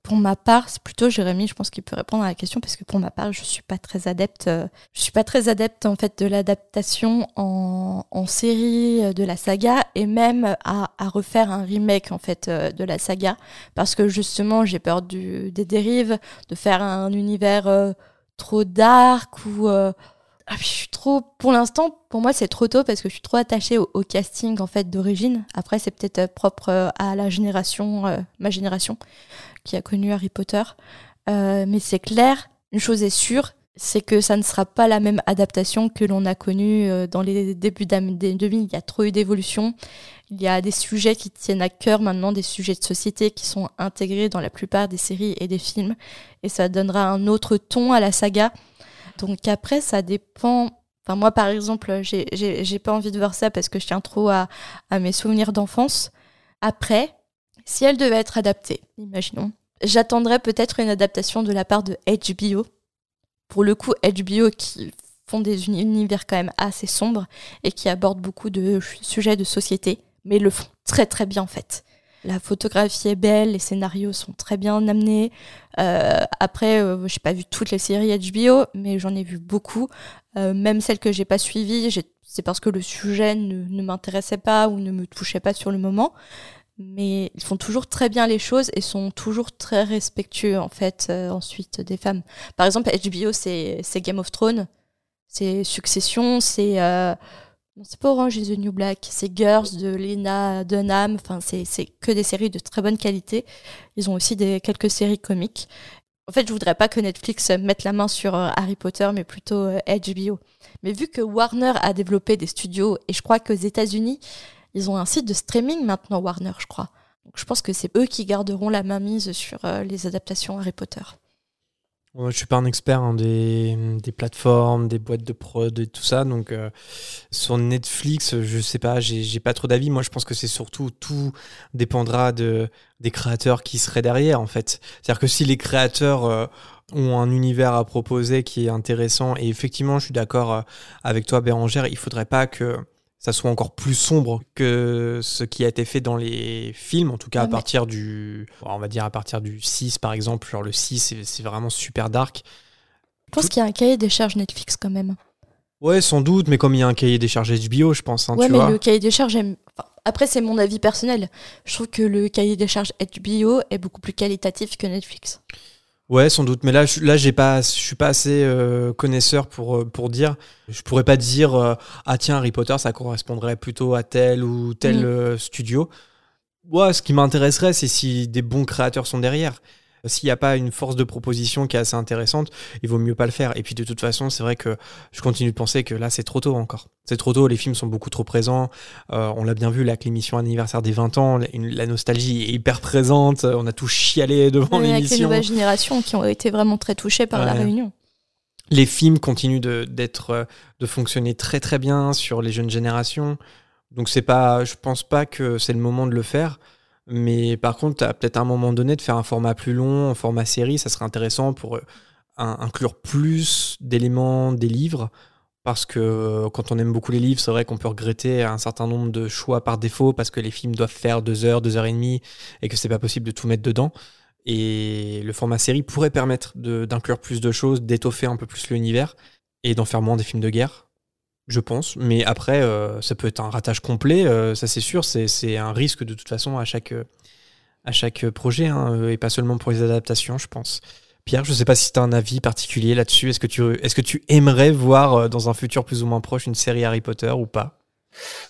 pour ma part, c'est plutôt Jérémy, je pense qu'il peut répondre à la question, parce que pour ma part, je suis pas très adepte. je suis pas très adepte en fait de l'adaptation en, série de la saga et même à, refaire un remake en fait de la saga, parce que justement, j'ai peur des dérives, de faire un univers trop dark ou ah, je suis trop, pour l'instant, pour moi, c'est trop tôt parce que je suis trop attachée au, casting en fait d'origine. Après, c'est peut-être euh, propre euh, à la génération, euh, ma génération, qui a connu Harry Potter. Mais c'est clair, une chose est sûre, c'est que ça ne sera pas la même adaptation que l'on a connue dans les débuts des 2000. Il y a trop eu d'évolution. Il y a des sujets qui tiennent à cœur maintenant, des sujets de société qui sont intégrés dans la plupart des séries et des films. Et ça donnera un autre ton à la saga. Donc après, ça dépend. Enfin, moi, par exemple, j'ai- pas envie de voir ça parce que je tiens trop à, à mes souvenirs d'enfance. Après, si elle devait être adaptée, imaginons, j'attendrais peut-être une adaptation de la part de HBO. Pour le coup, HBO qui font des uni- univers quand même assez sombres et qui abordent beaucoup de sujets de société, mais le font très très bien en fait. La photographie est belle, les scénarios sont très bien amenés. Euh, après, euh, j'ai pas vu toutes les séries HBO, mais j'en ai vu beaucoup. Euh, même celles que j'ai pas suivies, c'est parce que le sujet ne, ne m'intéressait pas ou ne me touchait pas sur le moment. Mais ils font toujours très bien les choses et sont toujours très respectueux en fait euh, ensuite des femmes. Par exemple, HBO c'est c'est Game of Thrones, c'est Succession, c'est euh, non, c'est pas Orange is the New Black, c'est Girls de Lena Dunham. Enfin, c'est c'est que des séries de très bonne qualité. Ils ont aussi des quelques séries comiques. En fait, je voudrais pas que Netflix mette la main sur euh, Harry Potter, mais plutôt euh, HBO. Mais vu que Warner a développé des studios, et je crois qu'aux États-Unis, ils ont un site de streaming maintenant, Warner, je crois. Je pense que c'est eux qui garderont la main mise sur euh, les adaptations Harry Potter. Je suis pas un expert hein, des, plateformes, des boîtes de prod et tout ça. Donc euh, sur Netflix, je sais pas, j'ai j'ai pas trop d'avis. Moi, je pense que c'est surtout tout dépendra de des créateurs qui seraient derrière en fait. C'est-à-dire que si les créateurs euh, ont un univers à proposer qui est intéressant et effectivement, je suis d'accord euh, avec toi Bérangère, il faudrait pas que ça soit encore plus sombre que ce qui a été fait dans les films, en tout cas Ouais, à mais- partir du, on va dire à partir du 6 par exemple, genre le 6 c'est- vraiment super dark. Je pense qu'il y a un cahier des charges Netflix quand même. Ouais, sans doute, mais comme il y a un cahier des charges HBO, je pense, hein, ouais, tu mais vois. le cahier des charges, j'aime- enfin, après c'est mon avis personnel. Je trouve que le cahier des charges HBO est beaucoup plus qualitatif que Netflix. Ouais, sans doute, mais là, je, là, j'ai pas, je suis pas assez euh, connaisseur pour euh, pour dire. Je pourrais pas dire euh, ah tiens Harry Potter, ça correspondrait plutôt à tel ou tel euh, studio. Ouais, ce qui m'intéresserait, c'est si des bons créateurs sont derrière. S'il n'y a pas une force de proposition qui est assez intéressante, il vaut mieux pas le faire. Et puis de toute façon, c'est vrai que je continue de penser que là, c'est trop tôt encore. C'est trop tôt, les films sont beaucoup trop présents. Euh, on l'a bien vu, là, avec l'émission anniversaire des 20 ans, la, nostalgie est hyper présente. On a tout chialé devant Ouais, avec les l'émission. nouvelles générations qui ont été vraiment très touchées par la réunion. Les films continuent de, d'être, euh, de fonctionner très très bien sur les jeunes générations. Donc c'est pas, je pense pas que c'est le moment de le faire. Mais par contre, à peut-être un moment donné de faire un format plus long, un format série, ça serait intéressant pour euh, inclure plus d'éléments des livres. Parce que euh, quand on aime beaucoup les livres, c'est vrai qu'on peut regretter un certain nombre de choix par défaut parce que les films doivent faire deux heures, deux heures et demie et que c'est pas possible de tout mettre dedans. Et le format série pourrait permettre d'inclure plus de choses, d'étoffer un peu plus l'univers et d'en faire moins des films de guerre, je pense. Mais après, euh, ça peut être un ratage complet, euh, ça c'est sûr. C'est un risque de toute façon à chaque, euh, à chaque projet hein, et pas seulement pour les adaptations, je pense. Pierre, je sais pas si tu as un avis particulier là-dessus. Est-ce que, tu, est que tu aimerais voir dans un futur plus ou moins proche une série Harry Potter ou pas?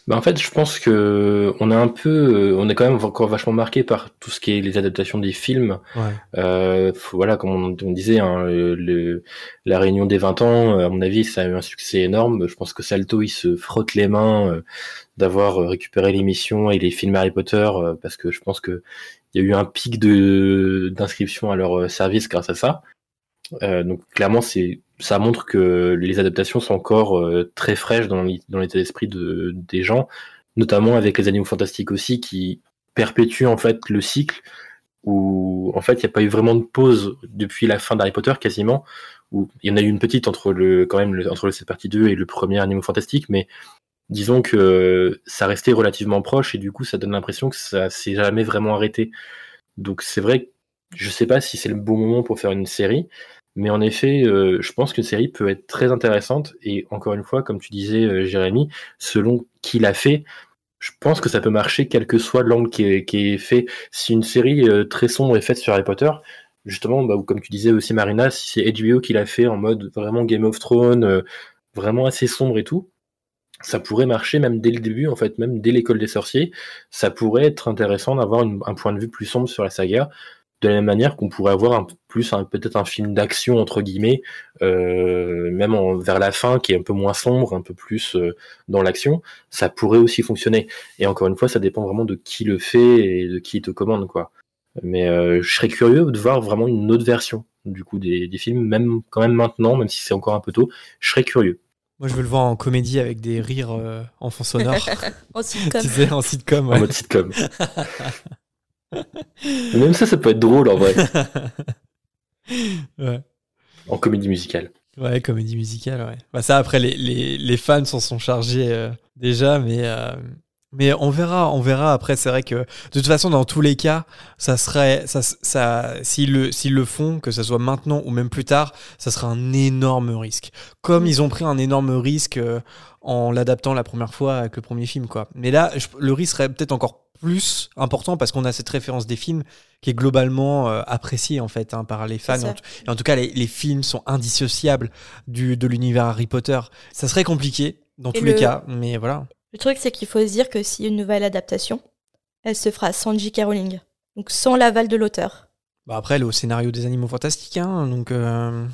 Bah en fait, je pense que on a un peu, euh, on est quand même encore vachement marqué par tout ce qui est les adaptations des films. Ouais. Euh, voilà, comme on, on disait, hein, le, la réunion des 20 ans, à mon avis, ça a eu un succès énorme. Je pense que Salto, il se frotte les mains euh, d'avoir récupéré l'émission et les films Harry Potter, euh, parce que je pense que il y a eu un pic de d'inscription à leur euh, service grâce à ça. Euh, donc clairement, c'est ça montre que les adaptations sont encore euh, très fraîches dans, l'é- dans l'état d'esprit de, des gens, notamment avec les animaux fantastiques aussi, qui perpétuent en fait le cycle où en fait il n'y a pas eu vraiment de pause depuis la fin d'Harry Potter quasiment. Où il y en a eu une petite entre le quand même entre cette partie 2 et le premier Animaux fantastiques, mais disons que ça restait relativement proche et du coup ça donne l'impression que ça s'est jamais vraiment arrêté. Donc c'est vrai, que je sais pas si c'est le bon moment pour faire une série, mais en effet, euh, je pense qu'une série peut être très intéressante. Et encore une fois, comme tu disais, euh, Jérémy, selon qui l'a fait, je pense que ça peut marcher quel que soit l'angle qui est, fait. Si une série euh, très sombre est faite sur Harry Potter, justement, bah, ou comme tu disais aussi Marina, si c'est HBO qui l'a fait en mode vraiment Game of Thrones, euh, vraiment assez sombre et tout, ça pourrait marcher même dès le début, en fait, même dès l'école des sorciers, ça pourrait être intéressant d'avoir un point de vue plus sombre sur la saga, de la même manière qu'on pourrait avoir un, plus un, peut-être un film d'action entre guillemets, euh, même en- vers la fin, qui est un peu moins sombre, un peu plus euh, dans l'action, ça pourrait aussi fonctionner. Et encore une fois, ça dépend vraiment de qui le fait et de qui te commande, quoi. Mais euh, je serais curieux de voir vraiment une autre version du coup des, des films, même quand même maintenant, même si c'est encore un peu tôt, je serais curieux. Moi, je veux le voir en comédie avec des rires euh, en fond sonore. (laughs) En sitcom. (laughs) tu sais, en sitcom. En ouais. mode sitcom. (laughs) Même ça, ça peut être drôle en vrai, (laughs) ouais. en comédie musicale. Ouais, comédie musicale, ouais. Bah ça, après, les, les, les fans s'en sont chargés euh, déjà, mais, euh, mais on verra, on verra. Après, c'est vrai que de toute façon, dans tous les cas, ça serait, ça, ça, s'ils le, s'ils le font, que ce soit maintenant ou même plus tard, ça sera un énorme risque. Comme Mm. ils ont pris un énorme risque euh, en l'adaptant la première fois avec le premier film, quoi. Mais là, je- le risque serait peut-être encore plus important parce qu'on a cette référence des films qui est globalement euh, appréciée en fait hein, par les fans. En tout- et en tout cas, les, les films sont indissociables du, de l'univers Harry Potter. Ça serait compliqué dans Et tous les le- cas, mais voilà. Le truc, c'est qu'il faut se dire que s'il y a une nouvelle adaptation, elle se fera sans J.K. Rowling. Donc sans l'aval de l'auteur. Bah après, elle est au scénario des Animaux Fantastiques, hein, donc. euh,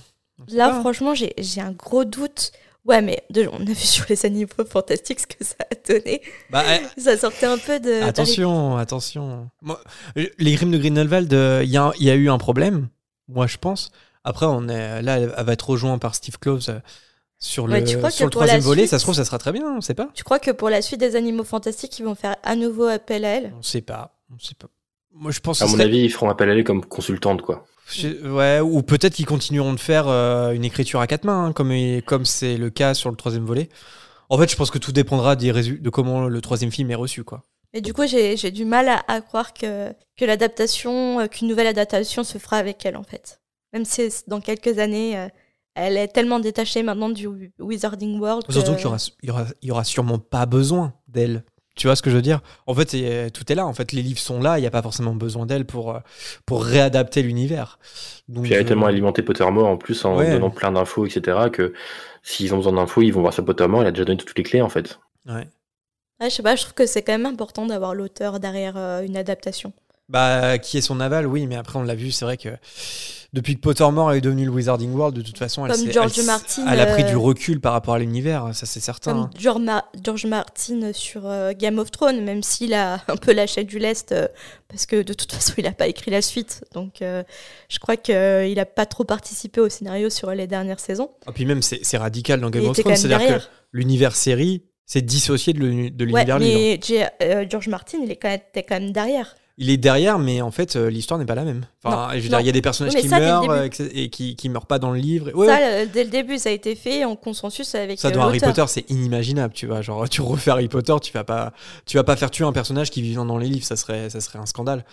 Là, pas. franchement, j'ai un gros doute. Ouais, mais de- on a vu sur les animaux fantastiques ce que ça a donné. Bah, Ça sortait un peu de. attention, attention. Moi, euh, les Grimm de Grindelwald, euh, il y, a- il y a eu un problème, moi je pense. Après, on est là, elle, va être rejointe par Steve Kloves euh, sur le, sur troisième volet. suite- Ça se trouve, ça sera très bien, on sait pas. Tu crois que pour la suite des animaux fantastiques, ils vont faire à nouveau appel à elle? On sait pas. On sait pas. Moi, je pense. À mon serait- avis, ils feront appel à elle comme consultante, quoi. Je- Ouais, ou peut-être qu'ils continueront de faire euh, une écriture à quatre mains, hein, comme comme c'est le cas sur le troisième volet. En fait, je pense que tout dépendra des résu- de comment le troisième film est reçu, quoi. Et du coup, j'ai du mal à, à croire que, que l'adaptation, euh, qu'une nouvelle adaptation se fera avec elle, en fait. Même si dans quelques années, euh, elle est tellement détachée maintenant du Wizarding World. Surtout qu'il y aura, il y aura, il y aura sûrement pas besoin d'elle. Tu vois ce que je veux dire? En fait, c'est- tout est là. En fait, les livres sont là. Il n'y a pas forcément besoin d'elle pour, euh, pour réadapter l'univers. Donc, Puis elle a euh, tellement alimenté Pottermore en plus en Ouais. donnant plein d'infos, etc. que s'ils ont besoin d'infos, ils vont voir sur Pottermore. Il a déjà donné toutes les clés en fait. ouais. Ouais, je sais pas, je trouve que c'est quand même important d'avoir l'auteur derrière euh, une adaptation. Bah, qui est son aval, oui, mais après, on l'a vu, c'est vrai que depuis que Pottermore est devenu le Wizarding World, de toute façon, elle, Comme George elle Martin, elle a pris euh, du recul par rapport à l'univers, ça c'est certain. Comme George, Ma- George Martin sur euh, Game of Thrones, même s'il a (laughs) un peu lâché du lest, euh, parce que de toute façon, il n'a pas écrit la suite. Donc, euh, je crois qu'il n'a pas trop participé au scénario sur les dernières saisons. Et puis même, c'est radical dans Game il of Thrones, c'est-à-dire que l'univers série, c'est dissocié de l'uni- de Ouais, l'univers livre. mais George Martin, il était quand même derrière. Il est derrière, mais en fait, euh, l'histoire n'est pas la même. Enfin, Non, je veux dire, il y a des personnages Oui, qui ça, meurent euh, et qui, qui meurent pas dans le livre. Ouais, ça, ouais. euh, dès le début, ça a été fait en consensus avec Ça, dans Harry. Potter, c'est inimaginable, tu vois. Genre, tu refais Harry Potter, tu vas pas, tu vas pas faire tuer un personnage qui vivant dans les livres, ça serait, ça serait un scandale.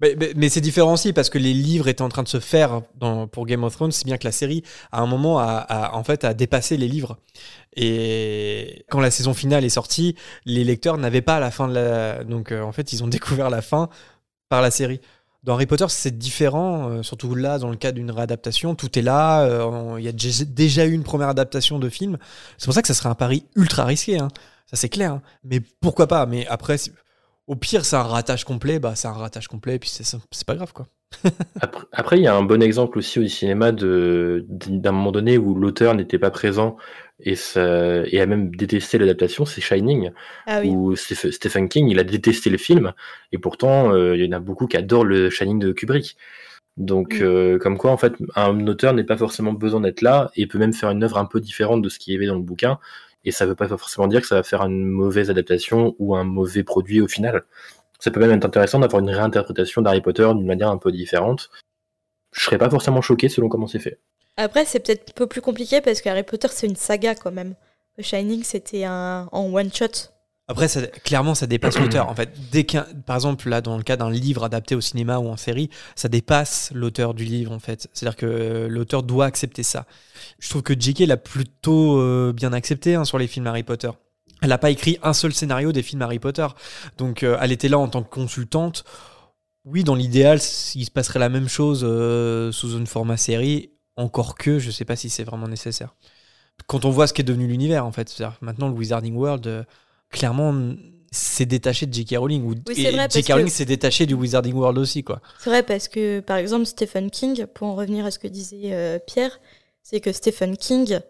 Mais, c'est différent aussi parce que les livres étaient en train de se faire pour Game of Thrones, si bien que la série, à un moment, a, en fait, a dépassé les livres. Et quand la saison finale est sortie, les lecteurs n'avaient pas la fin de la. Donc, euh, en fait, ils ont (laughs) découvert la fin par la série. Dans Harry Potter, c'est différent, euh, surtout là, dans le cas d'une réadaptation. Tout est là, euh, il y a déjà- eu une première adaptation de film. C'est pour ça que ça serait un pari ultra risqué, hein. ça c'est clair. hein. Mais pourquoi pas? Mais après, au pire, c'est un ratage complet, bah c'est un ratage complet, et puis c'est pas grave quoi. (laughs) Après, il y a un bon exemple aussi au cinéma d'un moment donné où l'auteur n'était pas présent et, ça, et a même détesté l'adaptation, c'est Shining, Ah oui. où Steph- Stephen King il a détesté le film et pourtant euh, il y en a beaucoup qui adorent le Shining de Kubrick. Donc Mm. euh, comme quoi en fait un auteur n'est pas forcément besoin d'être là et peut même faire une œuvre un peu différente de ce qui y avait dans le bouquin et ça veut pas forcément dire que ça va faire une mauvaise adaptation ou un mauvais produit au final. Ça peut même être intéressant d'avoir une réinterprétation d'Harry Potter d'une manière un peu différente. Je serais pas forcément choqué selon comment c'est fait. Après, c'est peut-être un peu plus compliqué parce que Harry Potter, c'est une saga quand même. The Shining, c'était un en one shot. Après, ça, clairement, ça dépasse (clears throat) l'auteur. En fait, dès qu'un, par exemple, là, dans le cas d'un livre adapté au cinéma ou en série, ça dépasse l'auteur du livre, en fait. C'est-à-dire que euh, l'auteur doit accepter ça. Je trouve que J.K. l'a plutôt euh, bien accepté hein, sur les films Harry Potter. Elle n'a pas écrit un seul scénario des films Harry Potter. Donc, euh, elle était là en tant que consultante. Oui, dans l'idéal, il se passerait la même chose euh, sous une format série. Encore que, je sais pas si c'est vraiment nécessaire. Quand on voit ce qu'est devenu l'univers, en fait. C'est-à-dire maintenant, le Wizarding World. Clairement c'est détaché de J.K. Rowling ou Oui, et J.K. Rowling s'est détaché du Wizarding World aussi quoi. C'est vrai parce que, par exemple, Stephen King, pour en revenir à ce que disait euh, Pierre, c'est que Stephen King,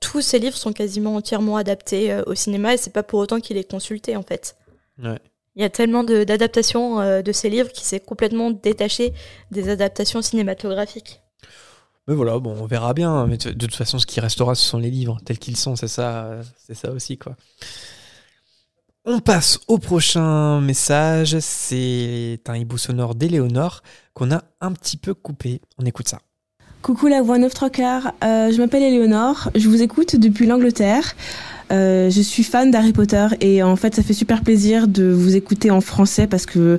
tous ses livres sont quasiment entièrement adaptés euh, au cinéma et c'est pas pour autant qu'il est consulté en fait. Ouais. Il y a tellement de- d'adaptations euh, de ses livres qui s'est complètement détaché des adaptations cinématographiques. Mais voilà, bon, on verra bien. Mais de, de toute façon, ce qui restera, ce sont les livres tels qu'ils sont. C'est ça, c'est ça aussi quoi. On passe au prochain message. C'est un hibou sonore d'Éléonore qu'on a un petit peu coupé. On écoute ça. Coucou la voix 9 trois quarts, Euh, je m'appelle Éléonore, je vous écoute depuis l'Angleterre. Euh, je suis fan d'Harry Potter et en fait ça fait super plaisir de vous écouter en français parce que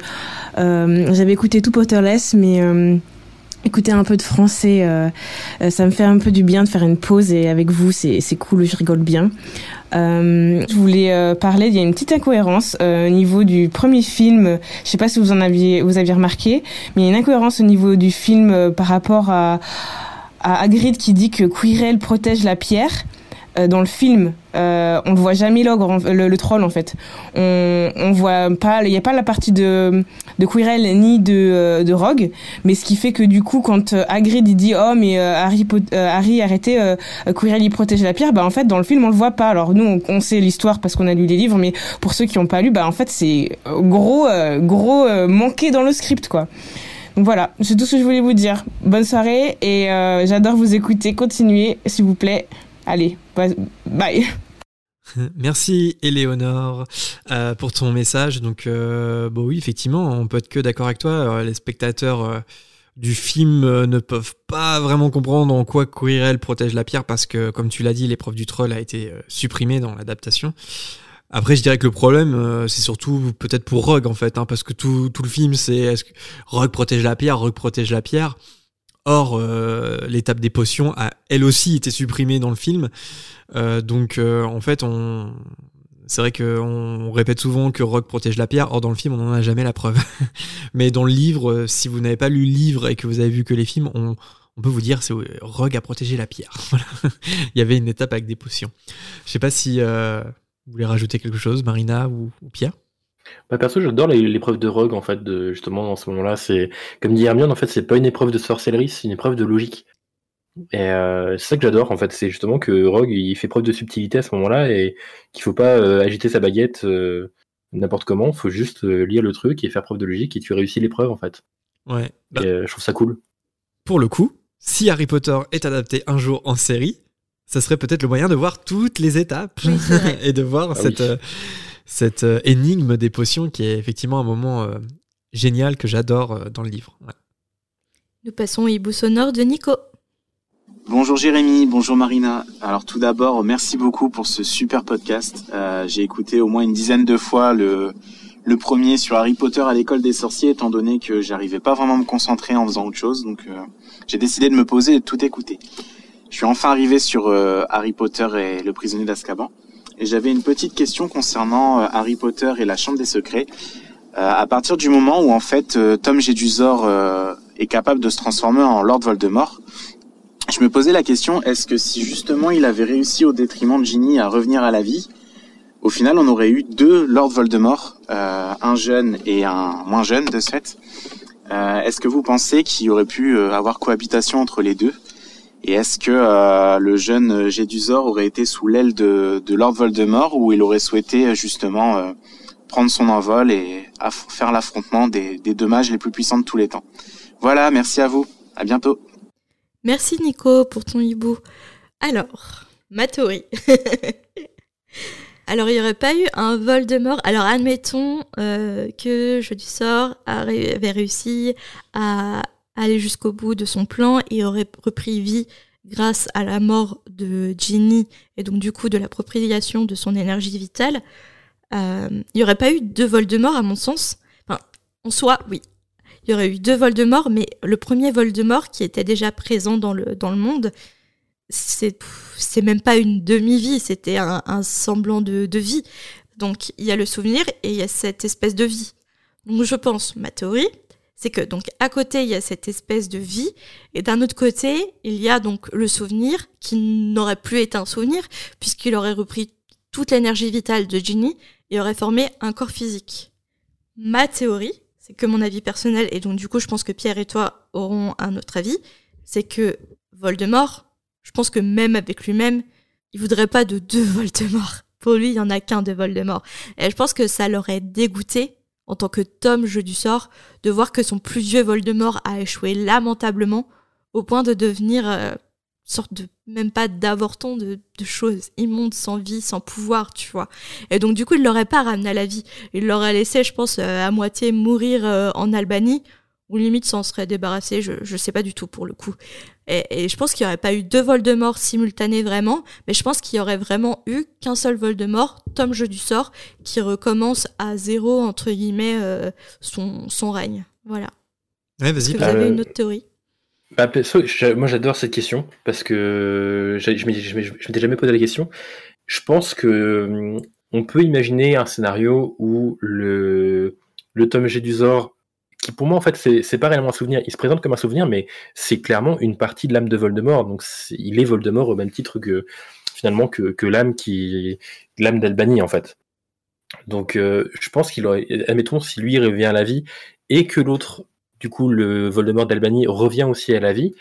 euh, j'avais écouté tout Potterless mais écouter un peu de français euh, euh, ça me fait un peu du bien de faire une pause et avec vous c'est cool, je rigole bien. Euh, je voulais euh, parler, il y a une petite incohérence euh, au niveau du premier film, je sais pas si vous en aviez vous aviez remarqué, mais il y a une incohérence au niveau du film euh, par rapport à, à Hagrid qui dit que Quirrell protège la pierre. Euh, dans le film, euh, on ne voit jamais l'ogre, le, troll en fait. On, on voit pas, il n'y a pas la partie de, de Quirrell ni de, euh, de Rogue, mais ce qui fait que du coup, quand Hagrid il dit oh mais Harry, Harry arrêtez, Quirrell il protège la pierre, bah en fait dans le film on le voit pas. Alors nous on, sait l'histoire parce qu'on a lu les livres, mais pour ceux qui n'ont pas lu, bah en fait c'est gros gros manqué dans le script quoi. Donc voilà, c'est tout ce que je voulais vous dire. Bonne soirée et j'adore vous écouter. Continuez s'il vous plaît. Allez, bye. (laughs) Merci Éléonore euh, pour ton message. Donc, euh, bon oui, effectivement, on peut être que d'accord avec toi. Euh, les spectateurs du film ne peuvent pas vraiment comprendre en quoi Quirrell protège la pierre parce que, comme tu l'as dit, l'épreuve du troll a été supprimée dans l'adaptation. Après, je dirais que le problème, c'est surtout peut-être pour Rogue en fait, hein, parce que tout, tout le film, c'est est-ce que Rogue protège la pierre, Rogue protège la pierre. Or, euh, l'étape des potions a elle aussi été supprimée dans le film. Euh, donc, euh, en fait, on... c'est vrai qu'on répète souvent que Rogue protège la pierre. Or, dans le film, on n'en a jamais la preuve. (laughs) Mais dans le livre, si vous n'avez pas lu le livre et que vous avez vu que les films, on, peut vous dire c'est Rogue a protégé la pierre. (laughs) Il y avait une étape avec des potions. Je sais pas si vous voulez rajouter quelque chose, Marina ou Pierre? Bah, perso, j'adore l'épreuve de Rogue, en fait, de, justement, dans ce moment-là. C'est, comme dit Hermione, en fait, c'est pas une épreuve de sorcellerie, c'est une épreuve de logique. Et euh, c'est ça que j'adore, en fait. C'est justement que Rogue, il fait preuve de subtilité à ce moment-là et qu'il faut pas euh, agiter sa baguette euh, n'importe comment. Faut juste lire le truc et faire preuve de logique et tu réussis l'épreuve, en fait. Ouais. Bah je trouve ça cool. Pour le coup, si Harry Potter est adapté un jour en série, ça serait peut-être le moyen de voir toutes les étapes (laughs) et de voir ah cette cette euh, énigme des potions qui est effectivement un moment euh, génial que j'adore euh, dans le livre. Nous passons au hibou sonore de Nico. Bonjour Jérémy, bonjour Marina. Alors tout d'abord, merci beaucoup pour ce super podcast. J'ai écouté au moins une dizaine de fois le, le premier sur Harry Potter à l'école des sorciers, étant donné que j'arrivais pas vraiment à me concentrer en faisant autre chose. Donc j'ai décidé de me poser et de tout écouter. Je suis enfin arrivé sur Harry Potter et le prisonnier d'Azkaban. Et j'avais une petite question concernant euh, Harry Potter et la Chambre des Secrets. Euh, à partir du moment où en fait euh, Tom Jedusor est capable de se transformer en Lord Voldemort, je me posais la question est-ce que si justement il avait réussi au détriment de Ginny à revenir à la vie, au final on aurait eu deux Lord Voldemort, un jeune et un moins jeune de ce fait. est-ce que vous pensez qu'il aurait pu avoir cohabitation entre les deux? Et est-ce que euh, le jeune Gédusor aurait été sous l'aile de, Lord Voldemort ou il aurait souhaité justement euh, prendre son envol et faire l'affrontement des, deux mages les plus puissants de tous les temps? Voilà, merci à vous. À bientôt. Merci Nico pour ton hibou. Alors, ma. (laughs) Alors, il n'y aurait pas eu un Voldemort. Alors, admettons euh, que je du sort avait réussi à aller jusqu'au bout de son plan et aurait repris vie grâce à la mort de Ginny et donc du coup de l'appropriation de son énergie vitale, euh, il n'y aurait pas eu deux Voldemort à mon sens. Enfin, en soi, oui. Il y aurait eu deux Voldemort, mais le premier Voldemort qui était déjà présent dans le, dans le monde, c'est, c'est même pas une demi-vie, c'était un, un semblant de, de vie. Donc il y a le souvenir et il y a cette espèce de vie. Donc je pense, ma théorie, c'est que donc à côté il y a cette espèce de vie et d'un autre côté il y a donc le souvenir qui n'aurait plus été un souvenir puisqu'il aurait repris toute l'énergie vitale de Ginny et aurait formé un corps physique. Ma théorie, c'est que mon avis personnel et donc du coup je pense que Pierre et toi auront un autre avis, c'est que Voldemort, je pense que même avec lui-même, il voudrait pas de deux (laughs) Voldemort. Pour lui, il y en a qu'un de Voldemort. Et je pense que ça l'aurait dégoûté en tant que Tom jeu du sort, de voir que son plus vieux Voldemort a échoué lamentablement au point de devenir euh, sorte de même pas d'avorton de, de, choses immondes sans vie sans pouvoir tu vois et donc du coup il l'aurait pas ramené à la vie il l'aurait laissé je pense euh, à moitié mourir euh, en Albanie ou limite s'en serait débarrassé, je, je sais pas du tout pour le coup. Et, je pense qu'il n'y aurait pas eu deux Voldemort simultanés vraiment, mais je pense qu'il y aurait vraiment eu qu'un seul Voldemort, Tom Jeu du sort, qui recommence à zéro, entre guillemets, euh, son, son règne. Voilà. Ouais, vas-y. Vous avez une autre théorie? bah, moi j'adore cette question parce que je, je m'étais jamais posé la question. Je pense que hum, on peut imaginer un scénario où le, le Tom Jedusor qui pour moi en fait c'est pas réellement un souvenir. Il se présente comme un souvenir, mais c'est clairement une partie de l'âme de Voldemort. Donc il est Voldemort au même titre que finalement que, que l'âme qui l'âme d'Albanie en fait. Donc euh, je pense qu'il aurait, admettons si lui revient à la vie et que l'autre, du coup le Voldemort d'Albanie revient aussi à la vie,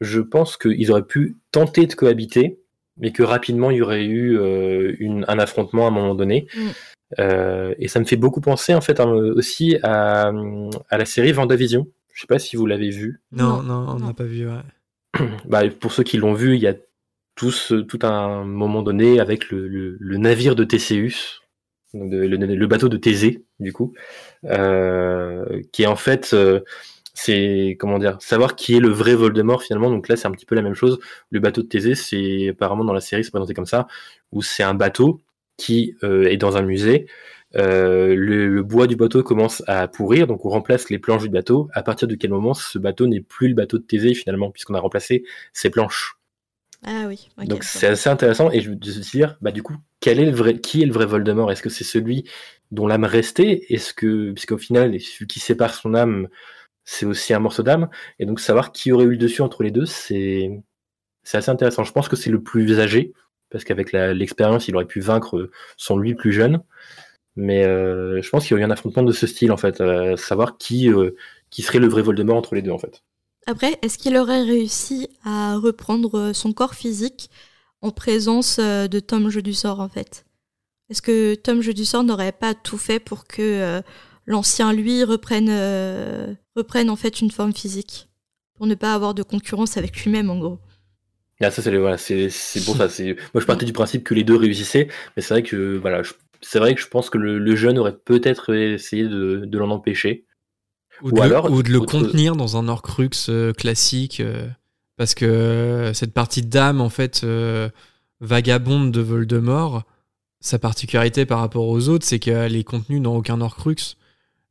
je pense qu'ils auraient pu tenter de cohabiter, mais que rapidement il y aurait eu euh, une, un affrontement à un moment donné. Mm. Euh, et ça me fait beaucoup penser en fait hein, aussi à, à la série Vendavision. Je sais pas si vous l'avez vu. Non, Non, on n'a pas vu. Ouais. (clears throat) Bah, pour ceux qui l'ont vu, il y a tout, ce- tout un moment donné avec le, le- le navire de Théséus, de- le, le bateau de Thésée, du coup, euh, qui est en fait, euh, c'est comment dire, savoir qui est le vrai Voldemort finalement. Donc là, c'est un petit peu la même chose. Le bateau de Thésée, c'est apparemment dans la série, c'est présenté comme ça, où c'est un bateau qui euh, est dans un musée. Euh, le, le bois du bateau commence à pourrir, donc on remplace les planches du bateau. À partir de quel moment ce bateau n'est plus le bateau de Thésée finalement, puisqu'on a remplacé ses planches? Ah oui. ok, Donc c'est assez intéressant et je se dire, bah du coup, quel est le vrai, qui est le vrai Voldemort Est-ce que c'est celui dont l'âme restait? Est-ce que, puisqu'au final, celui qui sépare son âme, c'est aussi un morceau d'âme? Et donc savoir qui aurait eu le dessus entre les deux, c'est c'est assez intéressant. Je pense que c'est le plus âgé parce qu'avec l'expérience, il aurait pu vaincre son lui plus jeune. Mais euh, je pense qu'il y aurait un affrontement de ce style en fait, euh, savoir qui euh, qui serait le vrai Voldemort entre les deux en fait. Après, est-ce qu'il aurait réussi à reprendre son corps physique en présence de Tom Jeu du sort en fait? Est-ce que Tom Jeu du sort n'aurait pas tout fait pour que l'ancien lui reprenne, reprenne en fait une forme physique? Pour ne pas avoir de concurrence avec lui-même en gros Ah, ça, c'est voilà, c'est pour ça. Moi, je partais du principe que les deux réussissaient, mais c'est vrai que voilà, je- c'est vrai que je pense que le, le jeune aurait peut-être essayé de, de l'en empêcher. Ou, Ou de, le- alors, ou de le autre- contenir dans un Horcrux euh, classique. euh, parce que euh, cette partie d'âme, en fait, euh, vagabonde de Voldemort, sa particularité par rapport aux autres, c'est qu'elle est contenue dans aucun Horcrux.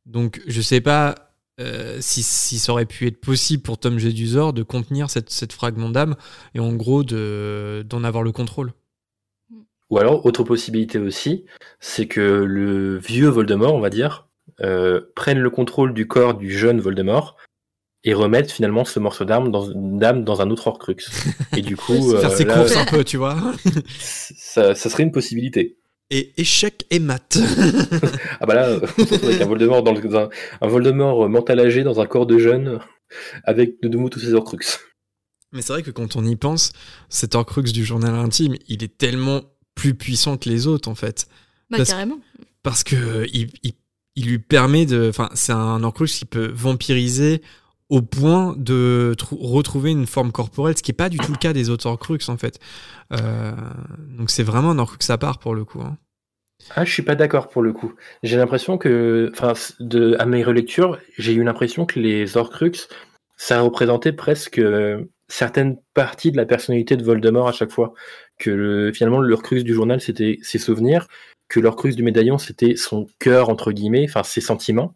Donc, je sais pas euh, si, si ça aurait pu être possible pour Tom Jedusor de contenir cette, cette fragment d'âme et en gros de- d'en avoir le contrôle. Ou alors, autre possibilité aussi, c'est que le vieux Voldemort, on va dire, euh, prenne le contrôle du corps du jeune Voldemort et remette finalement ce morceau d'âme dans, d'âme dans un autre Horcrux. Et du (laughs) coup, Faire euh, ses là, courses un peu, tu vois. (laughs) ça, ça serait une possibilité. Et échec et mat. (laughs) Ah bah là, euh, on se retrouve avec un Voldemort, dans le- dans un, un Voldemort euh, mental âgé dans un corps de jeune, avec de nouveau tous ces Horcrux. Mais c'est vrai que quand on y pense, cet Horcrux du journal intime, il est tellement plus puissant que les autres en fait. Bah Parce- carrément. Parce que il, il- il lui permet de. Enfin, c'est un Horcrux qui peut vampiriser au point de trou- retrouver une forme corporelle, ce qui n'est pas du tout le cas des autres Horcrux en fait. Euh, donc c'est vraiment un Horcrux à part pour le coup. hein. Ah, je suis pas d'accord pour le coup. J'ai l'impression que, enfin, à mes relectures, j'ai eu l'impression que les Horcrux, ça représentait presque euh, certaines parties de la personnalité de Voldemort à chaque fois. Que le- finalement, le du journal, c'était ses souvenirs, que l'Horcrux du médaillon, c'était son cœur, entre guillemets, enfin, ses sentiments.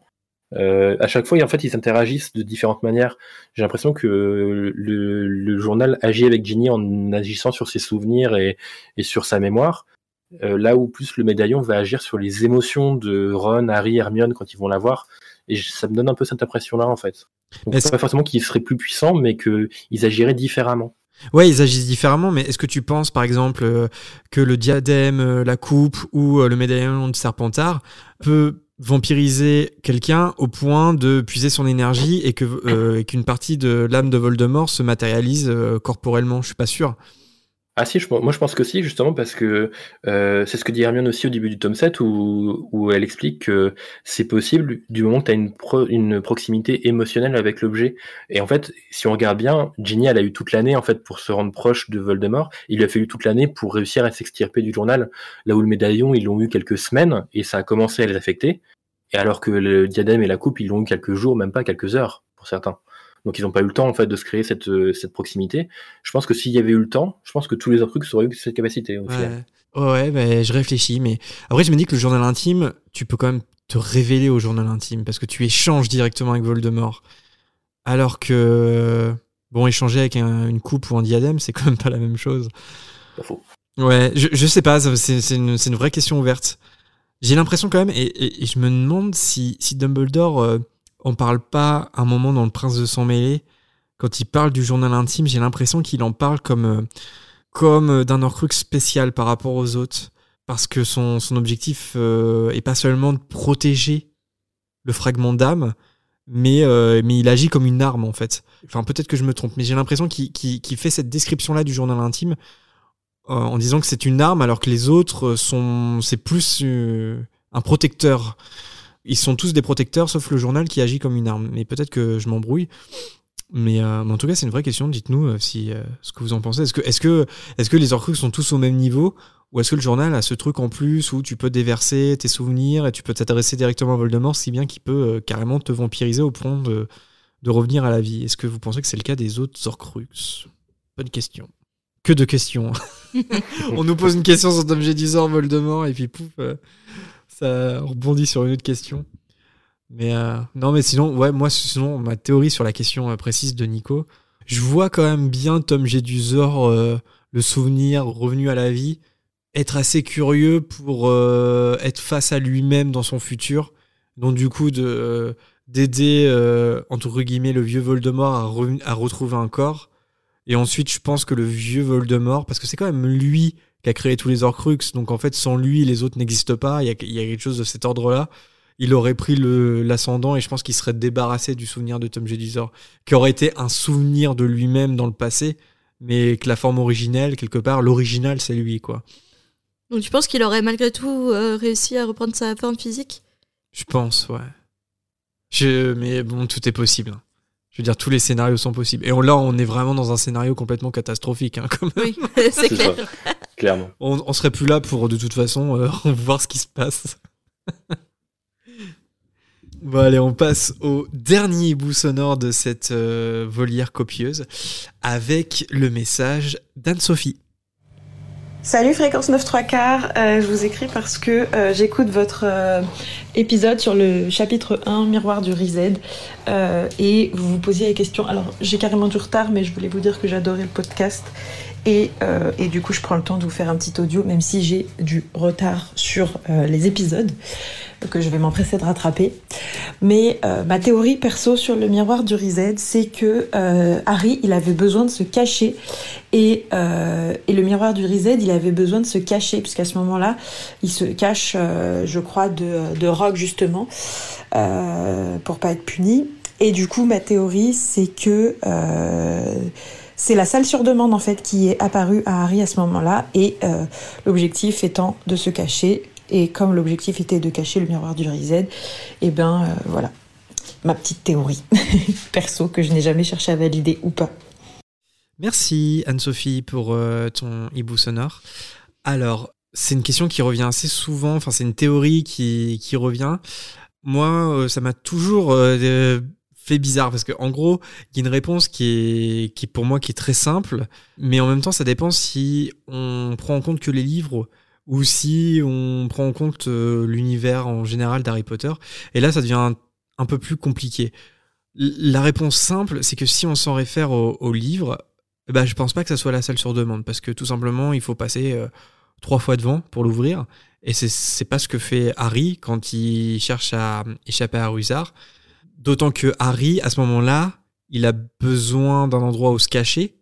Euh, à chaque fois, en fait, ils interagissent de différentes manières. J'ai l'impression que le, le journal agit avec Ginny en agissant sur ses souvenirs et, et sur sa mémoire. Euh, là où plus le médaillon va agir sur les émotions de Ron, Harry, Hermione quand ils vont la voir. Et je- ça me donne un peu cette impression-là, en fait. Donc, Mais c'est pas forcément qu'ils seraient plus puissants, mais qu'ils agiraient différemment. Ouais, ils agissent différemment, mais est-ce que tu penses, par exemple, euh, que le diadème, la coupe ou le médaillon de Serpentard peut vampiriser quelqu'un au point de puiser son énergie et que euh, qu'une partie de l'âme de Voldemort se matérialise euh, corporellement Je suis pas sûr. Ah si, je, moi je pense que si, justement, parce que euh, c'est ce que dit Hermione aussi au début du tome 7, où, où elle explique que c'est possible du moment que tu as une, pro- une proximité émotionnelle avec l'objet. Et en fait, si on regarde bien, Ginny, elle a eu toute l'année en fait pour se rendre proche de Voldemort. Il lui a fallu toute l'année pour réussir à s'extirper du journal, là où le médaillon, ils l'ont eu quelques semaines, et ça a commencé à les affecter. Et alors que le diadème et la coupe, ils l'ont eu quelques jours, même pas quelques heures, pour certains. Donc ils n'ont pas eu le temps en fait de se créer cette, euh, cette proximité. Je pense que s'il y avait eu le temps, je pense que tous les autres trucs auraient eu cette capacité au final. Ouais, ouais bah, je réfléchis, mais après je me dis que le journal intime, tu peux quand même te révéler au journal intime parce que tu échanges directement avec Voldemort. Alors que, bon, échanger avec un- une coupe ou un diadème, c'est (laughs) quand même pas la même chose. Pas faux. Ouais, je, je sais pas, c'est une, une vraie question ouverte. J'ai l'impression quand même, et, et- et je me demande si, si Dumbledore euh, en parle pas un moment dans Le Prince de Sang Mêlé, quand il parle du journal intime, j'ai l'impression qu'il en parle comme, euh, comme d'un Horcrux spécial par rapport aux autres. Parce que son, son objectif euh, est pas seulement de protéger le fragment d'âme, mais, euh, mais il agit comme une arme en fait. Enfin, peut-être que je me trompe, mais j'ai l'impression qu'il fait cette description-là du journal intime euh, en disant que c'est une arme alors que les autres sont. C'est plus euh, un protecteur. Ils sont tous des protecteurs sauf le journal qui agit comme une arme. Mais peut-être que je m'embrouille. Mais, euh, mais en tout cas, c'est une vraie question. Dites-nous euh, si euh, ce que vous en pensez. Est-ce que, est-ce que, est-ce que les Horcruxes sont tous au même niveau? Ou est-ce que le journal a ce truc en plus où tu peux déverser tes souvenirs et tu peux t'adresser directement à Voldemort si bien qu'il peut carrément te vampiriser au point de, de revenir à la vie? Est-ce que vous pensez que c'est le cas des autres Horcruxes Bonne question. Que de questions. (laughs) On nous pose une question sur Tom Jedusor, Voldemort et puis pouf, ça rebondit sur une autre question. Mais euh, non, mais sinon, ouais, moi, sinon, ma théorie sur la question euh, précise de Nico, je vois quand même bien Tom Jedusor, euh, le souvenir revenu à la vie, être assez curieux pour être face à lui-même dans son futur. Donc, du coup, de d'aider, entre guillemets, le vieux Voldemort à, à retrouver un corps. Et ensuite, je pense que le vieux Voldemort, parce que c'est quand même lui qui a créé tous les Horcruxes, donc en fait, sans lui, les autres n'existent pas. Il y a, il y a quelque chose de cet ordre-là. Il aurait pris l'ascendant et je pense qu'il serait débarrassé du souvenir de Tom Jedusor, qui aurait été un souvenir de lui-même dans le passé, mais que la forme originelle, quelque part, l'original, c'est lui, quoi. Donc tu penses qu'il aurait malgré tout euh, réussi à reprendre sa forme physique? Je pense, ouais. Je, mais bon, tout est possible. hein. Je veux dire, tous les scénarios sont possibles. Et on, là, on est vraiment dans un scénario complètement catastrophique. Hein. Oui, (laughs) (laughs) c'est C'est clair. Clairement. on, on serait plus là pour, de toute façon, euh, (laughs) voir ce qui se passe. (laughs) bon, allez, on passe au dernier bout sonore de cette euh, volière copieuse avec le message d'Anne-Sophie. Salut Fréquence 9 3 quarts, Euh, je vous écris parce que euh, j'écoute votre euh, épisode sur le chapitre 1 Miroir du Rized euh, et vous vous posiez la question. Alors j'ai carrément du retard mais je voulais vous dire que j'adorais le podcast et, euh, et du coup je prends le temps de vous faire un petit audio même si j'ai du retard sur euh, les épisodes que je vais m'empresser de rattraper. Mais euh, ma théorie perso sur le miroir du Rized c'est que euh, Harry il avait besoin de se cacher et, euh, et le miroir du Rized, il avait besoin de se cacher, puisqu'à ce moment-là, il se cache, euh, je crois, de, de Rogue, justement, pour pas être puni. Et du coup, ma théorie, c'est que c'est la salle sur demande, en fait, qui est apparue à Harry à ce moment-là, et euh, l'objectif étant de se cacher. Et comme l'objectif était de cacher le miroir du Rized, et ben euh, voilà, ma petite théorie (laughs) perso que je n'ai jamais cherché à valider ou pas. Merci Anne-Sophie pour euh, ton hibou sonore. Alors, c'est une question qui revient assez souvent, enfin c'est une théorie qui, qui revient. Moi, ça m'a toujours fait bizarre parce que en gros, il y a une réponse qui est, qui pour moi qui est très simple, mais en même temps, ça dépend si on prend en compte que les livres ou si on prend en compte euh, l'univers en général d'Harry Potter. Et là, ça devient un, peu plus compliqué. La réponse simple, c'est que si on s'en réfère au, au livre, eh ben, je pense pas que ça soit la salle sur demande parce que tout simplement il faut passer euh, trois fois devant pour l'ouvrir et c'est c'est pas ce que fait Harry quand il cherche à échapper à Rusard. D'autant que Harry à ce moment-là, il a besoin d'un endroit où se cacher.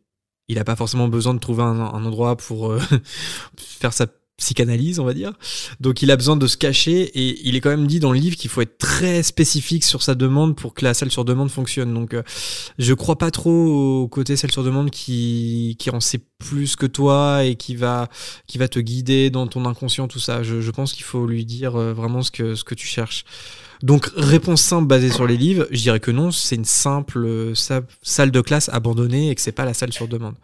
Il a pas forcément besoin de trouver un, endroit pour euh, (laughs) faire sa psychanalyse, on va dire. Donc il a besoin de se cacher et il est quand même dit dans le livre qu'il faut être très spécifique sur sa demande pour que la salle sur demande fonctionne. Donc euh, je crois pas trop au côté celle sur demande qui, qui en sait plus que toi et qui va, qui va te guider dans ton inconscient, tout ça. Je, je pense qu'il faut lui dire euh, vraiment ce que, ce que tu cherches. Donc, réponse simple basée sur les livres, je dirais que non, c'est une simple euh, sa- salle de classe abandonnée et que c'est pas la salle sur demande.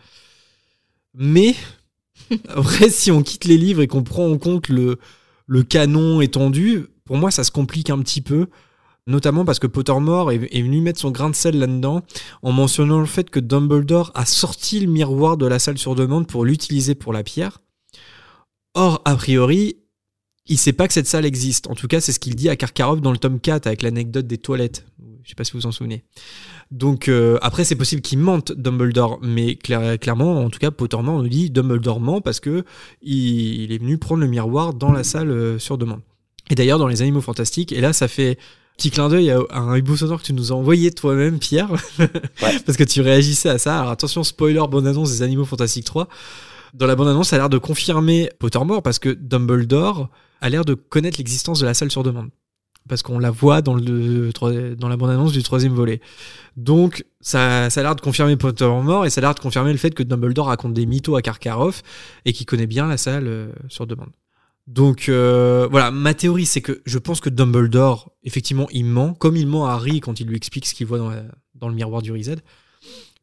Mais, (laughs) après, si on quitte les livres et qu'on prend en compte le, le canon étendu, pour moi, ça se complique un petit peu. Notamment parce que Pottermore est, est venu mettre son grain de sel là-dedans en mentionnant le fait que Dumbledore a sorti le miroir de la salle sur demande pour l'utiliser pour la pierre. Or, a priori, il sait pas que cette salle existe. En tout cas, c'est ce qu'il dit à Karkaroff dans le tome 4 avec l'anecdote des toilettes. Je sais pas si vous vous en souvenez. Donc euh, après, c'est possible qu'il mente Dumbledore, mais clair- clairement, en tout cas, Pottermore nous dit Dumbledore ment parce que il, il est venu prendre le miroir dans la salle euh, sur demande. Et d'ailleurs, dans les Animaux Fantastiques, et là, ça fait petit clin d'œil à, un hibou sonore que tu nous as envoyé toi-même, Pierre, (laughs) parce que tu réagissais à ça. Alors attention, spoiler, bonne annonce des Animaux Fantastiques 3. dans la bande-annonce, ça a l'air de confirmer Pottermore parce que Dumbledore a l'air de connaître l'existence de la salle sur demande. Parce qu'on la voit dans, le, dans la bande-annonce du troisième volet. Donc, ça, ça a l'air de confirmer Pottermore et ça a l'air de confirmer le fait que Dumbledore raconte des mythos à Karkaroff et qu'il connaît bien la salle euh, sur demande. Donc euh, voilà, ma théorie c'est que je pense que Dumbledore, effectivement, il ment, comme il ment à Harry quand il lui explique ce qu'il voit dans, dans, le miroir du Rized.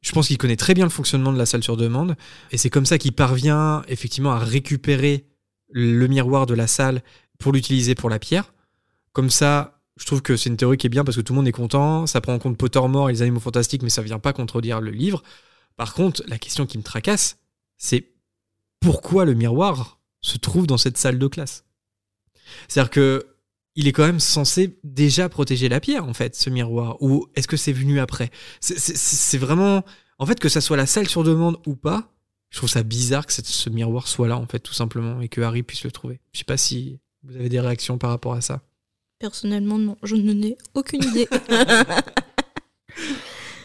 Je pense qu'il connaît très bien le fonctionnement de la salle sur demande, et c'est comme ça qu'il parvient effectivement à récupérer le miroir de la salle pour l'utiliser pour la pierre. Comme ça, je trouve que c'est une théorie qui est bien parce que tout le monde est content, ça prend en compte Pottermore et les animaux fantastiques, mais ça vient pas contredire le livre. Par contre, la question qui me tracasse, c'est pourquoi le miroir se trouve dans cette salle de classe? C'est-à-dire que il est quand même censé déjà protéger la pierre, en fait, ce miroir. Ou est-ce que c'est venu après? C'est vraiment... En fait, que ça soit la salle sur demande ou pas, je trouve ça bizarre que ce miroir soit là, en fait, tout simplement, et que Harry puisse le trouver. Je sais pas si vous avez des réactions par rapport à ça. Personnellement, non. Je n'en ai aucune (laughs) idée.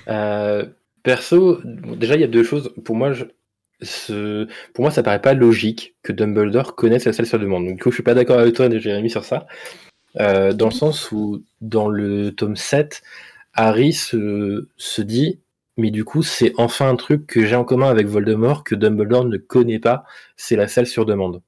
Euh, perso, déjà, il y a deux choses. Pour moi, je, pour moi, ça paraît pas logique que Dumbledore connaisse la salle sur demande. Donc, du coup, je suis pas d'accord avec toi, Jérémy, sur ça. Euh, dans le sens où, dans le tome 7, Harry se, se dit mais du coup, c'est enfin un truc que j'ai en commun avec Voldemort que Dumbledore ne connaît pas, c'est la salle sur demande.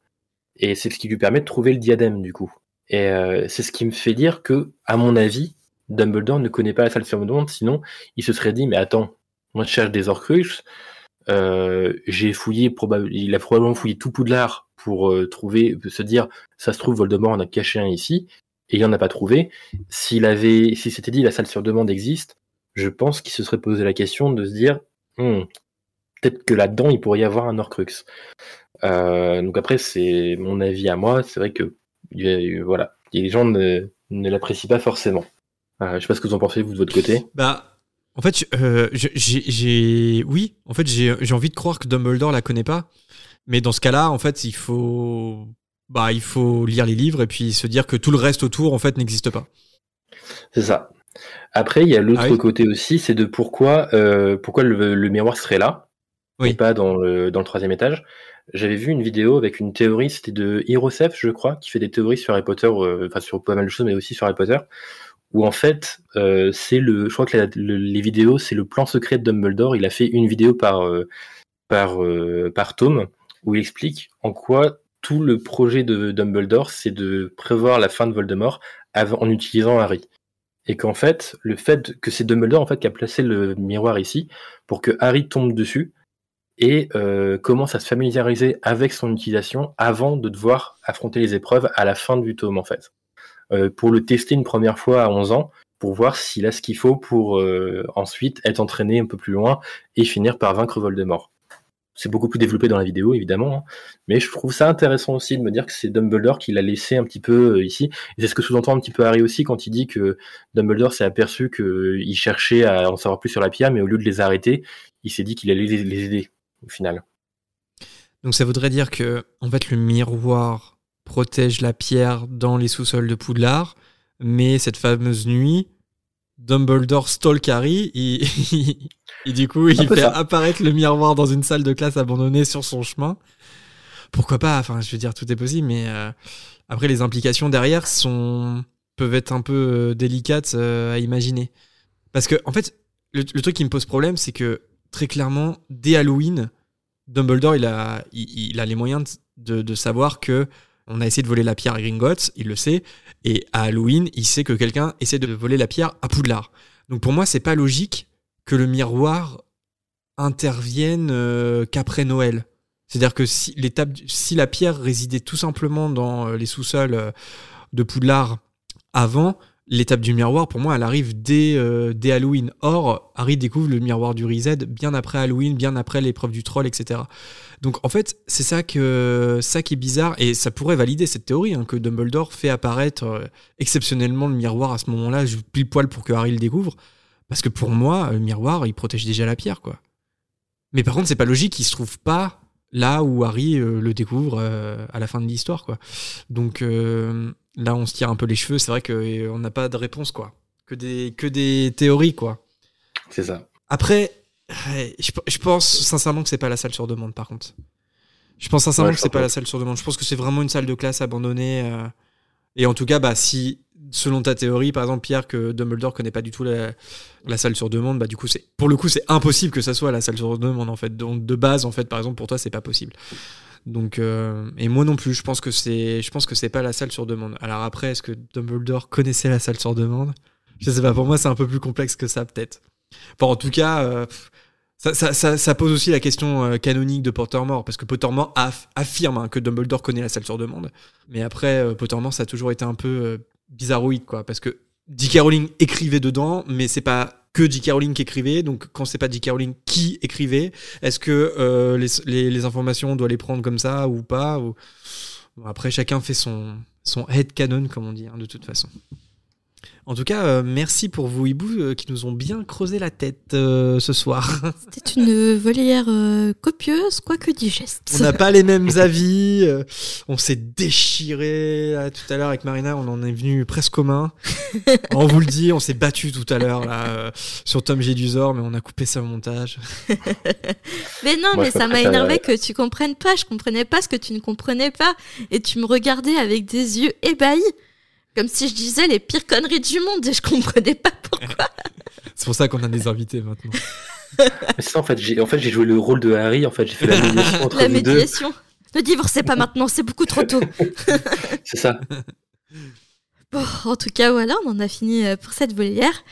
Et c'est ce qui lui permet de trouver le diadème, du coup. Et euh, c'est ce qui me fait dire que, à mon avis, Dumbledore ne connaît pas la salle sur demande, sinon il se serait dit, mais attends, moi je cherche des Horcruxes, euh, j'ai fouillé, il a probablement fouillé tout Poudlard pour euh, trouver, se dire, ça se trouve, Voldemort en a caché un ici, et il en a pas trouvé. S'il avait, si c'était dit, la salle sur demande existe, je pense qu'il se serait posé la question de se dire, hmm, peut-être que là-dedans, il pourrait y avoir un Horcrux. Euh, donc après, c'est mon avis à moi. C'est vrai que voilà, les gens ne, ne l'apprécient pas forcément. je sais pas ce que vous en pensez vous de votre côté. Bah en fait, euh, j'ai, oui, en fait, j'ai envie de croire que Dumbledore la connaît pas. Mais dans ce cas-là, en fait, il faut, bah, il faut lire les livres et puis se dire que tout le reste autour, en fait, n'existe pas. C'est ça. Après, il y a l'autre ah côté aussi, c'est de pourquoi, euh, pourquoi le, miroir serait là et pas dans le, dans le troisième étage. J'avais vu une vidéo avec une théorie, c'était de Hirosef, je crois, qui fait des théories sur Harry Potter, euh, enfin sur pas mal de choses, mais aussi sur Harry Potter, où en fait, euh, c'est le, je crois que les vidéos, c'est le plan secret de Dumbledore. Il a fait une vidéo par par par tome où il explique en quoi tout le projet de Dumbledore, c'est de prévoir la fin de Voldemort en utilisant Harry. Et qu'en fait, le fait que c'est Dumbledore en fait qui a placé le miroir ici pour que Harry tombe dessus et commence à se familiariser avec son utilisation avant de devoir affronter les épreuves à la fin du tome en fait. Euh, pour le tester une première fois à 11 ans, pour voir s'il a ce qu'il faut pour euh, ensuite être entraîné un peu plus loin et finir par vaincre Voldemort. C'est beaucoup plus développé dans la vidéo, évidemment, hein. mais je trouve ça intéressant aussi de me dire que c'est Dumbledore qui l'a laissé un petit peu euh, ici. Et c'est ce que sous-entend un petit peu Harry aussi quand il dit que Dumbledore s'est aperçu qu'il cherchait à en savoir plus sur la pierre, mais au lieu de les arrêter, il s'est dit qu'il allait les aider, au final. Donc ça voudrait dire que, en fait, le miroir protège la pierre dans les sous-sols de Poudlard, mais cette fameuse nuit, Dumbledore stalk Harry (laughs) et, du coup il fait apparaître le miroir dans une salle de classe abandonnée sur son chemin. Pourquoi pas Enfin, je veux dire, tout est possible, mais euh, après les implications derrière sont peuvent être un peu euh, délicates euh, à imaginer. Parce que en fait, le, truc qui me pose problème, c'est que très clairement, dès Halloween, Dumbledore il a, il, a les moyens de, de savoir que on a essayé de voler la pierre à Gringotts, il le sait, et à Halloween, il sait que quelqu'un essaie de voler la pierre à Poudlard. Donc pour moi, c'est pas logique que le miroir intervienne euh, qu'après Noël. C'est-à-dire que si, si la pierre résidait tout simplement dans euh, les sous-sols euh, de Poudlard avant, l'étape du miroir, pour moi, elle arrive dès, euh, dès Halloween. Or, Harry découvre le miroir du Reset bien après Halloween, bien après l'épreuve du troll, etc. Donc, en fait, c'est ça, ça qui est bizarre, et ça pourrait valider cette théorie, hein, que Dumbledore fait apparaître euh, exceptionnellement le miroir à ce moment-là, pile poil pour que Harry le découvre. Parce que pour moi, le miroir, il protège déjà la pierre, quoi. Mais par contre, c'est pas logique qu'il se trouve pas là où Harry euh, le découvre à la fin de l'histoire, quoi. Donc, là on se tire un peu les cheveux, c'est vrai qu'on euh, n'a pas de réponse quoi. Que des, que des théories quoi. C'est ça. Après, je, pense sincèrement que c'est pas la salle sur demande par contre. Je pense sincèrement Ouais, que je c'est crois pas pas. la salle sur demande. Je pense que c'est vraiment une salle de classe abandonnée. euh, Et en tout cas, bah, si, selon ta théorie, par exemple, Pierre, que Dumbledore connaît pas du tout la, la salle sur demande, bah, du coup, c'est, pour le coup, c'est impossible que ça soit la salle sur demande, en fait. Donc, de base, en fait, par exemple, pour toi, c'est pas possible. Donc, euh, et moi non plus, je pense que c'est, je pense que c'est pas la salle sur demande. Alors après, est-ce que Dumbledore connaissait la salle sur demande? Je sais pas, pour moi, c'est un peu plus complexe que ça, peut-être. Bon, en tout cas, euh, ça, ça, ça, pose aussi la question euh, canonique de Pottermore, parce que Pottermore aff- affirme hein, que Dumbledore connaît la salle sur demande. Mais après, Pottermore, ça a toujours été un peu bizarroïde, quoi, parce que J.K. Rowling écrivait dedans, mais c'est pas que J.K. Rowling qui écrivait, donc quand c'est pas J.K. Rowling qui écrivait, est-ce que euh, les, informations, on doit les prendre comme ça ou pas ou... Après, chacun fait son, son head canon, comme on dit, hein, de toute façon. En tout cas, euh, merci pour vous hiboux euh, qui nous ont bien creusé la tête euh, ce soir. (laughs) C'était une volière euh, copieuse, quoique digeste. On n'a pas les mêmes avis. euh, on s'est déchiré là, tout à l'heure avec Marina. On en est venu presque commun. (laughs) on vous le dit, on s'est battu tout à l'heure là euh, sur Tom Jedusor, mais on a coupé ça au montage. (laughs) Mais non, Moi, mais ça m'a énervé que tu comprennes pas. Je comprenais pas ce que tu ne comprenais pas. Et tu me regardais avec des yeux ébahis. Comme si je disais les pires conneries du monde et je comprenais pas pourquoi. (laughs) C'est pour ça qu'on a des invités maintenant. Mais (laughs) c'est ça, en fait, j'ai en fait, j'ai joué le rôle de Harry. En fait, j'ai fait la médiation entre La deux. médiation. Ne divorcez pas (laughs) maintenant, c'est beaucoup trop tôt. C'est ça. Bon, en tout cas, voilà, on en a fini euh, pour cette volière.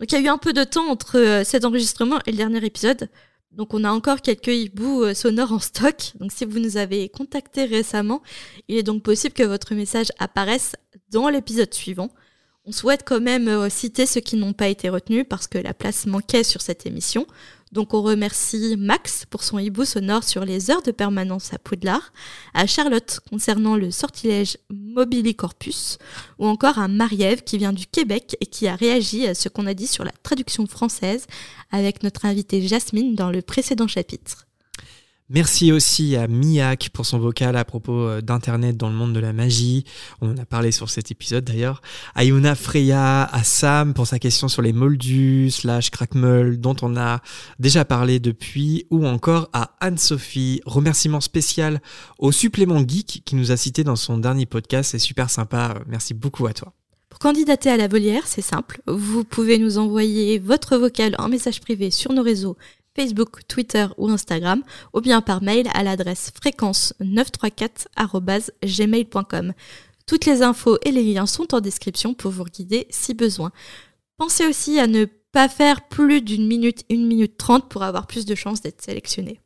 Donc, il y a eu un peu de temps entre euh, cet enregistrement et le dernier épisode. Donc, on a encore quelques hiboux euh, sonores en stock. Donc, si vous nous avez contacté récemment, il est donc possible que votre message apparaisse dans l'épisode suivant. On souhaite quand même euh, citer ceux qui n'ont pas été retenus parce que la place manquait sur cette émission. Donc on remercie Max pour son hibou sonore sur les heures de permanence à Poudlard, à Charlotte concernant le sortilège Mobilicorpus, ou encore à Marie-Ève qui vient du Québec et qui a réagi à ce qu'on a dit sur la traduction française avec notre invitée Jasmine dans le précédent chapitre. Merci aussi à Miak pour son vocal à propos euh, d'Internet dans le monde de la magie. On en a parlé sur cet épisode d'ailleurs. À Yuna Freya, à Sam pour sa question sur les moldus slash crackmull dont on a déjà parlé depuis. Ou encore à Anne-Sophie. Remerciement spécial au supplément geek qui nous a cité dans son dernier podcast. C'est super sympa. Merci beaucoup à toi. Pour candidater à la volière, c'est simple. Vous pouvez nous envoyer votre vocal en message privé sur nos réseaux Facebook, Twitter ou Instagram, ou bien par mail à l'adresse fréquence934@gmail.com. Toutes les infos et les liens sont en description pour vous guider si besoin. Pensez aussi à ne pas faire plus d'une minute, une minute trente pour avoir plus de chances d'être sélectionné.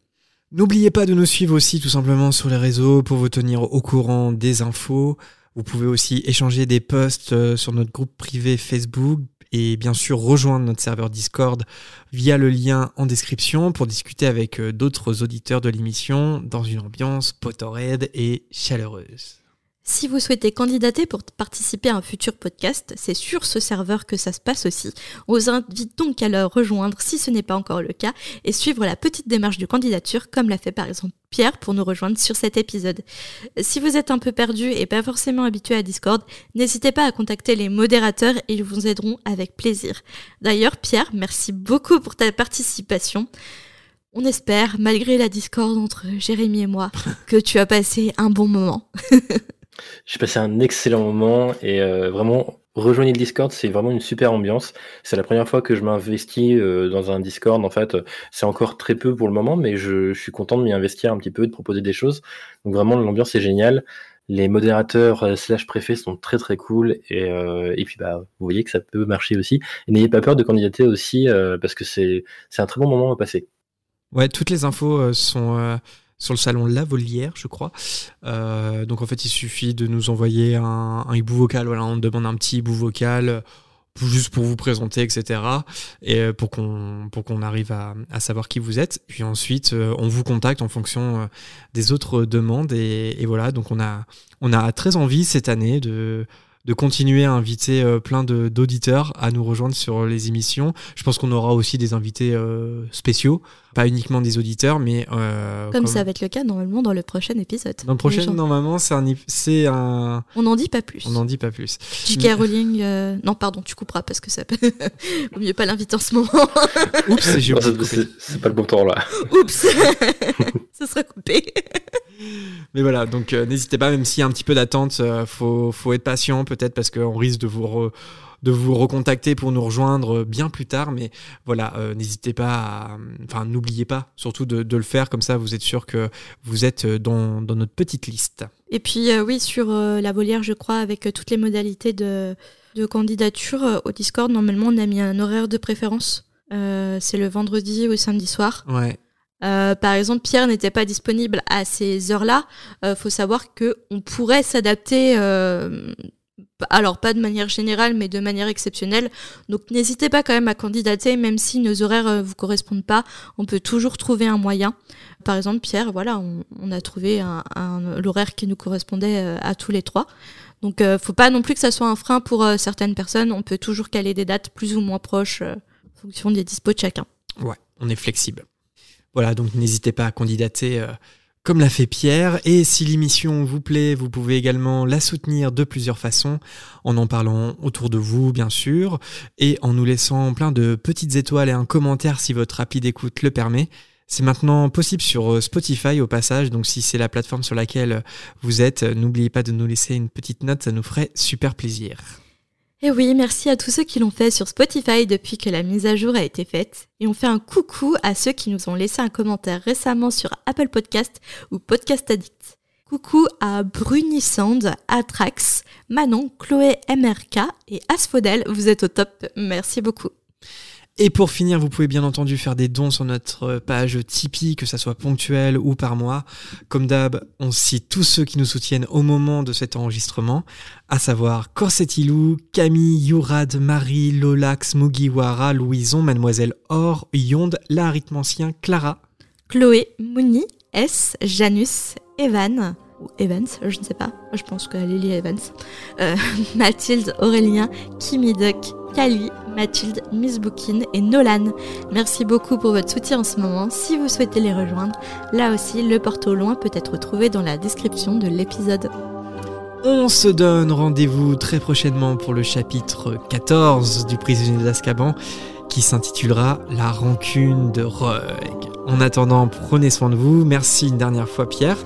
N'oubliez pas de nous suivre aussi tout simplement sur les réseaux pour vous tenir au courant des infos. Vous pouvez aussi échanger des posts euh, sur notre groupe privé Facebook et bien sûr rejoindre notre serveur Discord via le lien en description pour discuter avec euh, d'autres auditeurs de l'émission dans une ambiance Potterhead et chaleureuse. Si vous souhaitez candidater pour participer à un futur podcast, c'est sur ce serveur que ça se passe aussi. On vous invite donc à le rejoindre si ce n'est pas encore le cas et suivre la petite démarche de candidature comme l'a fait par exemple Pierre pour nous rejoindre sur cet épisode. Si vous êtes un peu perdu et pas forcément habitué à Discord, n'hésitez pas à contacter les modérateurs et ils vous aideront avec plaisir. D'ailleurs, Pierre, merci beaucoup pour ta participation. On espère, malgré la discorde entre Jérémy et moi, (laughs) que tu as passé un bon moment. (laughs) J'ai passé un excellent moment et euh, vraiment rejoignez le Discord, c'est vraiment une super ambiance. C'est la première fois que je m'investis euh, dans un Discord. En fait, c'est encore très peu pour le moment, mais je, suis content de m'y investir un petit peu, de proposer des choses. Donc vraiment, l'ambiance est géniale. Les modérateurs euh, slash préfets sont très très cool et, et puis bah vous voyez que ça peut marcher aussi. Et n'ayez pas peur de candidater aussi parce que c'est c'est un très bon moment à passer. Ouais, toutes les infos sont sur le salon La Volière, je crois. Euh, donc en fait, il suffit de nous envoyer un, un hibou vocal. Voilà, on demande un petit hibou vocal euh, juste pour vous présenter, etc. Et euh, pour qu'on pour qu'on arrive à, à savoir qui vous êtes. Puis ensuite, on vous contacte en fonction des autres demandes. Et, voilà, donc on a on a très envie cette année de de continuer à inviter plein d'auditeurs à nous rejoindre sur les émissions. Je pense qu'on aura aussi des invités spéciaux, pas uniquement des auditeurs, mais euh, Comme ça va être le cas normalement dans le prochain épisode. Dans le prochain, normalement, c'est un, ip- c'est un. On n'en dit pas plus. On n'en dit pas plus. J.K. Rowling, euh, non pardon, tu couperas parce que ça peut. (laughs) Vaut mieux pas l'inviter en ce moment. (laughs) Oups, j'ai c'est- pas le bon temps là. (laughs) Oups, ça sera coupé. Mais voilà, donc euh, n'hésitez pas, même s'il y a un petit peu d'attente, euh, faut, faut être patient peut-être parce qu'on risque de vous, re- de vous recontacter pour nous rejoindre bien plus tard. Mais voilà, euh, n'hésitez pas, à- enfin n'oubliez pas surtout de, de le faire, comme ça vous êtes sûr que vous êtes dans, dans notre petite liste. Et puis euh, oui, sur euh, la volière, je crois, avec toutes les modalités de, de candidature, au Discord, normalement, on a mis un horaire de préférence. C'est le vendredi ou le samedi soir. Ouais. Euh, par exemple, Pierre n'était pas disponible à ces heures-là. Euh, faut savoir que on pourrait s'adapter. euh, alors pas de manière générale, mais de manière exceptionnelle. Donc n'hésitez pas quand même à candidater, même si nos horaires euh, vous correspondent pas. On peut toujours trouver un moyen. Par exemple, Pierre, voilà, on, a trouvé un, l'horaire qui nous correspondait euh, à tous les trois. Donc euh, faut pas non plus que ça soit un frein pour euh, certaines personnes. On peut toujours caler des dates plus ou moins proches en fonction des dispos de chacun. Ouais, on est flexible. Voilà, donc n'hésitez pas à candidater comme l'a fait Pierre. Et si l'émission vous plaît, vous pouvez également la soutenir de plusieurs façons, en en parlant autour de vous, bien sûr, et en nous laissant plein de petites étoiles et un commentaire si votre rapide écoute le permet. C'est maintenant possible sur euh, Spotify au passage, donc si c'est la plateforme sur laquelle vous êtes, n'oubliez pas de nous laisser une petite note, ça nous ferait super plaisir. Et oui, merci à tous ceux qui l'ont fait sur Spotify depuis que la mise à jour a été faite. Et on fait un coucou à ceux qui nous ont laissé un commentaire récemment sur Apple Podcast ou Podcast Addict. Coucou à Brunissand, Atrax, Manon, Chloé MRK et Asphodel, vous êtes au top, merci beaucoup. Et pour finir, vous pouvez bien entendu faire des dons sur notre page Tipeee, que ça soit ponctuel ou par mois. Comme d'hab, on cite tous ceux qui nous soutiennent au moment de cet enregistrement, à savoir Corsetilou, Camille, Yourad, Marie, Lolax, Mugiwara, Louison, Mademoiselle Or, Yonde, l'arithmancien, Clara. Chloé, Mouni, S, Janus, Evan, ou Evans, je ne sais pas, je pense que Lily Evans, euh, (laughs) Mathilde, Aurélien, Kimi Duck, Kali, Mathilde, Miss Bookin et Nolan. Merci beaucoup pour votre soutien en ce moment. Si vous souhaitez les rejoindre, là aussi, le porte au loin peut être trouvé dans la description de l'épisode. On se donne rendez-vous très prochainement pour le chapitre 14 du prisonnier d'Azkaban qui s'intitulera La rancune de Rogue. En attendant, prenez soin de vous. Merci une dernière fois Pierre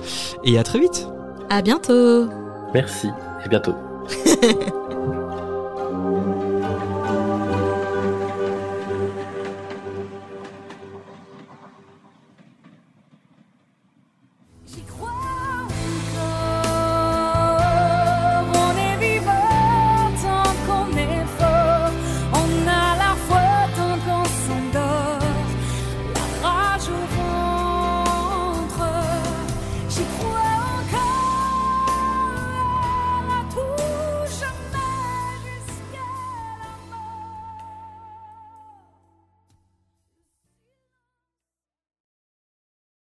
et à très vite. À bientôt! Merci et bientôt. (laughs)